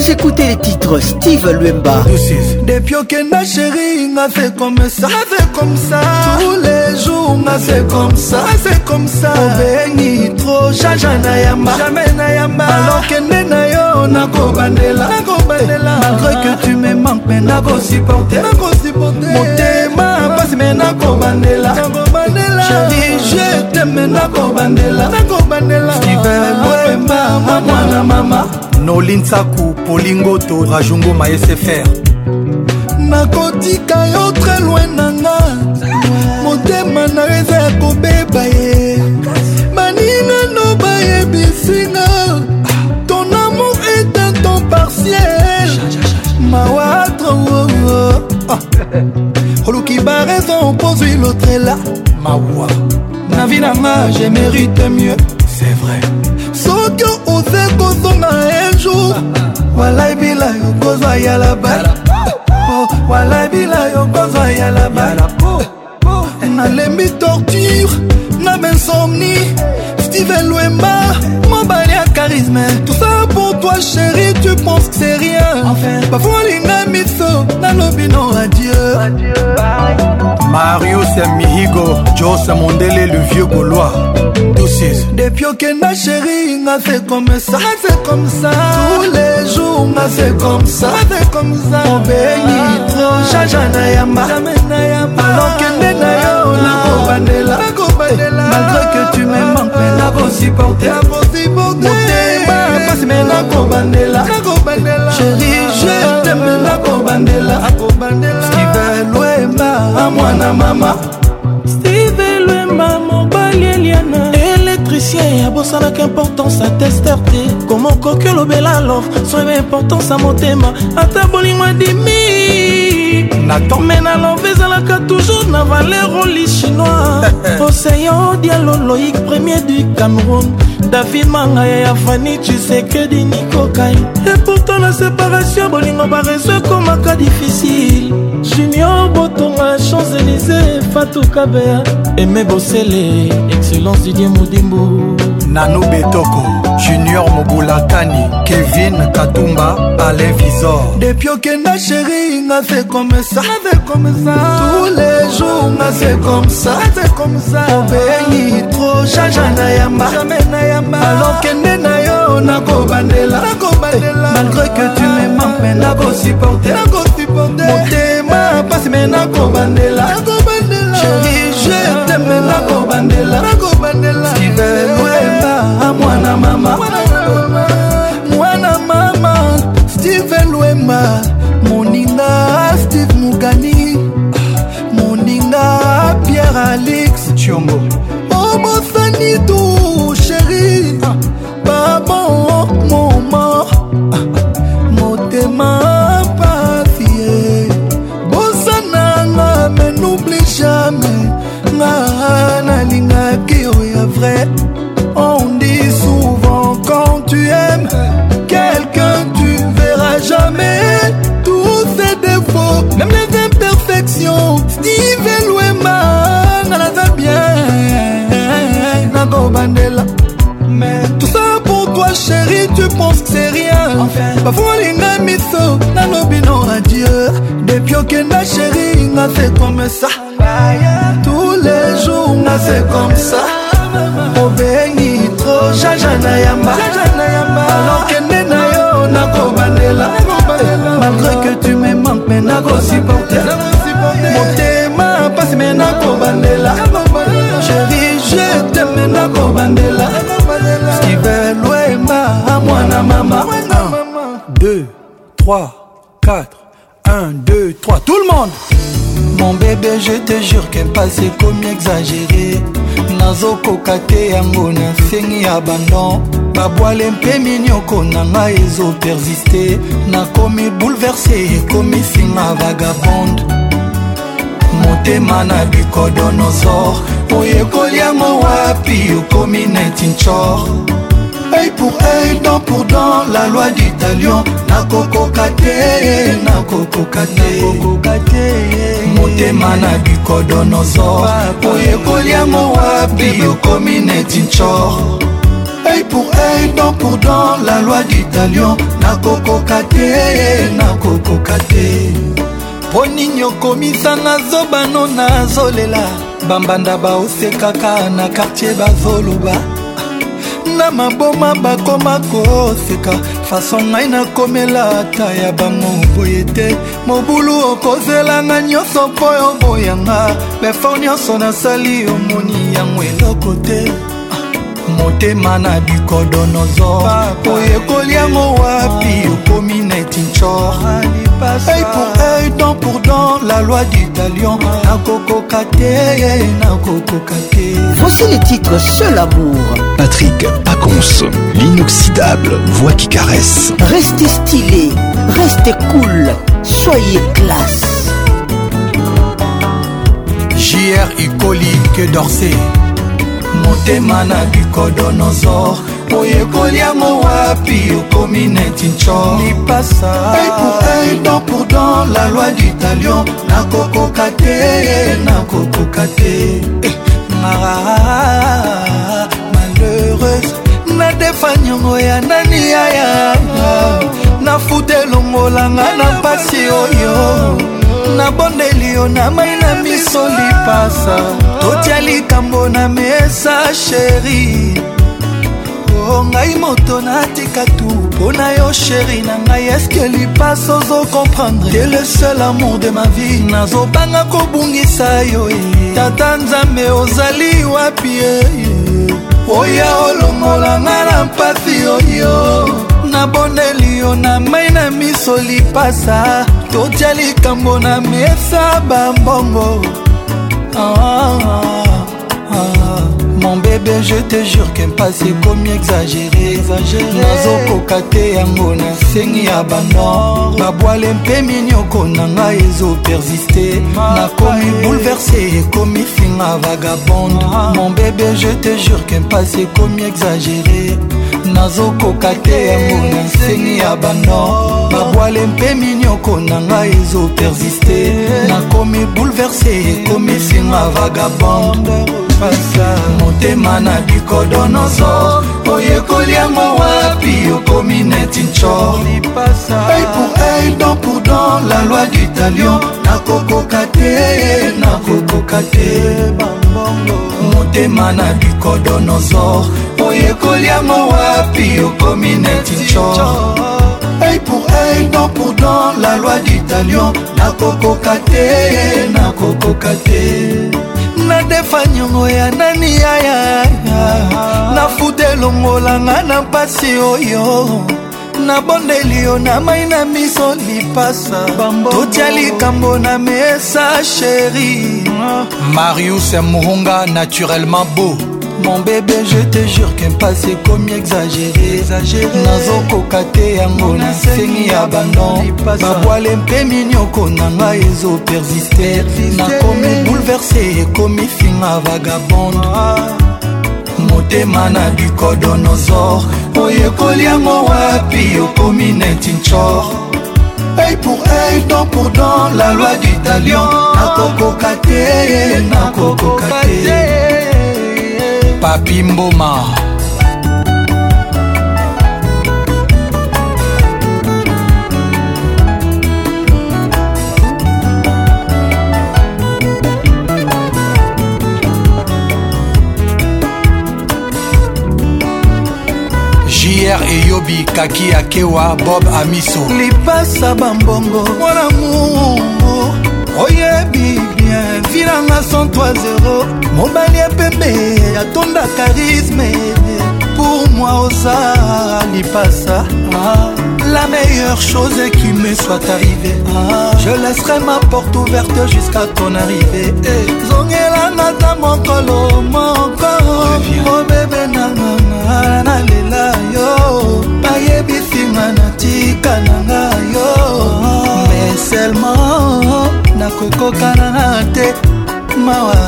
S62: Vous écoutez les titres Steve Luemba.
S29: Depuis que na chérie, on a fait comme ça, on fait comme ça. Tous les jours, on a fait comme ça, on fait comme ça. On bénit trop, jaja na yamba, jamais na yamba. Alors que ne na yo, na ko bandela, na ko bandela. Malgré que tu me manques, mais na ko supporter, na ko supporter. Mon thème, passe mais na ko bandela, na ko bandela. Chérie, je t'aime, na ko bandela, na ko bandela. Steve Luemba, mwana mama,
S61: Nolin Saku. kolingoto rajungo maesfr
S29: nakotika yo tre loin nanga motema na yo eza ya kobeba ye baninano bayebisinga ton amour est un temps partiel mawatre oluki oh, oh. ah. baraison opozwi lotrela mawa na vi nanga je mérite mieux
S61: c'est vrai
S29: soki oze kozonga e jour walai bila yo kozwa yala bal oh, walai bila yo kozwa yala bal nalembi torture na bensomni steven lwemba charisme tout ça pour toi chérie tu penses que c'est rien enfin pas bafolinga miso nalobi no adieu
S61: Mario ya Joe c'est mondele le vieux gaulois
S29: depuis que chéri nga c'est comme ça c'est comme ça tous les jours nga c'est comme ça c'est comme ça obéi trop jaja na yamba alokende na la nakobandela malgré que tu me manques la supporter pasi me nakobandela sheri je ah, ah, teme nakobandela ah, steve lwemba amwana mama steve lwemba mobali eliana électricien ya bosalaka importance atester te komokoki olobela alors soyeba importance ya motema ata bolingo adimi boyi na torme na love ezalaka toujours na valero li chinois oseyo dialo loïk premier du cameroun david mangaya ya fani chisekedi nikokai epourtant na séparation bolingo bareso ekomaka difficile junior botonga champs élysé fatukabea eme bosele excellence didie modimbu
S61: nano betoko junior mobulakani kevin katumba pale visor
S29: depuis okenda sheri nga se comme ça tous les jours nga se comme ça obeli tro jaja na yamba alors kende na yo nakobandela malgré que tu me mampe nakosupporte motema pasi me nakobandela chéri je teme nakobandela mama mwana mama steven lwemba moninga steve mugani moninga pierre alix chiongo obosani oh, tu sheri babo momo motema pasie bosananga me noublie jamais nga nalingaki oya oh, vrai bafulinga miso nalobino adie depuis okenda sheri nga se comme ça tous les jours nga se comme ça obengi tro jaja na yamba alokende na yo nakobandela malgré que tu me manques me nakosuporte motema pasi me nakobandela sheri je teme nakobandela skivelwema amwana mama
S61: 2, 3, 4, 1, 2, 3, tout le monde
S29: Mon bébé, je te jure qu'un passé comme exagéré nazokoka te yango na nsengi ya bandon babwale mpe minioko na ngai ezopersiste nakomi bouleverse ekomi singa vagabonde motema na bicodonosor oyo ekoli yango wapi okomi netinchor œil pour œil dent pour dent la loi du talion nakokoka te nakokoka te motema na bikodonozor oyekoli yango wapi okomi neti ncor œil pour œil dent pour dent la loi du talion nakokoka te nakokoka te mpo nini okomisanga zobano nazolela bambanda baosekaka na kartier bazoloba na maboma bakoma koseka faso ngai nakomela ata ya bango boye te mobulu okozelanga nyonso mpo oboyanga befo nyonso nasali omoni yango eloko te ah, motema na bikodonozor oyekoli yango wapi okomi netinchor œil pour œil dent pour dent la loi du talion nakokoka te nakokoka
S62: te voici le titre seul amour
S59: Patrick Pacons, l'inoxydable voix qui caresse.
S62: Restez stylé, restez cool, soyez classe.
S29: JR Ucolique que d'Orsay. du na bikodonosor oyekoli yango wapi okomi Ni pas lipasa don pour la loi du talion nakokoka na nakokoka te eh. faniongo ya nani yaya nafuta elongolanga na mpasi oyo nabondeli yo na mai na miso lipasa totya likambo na mesa sheri o oh, ngai moto natika tu mpo na yo sheri na ngai eske lipasa ozo komprendre ye le seul amour de ma vie nazobanga kobungisa yo eh. tata nzambe ozali wapi ye eh? oya olongola nga na mpasi oyo nabondeli yo na mai na miso lipasa totya likambo na mesa bambongo ah, ah, ah. mon bébé je te jure kempasi ekomi exagéré nazokoka te yango na nsengi ya banor babwale mpe minioko na ngai ezopersiste nakomi bouleverse ekomi finga vagabonde ah. mon bébé je te jure kempasi ekomi exagéré nazokoka te yango na nseni ya banor babwale mpe minioko na ngai ezopersiste nakomi bouleverse ekomi singa vagabonde motema na bikodo nyonso oyekoli yango wapi okomi neti nco ei pour ei don pour don la loi du talion nakokoka te nakokoka te motema na bikodonozor oyekoli yango wapi okomi neti chor œil pour œil dent pour dent la loi d'italion nakokoka te nakokoka te nadefa nyongo ya nani yaya nafuta elongolanga na mpasi oyo oh nabondeli yo na mai na miso lipasa totya likambo na mesa sheri marius
S61: moronga naturellement
S29: beau mon bébé je te jure quempas ekomi exagéré nazokoka te yango na nsengi ya bandon babwale mpe minioko na ngai ezopersiste nakomi bouleverse ekomi finga vagabonde ah. motema na bikodonozor oyekoli yango wapi okomi neti nchor œil pour œil dent pour dent la loi du talion nakokoka te nakokoka te
S61: papi mboma pierre eyobi kaki akewa bob amiso
S29: lipasa bambongo mwana mungu oyebi bien vinanga 103 0 mobali ya pembe atondaka risme moi oza lipasa ah, la meilleure chose qui me soit arrivée ah, je laisserai ma porte ouverte jusqu'à ton arrivée eh. zongela nata mokolo moko o bebe nanga nalela yo bayebisinga natika nanga yo mais seulement nakokokana te
S61: mawa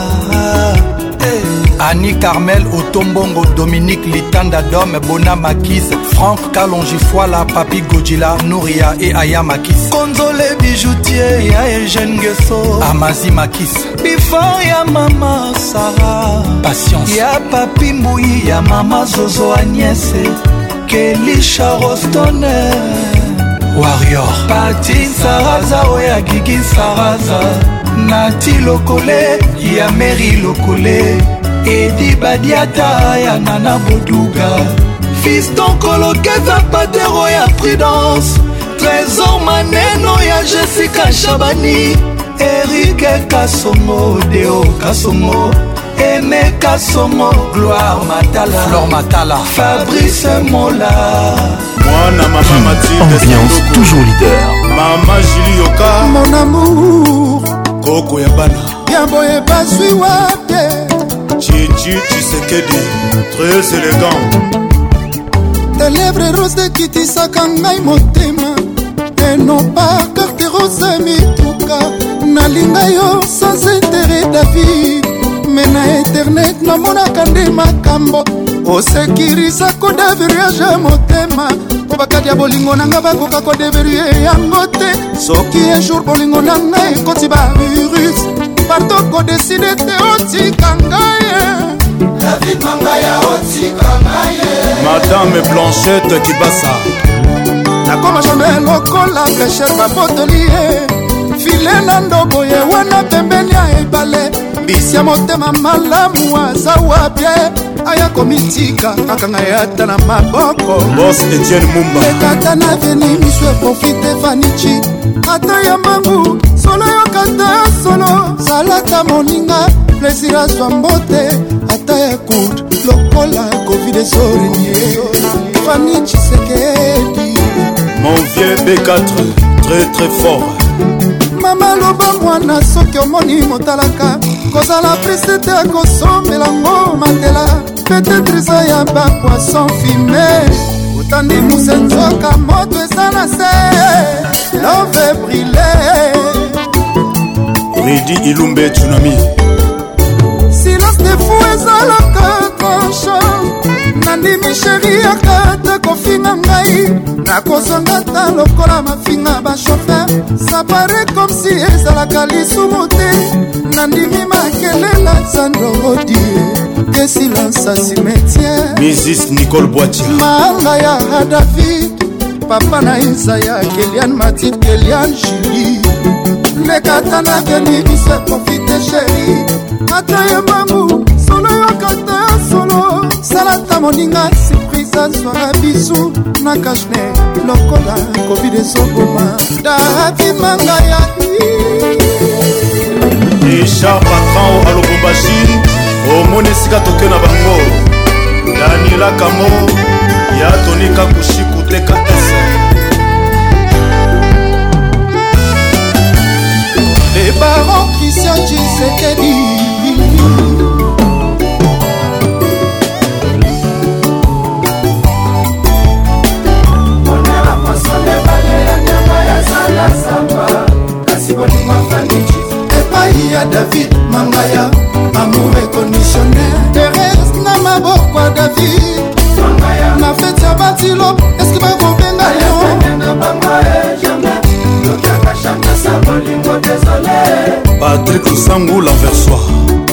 S61: te ani carmel otombongo dominique litanda dome bona makis frank kalongifoila papi gojila nouria e aya makis
S29: konzole bijoutier ya egene geso amazi
S61: makis
S29: bifor ya mama sara
S61: patience
S29: ya papi mbui ya mama zozo agnese kelisha rostoner warrior patin saraza oyo agigi saraza nati lokole ya meri lokole edi badiata ya nana boduga fiston kolokeza patero ya prudence trésor maneno ya jessica shabani erike kasongo deo kasongo emeka somo gloire matala flor matala fabrice mola mwana
S59: mama matildeambiance toujours leader
S61: mama jili yoka
S29: mon amour koko
S61: ya bana
S29: ya boye bazwi wate
S61: cici cisekedi très élégant
S29: telebre rose ekitisaka ngai motema enopakarte rose mituka nalinga yo sans intere david pome na eternet namonaka nde makambo osekirisa kodeveriage motema mpo bakati ya bolingo nanga bakoka kodeverie yango te soki ejour bolingo nanga ekoti bavirus parto kodeside te otikanga ye madame
S61: blanchette kibasa nakoma jambe lokola blecher baboteli ye file na
S29: ndobo ye wana pembeni ya ebale polisi ya motema malamu aza wapie aya komitika kaka ngai ata na maboko ekata na veni miso eprofite fanichi ata ya mbangu solo yokata solo salata moninga plesir azwa mbote ata ya coud lokola covid esorenie fanichi sekedi mon vieux b4 très très fort mama loba mwana soki omoni motalaka kozala prisi te kosomelango mandela petetre eza ya bapoison fume otandi muse nzoka moto eza na se love brile
S61: redi ilumbe tsunami
S29: silence de fou ezalaka tranchant nandimi sheri akata kofinga ngai nakozonga ta lokola mafinga bashofer sapare komsi ezalaka lisumu te nandimi makelela sandrogodie ke silansa simetiere
S61: misis nicole boitia
S29: maanga ya hadavid papa na isaya kelian matit kelian juli lekata na deni biso profite sheri ata yembamu solo yoka te solo salata moninga surprise azwaka bisu na kashne lokola covid ezoboma dabimanga yai
S61: richard patran a lubumbashi omoni esika tokio na bango daniela kamo ya tonika kushiku te katese le baron christian tshisekedi
S29: nasamba kasi bolingo afaniki epai ya david mangaya amour econditionner terese na maboko ya david na feti ya batilo eske bakobenga yo
S61: patrik osangula versoir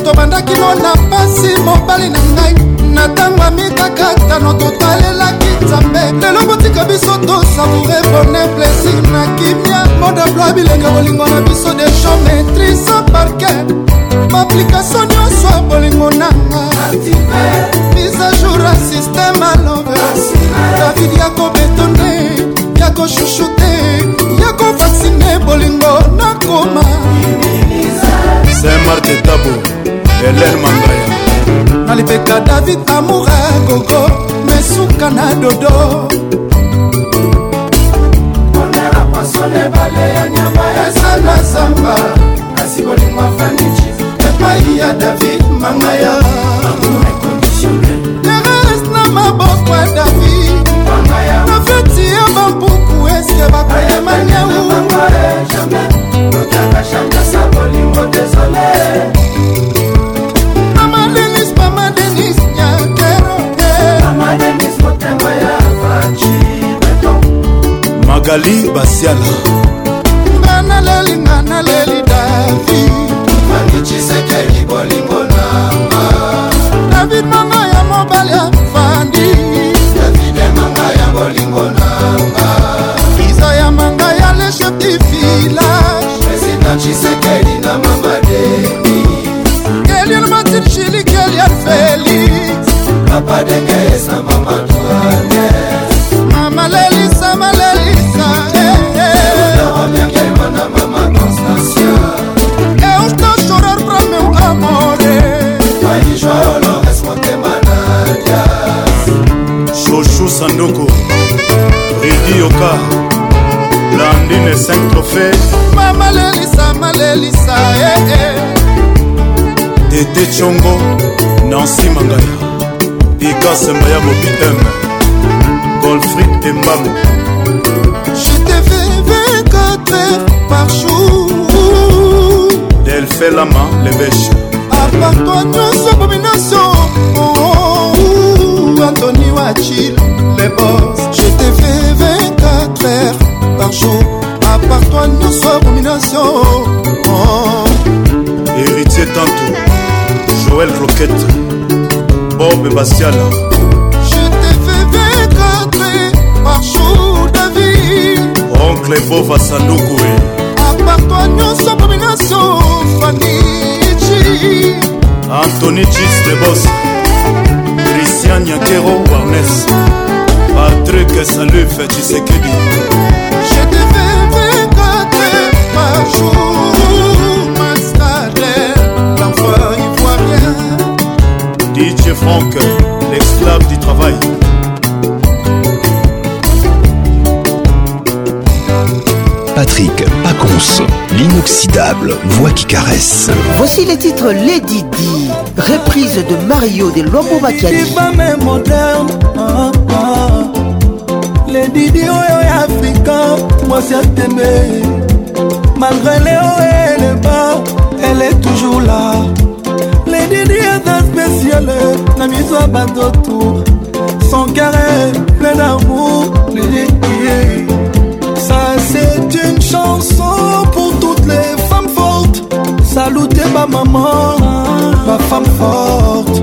S29: tobandaki no na mpasi mobali na ngai na ntango ya mitakatano totalelaki nzambe lelo botika biso tosavoure bone plaisir na kimia modabloa bilenga bolingo na biso de geometrise parke baaplikatio nyonso ya bolingo nanga mise a jour ya systeme alove david ya kobetonde ya koshushu te nakovaksine bolingo nakoma saint
S61: marte tabo helen mangaya
S29: na libeka david amoura gogo mesuka na dodo ezana samba kasi bolingo afaniki epai
S63: ya david mangaya teres na maboko ya david
S61: magali basiala
S29: nga naleli nga naleli davi
S63: manichisekeli bolingo nanga
S29: david manga ya mobali afandi
S63: davide manga ya bolingo nanga tshisekedi na mamadeni kelian martin shili kelian felix papa denges na mama tuane mama lelisa malelisa eh, eh. amyangelma na mama constancia eusta
S29: chorar pra
S63: meu amore aijoalo resmotema nadia shoshu
S61: sandoko ridi yoka amandine cinq trophée
S29: mamalelisa malelisa eh,
S61: eh. tete congo nansi mangana ikasemba ya mobiteng golfrid embamo
S29: par jour
S61: delfe lama leveshe
S29: apartoi nyonso bomi nyonso antoni wachil lebos je te fais 24 heures par jour antoine nyonso abomination oh.
S61: héritier tanto joel roquette bob basiala
S29: je te fais 24 par jour david
S61: oncle bova sandukue
S29: apartoi nyonso abomination fanici
S61: antony cis de bos christian yakero warnes patrik saluf tshisekedi Franck, l'esclave du travail. Patrick
S59: Pacons, l'inoxydable voix qui caresse.
S62: Voici les titres Lady Di, reprise de Mario des Lombo Macchiani.
S29: Ah, ah. Lady Di oyo oh, moi, africain, à t'aimer Malgré les hauts et les bas, elle est toujours là. priada spéciale na miso ya bandotu son carré plein d'amour ça c'est une chanson pour toutes les femmes fortes salute bamaman bafemme forte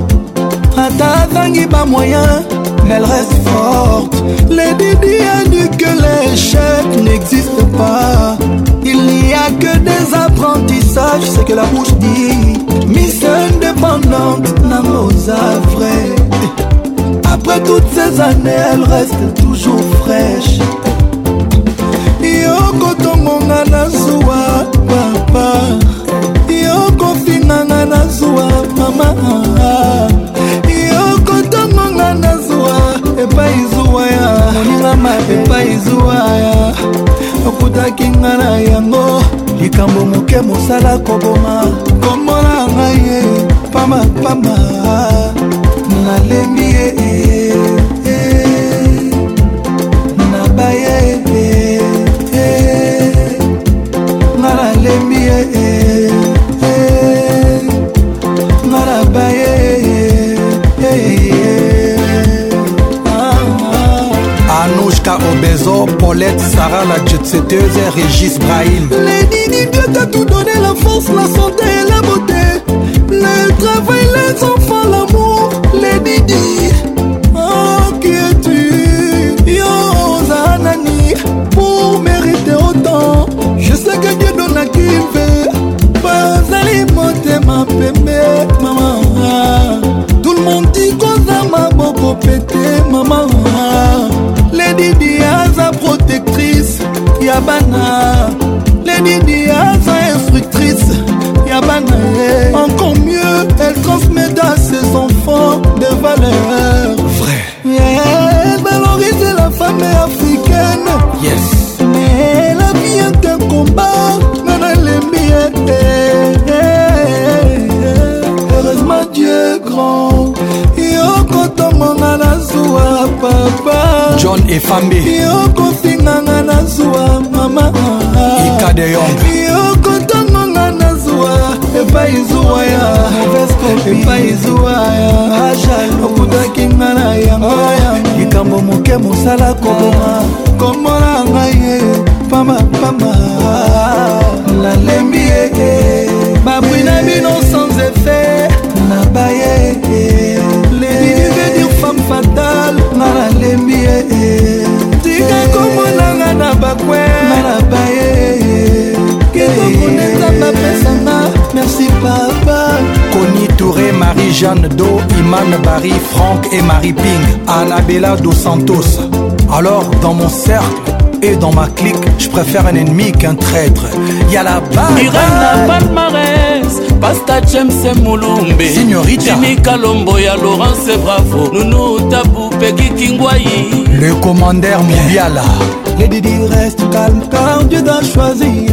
S29: ata azangi bamoyen elle reste forte. Les a dit que l'échec n'existe pas. Il n'y a que des apprentissages, c'est que la bouche dit. Miss indépendante, Namosa vrai. Après toutes ces années, elle reste toujours fraîche. Yoko tongonga papa. Yoko finanga mama. epai zuwaya okutaki nga na yango likambo moke mosala koboma komona ngai ye pamapama nalembi
S61: Rita Obezo, Paulette, Sarah la jetseteuse et Régis Brahim.
S29: Lady dit Dieu t'a tout donné, la force, la santé et la beauté. Le travail, les enfants, l'amour. Lady dit, oh qui es-tu Yo, Zanani, pour mériter autant. Je sais que Dieu donne à qui il veut. Bazali, motema, pembe, maman. Tout le monde dit qu'on a ma bobo pété, maman. ledidi aza protectrice ya bana ledidi aza instructrice ya bana ye encore mieux elle transmet à ses enfants de valeur
S61: vrai
S29: yeah, elle valorise la femme africaine
S61: yes
S29: elle a bien qu'un combat nana lembi heureusement dieu grand yokotongonga nazuwa papa
S61: john efambi
S29: yokofinganga na zuwa mama ikade yong yokotongonga na zuwa epai zuwa ya epai zuwa ya okutaki nga na yango likambo moke mosala koboma komola ngai ye pamapama nalembi ye babwi na bino sans efe nabaye ledi veut dire femme fat na merci papa
S61: Touré, Marie-Jeanne Do, Iman Barry, Franck et Marie Ping, Bella Dos Santos. Alors, dans mon cercle, et dans ma clique, je préfère un ennemi qu'un traître. Y'a la balle.
S29: pasta james mulumbe jimi kalombo ya laurence bravo nunu tabu pe kikingwai
S61: le commandeur mondiala
S29: les didi reste calme car dieu t'a choisi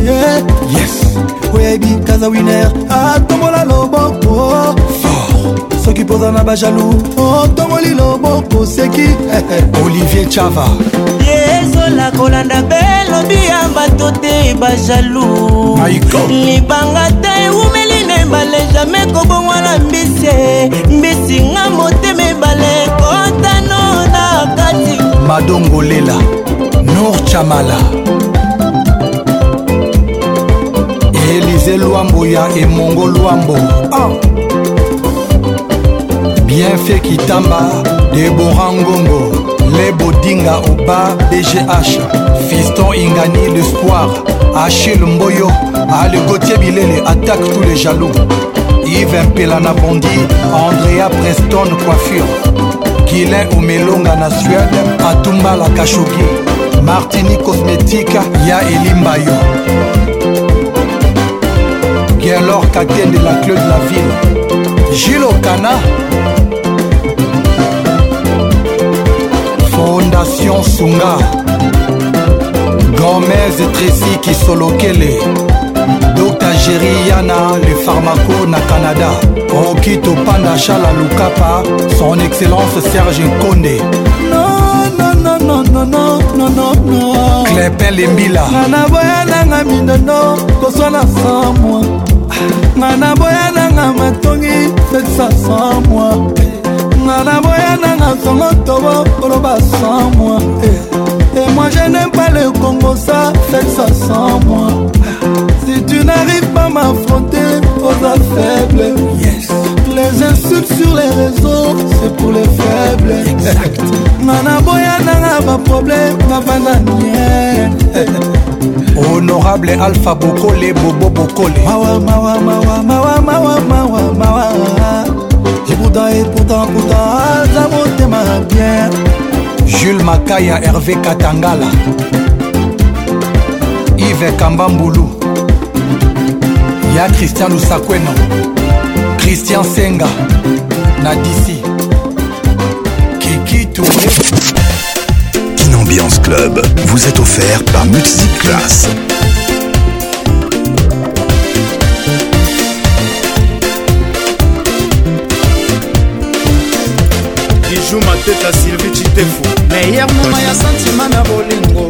S61: yes
S29: oyebi kaza winer atombola loboko soki mpoza na bajalou otongoli loboko seki
S61: olivier chava
S29: ezola kolanda belobi ya bato te bajalou libanga te eume jamai kobongwana mbisi mbisi nga motema ebale kotano na kati
S61: madongolela nor chamala elize lwambo ya emongo lwambo ah. bienfait kitamba debora ngongo lebodinga oba bgh fiston ingani l'espoir achille mboyo alegotie bilele attaque tous les jaloux yves mpelana bondi andrea preston coiffure guilin omelonga na suede atumbala kashoki martini cosmétique ya elimba yo gelor katende la claude la ville gilokana fondation sunga gomez tresi kisolokele botageri yana le pharmaco na canada rokito panda chala lukapa son excellence serge nkonde clepin lembila
S29: ngana boya nanga minono koswana sa moi ngana boya nanga matongi sekisa sa moi ngana boya nanga songo tobo koloba sa moi et moi je n'aime pas le congo ça sekisa sa moi Si tu n'arrives pas à m'affronter, faudra faible. Yes. Les insultes sur les réseaux, c'est pour les faibles. Exact. Nana boya nana ba problème, na bananière.
S61: Honorable Alpha Bokole, Bobo Bokole. Mawa, mawa, mawa, mawa, mawa, mawa, mawa. Et pourtant, et pourtant, pourtant, ça monte ma bien. Jules Makaya, Hervé Katangala. Yves Kambamboulou. y ya Christian lusakweno Christian senga na disi Touré
S59: Ambiance Club vous est offert par Music Class.
S61: tête à sylvie citefu
S29: meyer moma ya santima na bolingo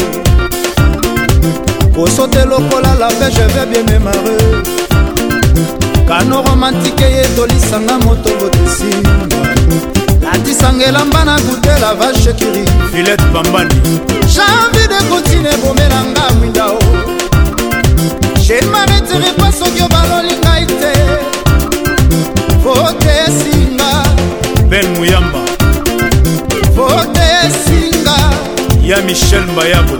S29: kosote lokola la pe je vais bien memare kano romantike etolisanga moto botisi latisanga elamba na kutela vashekiri filet pambani janvi de kotine ebomelanga mwindao shemametirikwa soki obaloli ngai te
S61: fotesinga ben muyamba fotesinga ya michel mbayabo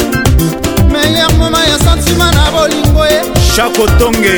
S29: meyer moma ya santima na bolingo ye chakotonge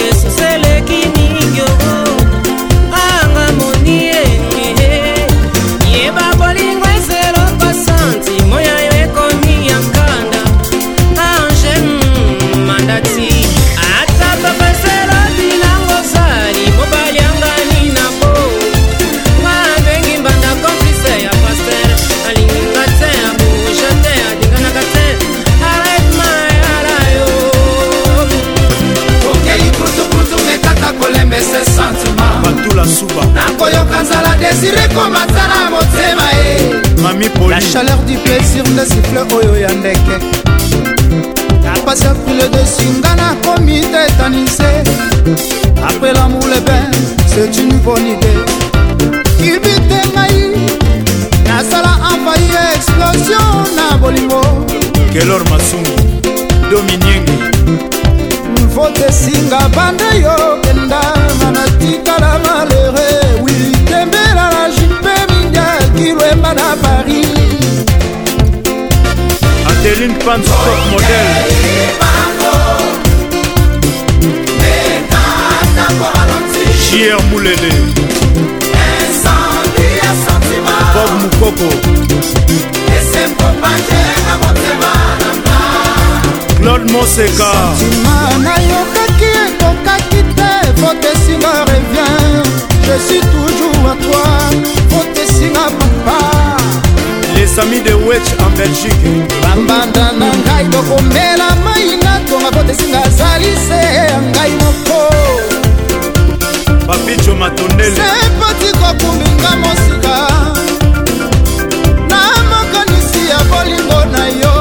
S29: désiré komata na motema e mami poli la chaleur du plaisir nde sifle oyo ya ndeke napasi apule dessus nga nakomi tetanise après lamour le bain c'est une bonne idée kibite ngai nasala envahi explosion na bolingo
S61: kelor masungu dominiengi
S29: mvotesinga bande yo kenda manatikala male
S61: Japan top model Chier Moulele
S63: Bob Moukoko Claude Moseka
S29: nayokaki ekokaki te votesinga revien je suis toujours à toi votesinga
S61: les amis de wech en belgique
S29: bambanda na ngai tokomela mai na tonga kotesinga azali se ya ngai moko
S61: papicho matondele
S29: sepoti kokuminga mosika na makanisi ya bolingo na yo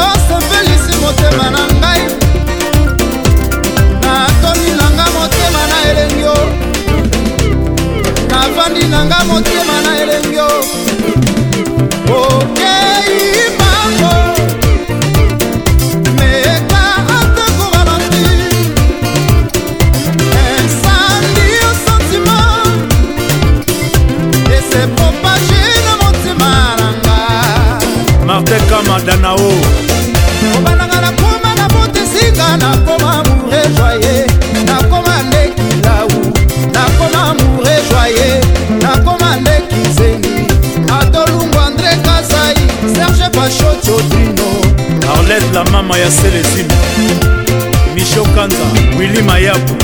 S29: osepelisi motema na danao obananga nakoma na botesinga nakoma mure joye nakoma ndekilau nakoma mure joye nakoma ndekizeni adolungu andre kasai serge pachotodino
S61: arlete la mama ya selezime mishokanza wili mayabu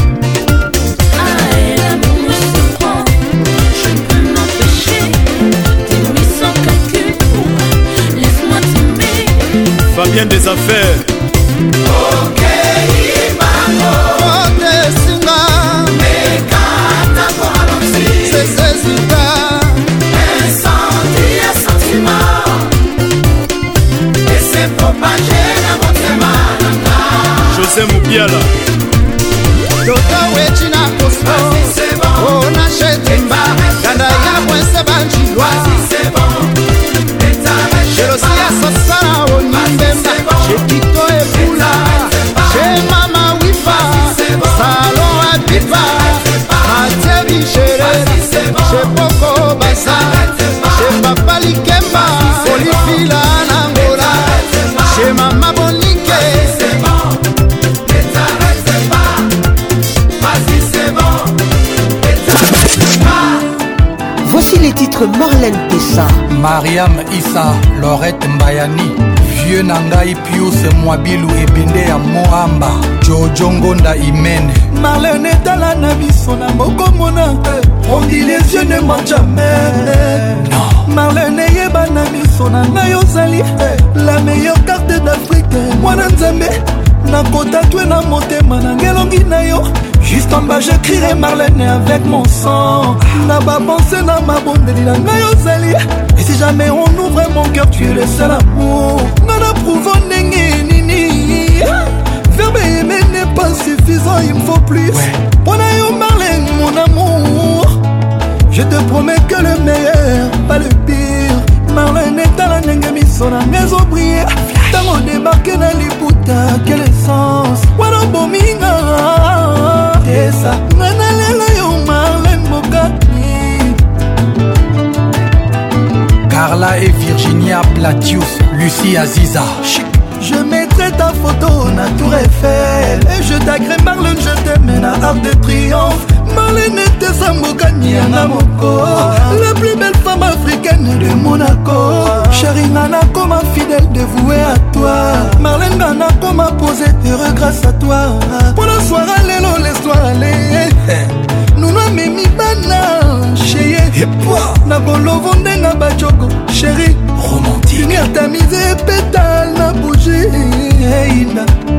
S61: bien des affaires
S63: okeyimangotesinga
S29: mekatakoalonsi sesesita
S63: incendi ya sentiment esepropage na motema nanga
S61: josé mubiala
S62: chepoko basa chepapa likemba olifila na ngola chemama bonike Voici les titres Marlène Tessa
S61: Mariam Issa Laurette Mbayani vieux na ngai pius mwabilu ebende ya moamba jojongonda imene
S29: marlene etala na biso na mokomona eh. on dit les yeux ne mentent jamais marlene eyeba na miso na ngai ozali la meilleure carte d'afrike mwana nzambe nakotatwe na motema na ngelongi na yo juste en bas j'écrirai marlene avec mon sang na bapense na mabondeli na ngai ozali et si jamais on ouvre mon cœur tu es le seul amour nga naprouve ndenge nini verbe aimé n'est pas suffisant il me faut plus mpona yo marlene mon amour Je te promets que le meilleur, pas le pire Marlène est etala est à na ngai ezobriye débarque dans na libuta quel essence wana bominga tesa ngai lela yo marlène bokati
S61: carla et virginia platius lucie aziza
S29: Je mettrai ta photo na tour Eiffel Et je t'agrée Marlène, je t'aime à arc de triomphe malinete eza mbokani yanga moko la plus belle femme africaine de monaco sharinga nakoma fidèle devoué à toi marlenga nakoma pose heureux grâce à toi mpona soira lelo lesoir ale nuno amemi bana cheye na bolovo ndenga bajoko sheri
S61: romantique
S29: unir ta mise pétale na bougie eina hey,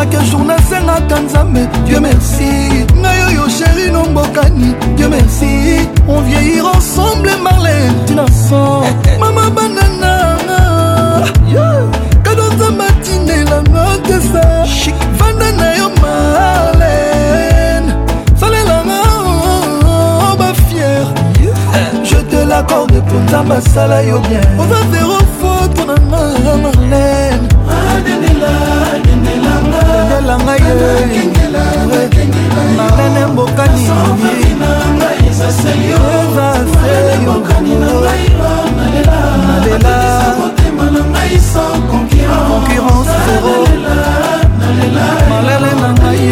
S29: chaque jour nasengaka nzambe dieu merci ngai oyo sheri nombokani dieu merci on vieillir ensemble marle tinason mama banananga kado nzambe atinelanga tesa vanda na yo marlene salelanga bafiere je te l'accorde mpo nzambe asala yo bien oza zero foto nanga marlene
S63: nakengela ngai nalene mboka ninivaseyonalela concurrence zero malele na ngai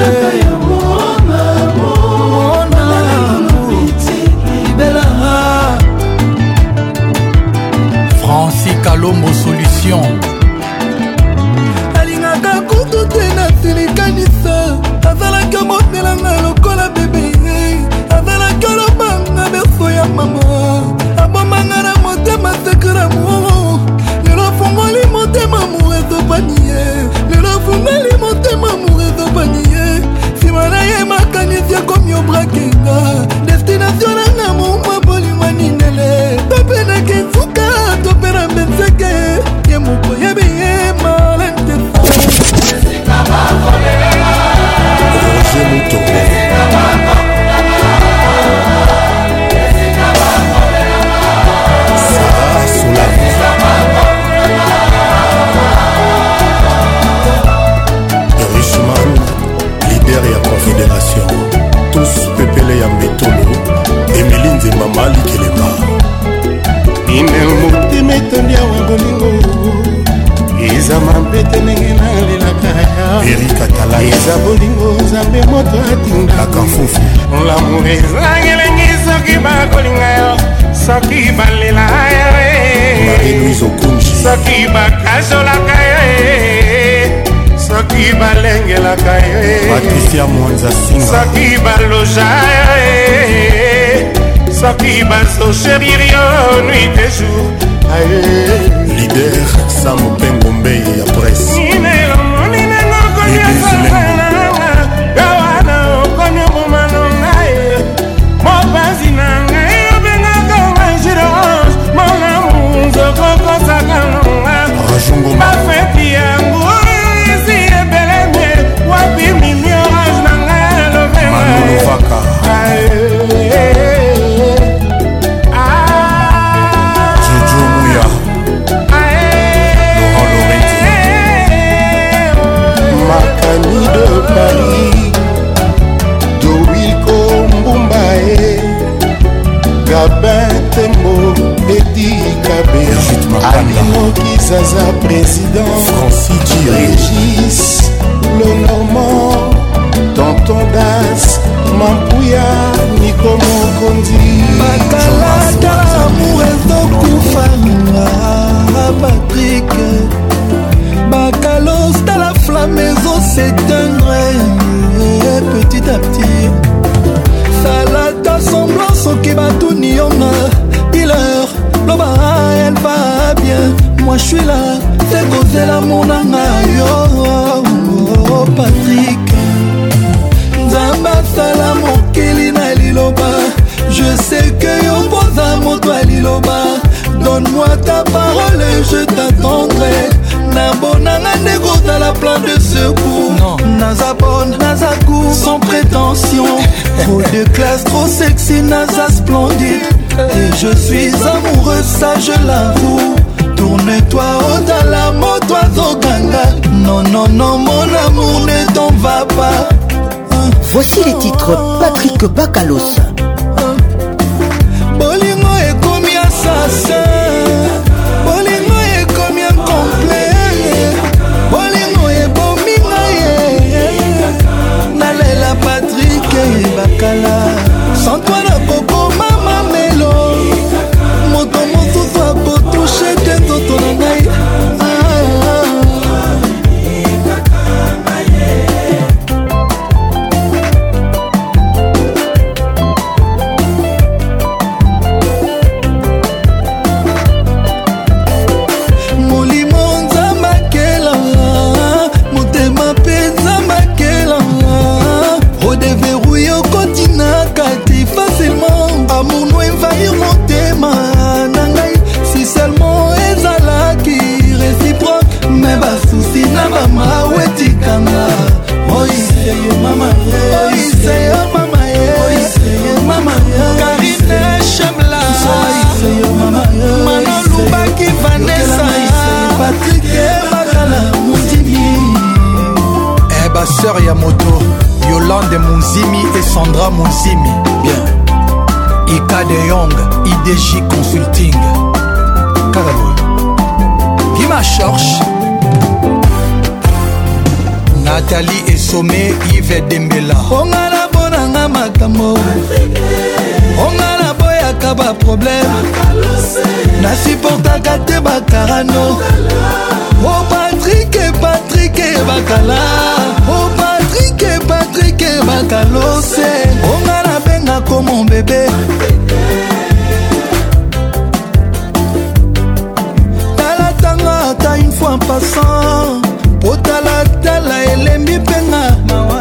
S29: Francis
S61: Calombo Solution
S29: biso azalaka motelanga lokola bebe azalaki olobanga beso ya mama abomanga na motema sekra mo lelo fungoli motema mo ezopani ye lelo fungoli motema mo ezopani ye nsima na ye makanisi akomi obrakenga destination nanga mouma bolingwa nindele tope na kenzuka tope na mbenseke ye moko yebi
S63: ye malentesa dieu motobe sara solai
S61: richman lider ya confédération tous pepele ya mbetolo emeli nzemba malikelema
S29: ine motema etandi awa bolingo eza mambetene
S61: eza
S29: bolingo nzambe moto atindaakafufu lamour ezangi elengi soki bakolinga yo soki balela soki bakasolaka yo soki balengelaka yosoki baloja yo soki bazosherir yo nuit de jour
S61: lider samopengo mbei ya presse Listen
S29: Zaza président
S61: Francis
S29: Régis Le Normand Tonton Das Mampouya Nico Mokondi Bakalata amour ezokufa minga Patrick Bakalos ta la flamme ezosetendre Petit à petit Salata semblant soki batuni yonga Piller Loba elle va bien mwashwila tekozela monanga yo oh, oh, patrik nzambe asala mokili na liloba je sais que yo koza moto ya liloba donne-moi ta parole je t'attendrai na bonanga nde kozala plan de secours naza bonne naza cour sans prétention trop de classe trop sexy naza splendide et je suis amoureuse ça je l'avoue tourne-toi ozala oh, moto
S64: azokanga nonono mon amour ne t'en va pas
S62: Voici les titres Patrick Bacalos
S61: Sandra Monsimi bien Ika de Young IDJ Consulting Kagaloue Gima Church Nathalie Esome Yves Dembela
S64: ongana bonanga makambo ongana boyaka baproblème nasuportaka te bakarano o oh, patrike patrike bakala o oh, patrike ke bakalose onga nabenga komo bebe talatanga ata une fois passant potalatala elembi mpenga mawa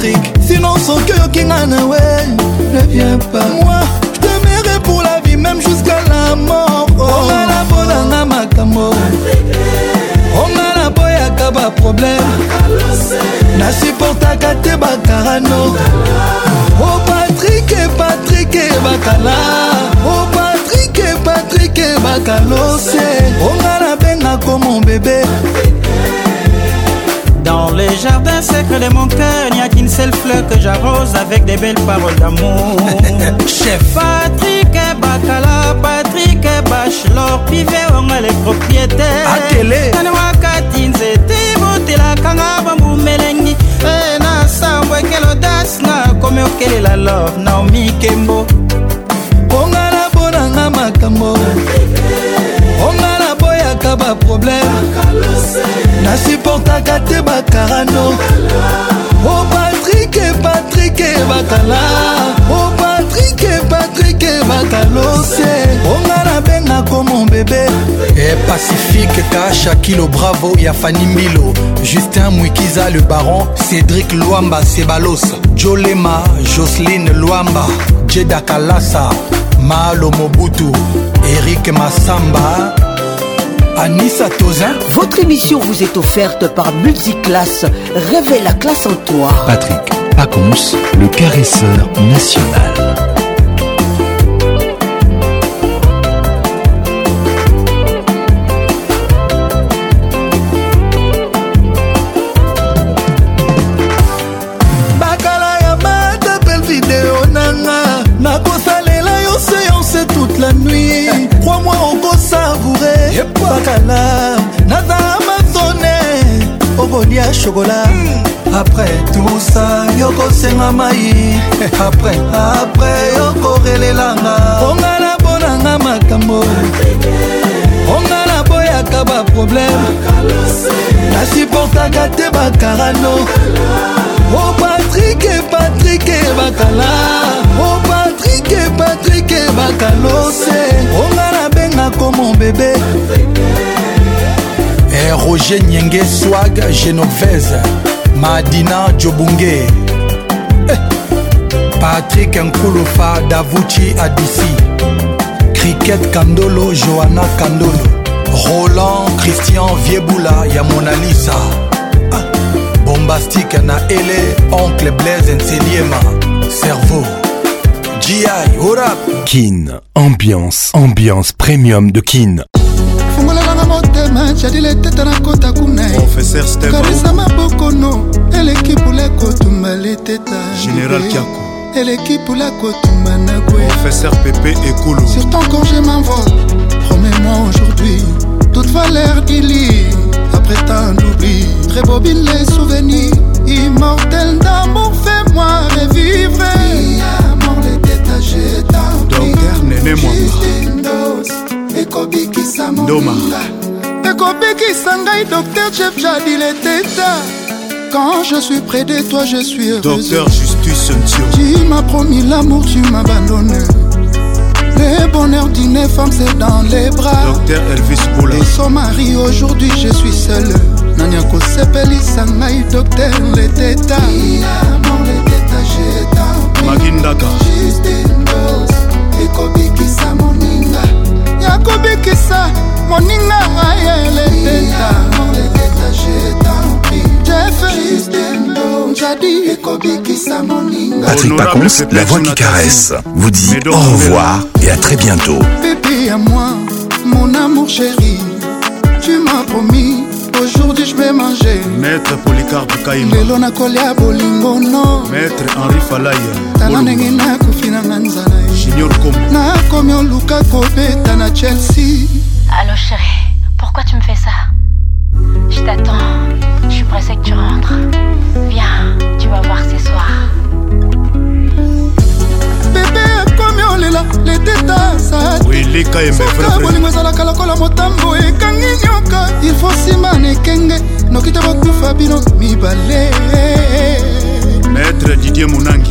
S64: Patrick Sinon soki oyoki nga na we ne viens pas moi je t'aimerai pour la vie même jusqu'à la mort ongala bolanga makambo ongala boyaka baproblème nasuportaka te bakarano o oh, patrik patrik bakala o oh, patrik patrik bakalose ongala bengako mon bebe Patrick.
S65: Dans le jardin secret de mon cœur, il n'y a qu'une seule fleur que j'arrose avec des belles paroles d'amour. Chef Patrick Bakala, Patrick Bachelor, Pivet, on les propriétaires.
S61: Atélé.
S65: Nanwakati nzete, botela kanga bambu melengi. E, na sambo ekel audace na komi okelela love Naomi Kembo.
S64: Kongala bonanga makambo. Okay. nayokelaka baproblème nasuportaka te bakarano o oh, patrike patrike bakala o oh, patrike patrike bakalose onga nabengako mobebe
S66: e eh, pacifique kasha kilo bravo ya fani mbilo justin mwikiza le baron cédrik lwamba sebalos jolema joseline lwamba jeda kalasa malo mobutu erik masamba
S59: Anissa
S62: Votre émission vous est offerte par Multiclass. Réveille la classe en toi.
S59: Patrick Pacons, le caresseur national.
S64: lala naza amazone okolia shokola hmm. après tout ça yokosenga mai après après yokorelelanga ongala mponanga makambo ongala boyaka baproblème nasuportaka te bakarano o oh, patrike patrike bakala o oh, patrike patrike bakalose ongala nanga komo bebe
S61: eh, roger nyenge swag genovese madina jobunge eh. patrik nkulufa davuchi adisi cricket kandolo johanna kandolo roland christian viebula ya monalisa ah. bombastique na ele oncle blaise nseliema cerveau
S59: Kin, ambiance, ambiance premium de Kin.
S61: Professeur Général
S64: Kiakou la
S61: professeur et
S64: sur ton congé promets-moi aujourd'hui toute valeur d'ili après tant d'oubli les souvenirs immortel d'amour fais-moi
S63: nemwamdoma
S64: ekobikisa ngai docteur jef jadil Teta Quand je suis près de toi, je suis heureux
S61: Docteur Justice
S64: Tu m'as promis l'amour, tu m'as abandonné. Le bonheur d'une femme, c'est dans les bras.
S61: Docteur Elvis Boula.
S64: Et son mari, aujourd'hui, je suis seul nani sepeli sangai docteur leteta makindaka ya kobikisa moninga
S59: Patrick Pacons, la voix qui caresse, vous dit au revoir et à très bientôt.
S64: Bébé à moi, mon amour chéri, tu m'as promis, aujourd'hui je vais manger.
S61: Maître Polycarpe Kaïma,
S64: Lelo Nakolia Bolingo, non.
S61: Maître Henri Falaya,
S64: Tala Nengi Nakoufina senior com nakomi oluka kobeta na chelsea allo chéri
S67: pourquoi tu me fais ça je t'attends je suis pressée que tu rentres viens tu vas voir ce soir bebe akomi olela
S61: letetaabolingo
S64: ezalaka lokola motambo ekangi nyoka ilfo nsima na ekenge noki te bakufa bino mibale maître
S61: didier monangi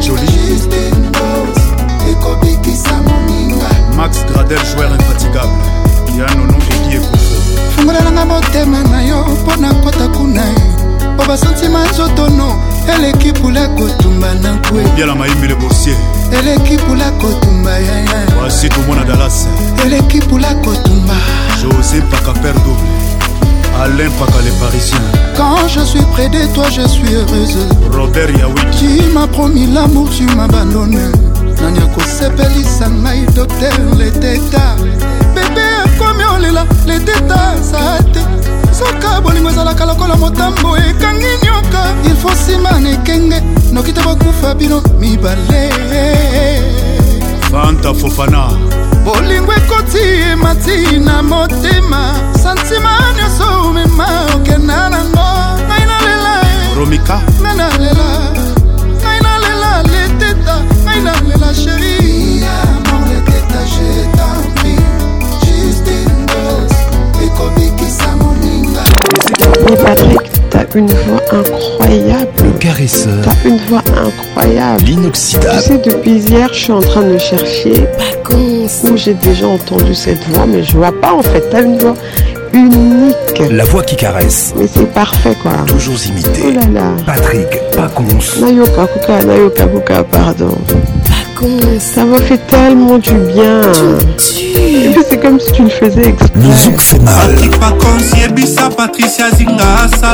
S63: Justine Jolie Justine Bos ekobikisa
S61: moninga Max Gradel joueur infatigable yanono eki ekofo fungolelanga
S64: motema na yo mpo na kota kuna mpo basantima nzotono eleki pula kotumba na kwe obyala
S61: mayembele
S64: bosie eleki pula kotumba yaya wasi tomona dalas eleki pula kotumba
S61: josé pakaper double Alain Paca les Parisiens.
S64: Quand je suis près de toi, je suis heureuse.
S61: Robert Yaoui.
S64: Tu m'as promis l'amour, tu m'as abandonné. nani akosepelisa ngai doter leteta bebe akomi olela leteta za te soka bolingo ezalaka lokola motambo ekangi nyoka ilfo nsima na ekenge noki te bokufa bino mibale fanta fofana bolingo ekoti emati na motema santima romika Patrick, t'as une voix incroyable. Le caresseur. T'as une voix incroyable. L'inoxydable. Tu sais, depuis hier, je suis en train de chercher. Pas où j'ai déjà entendu cette voix, mais je vois pas en fait. T'as une voix unique. La voix qui caresse. Mais c'est parfait quoi. Toujours imité. Oh là là. Patrick Pacons. Nayoka Kuka, Nayoka Kuka, pardon. Pacons. Ça m'a fait tellement du bien. C'est comme si tu le faisais exprès. Le zouk fait mal. Patrick Patricia Zinga,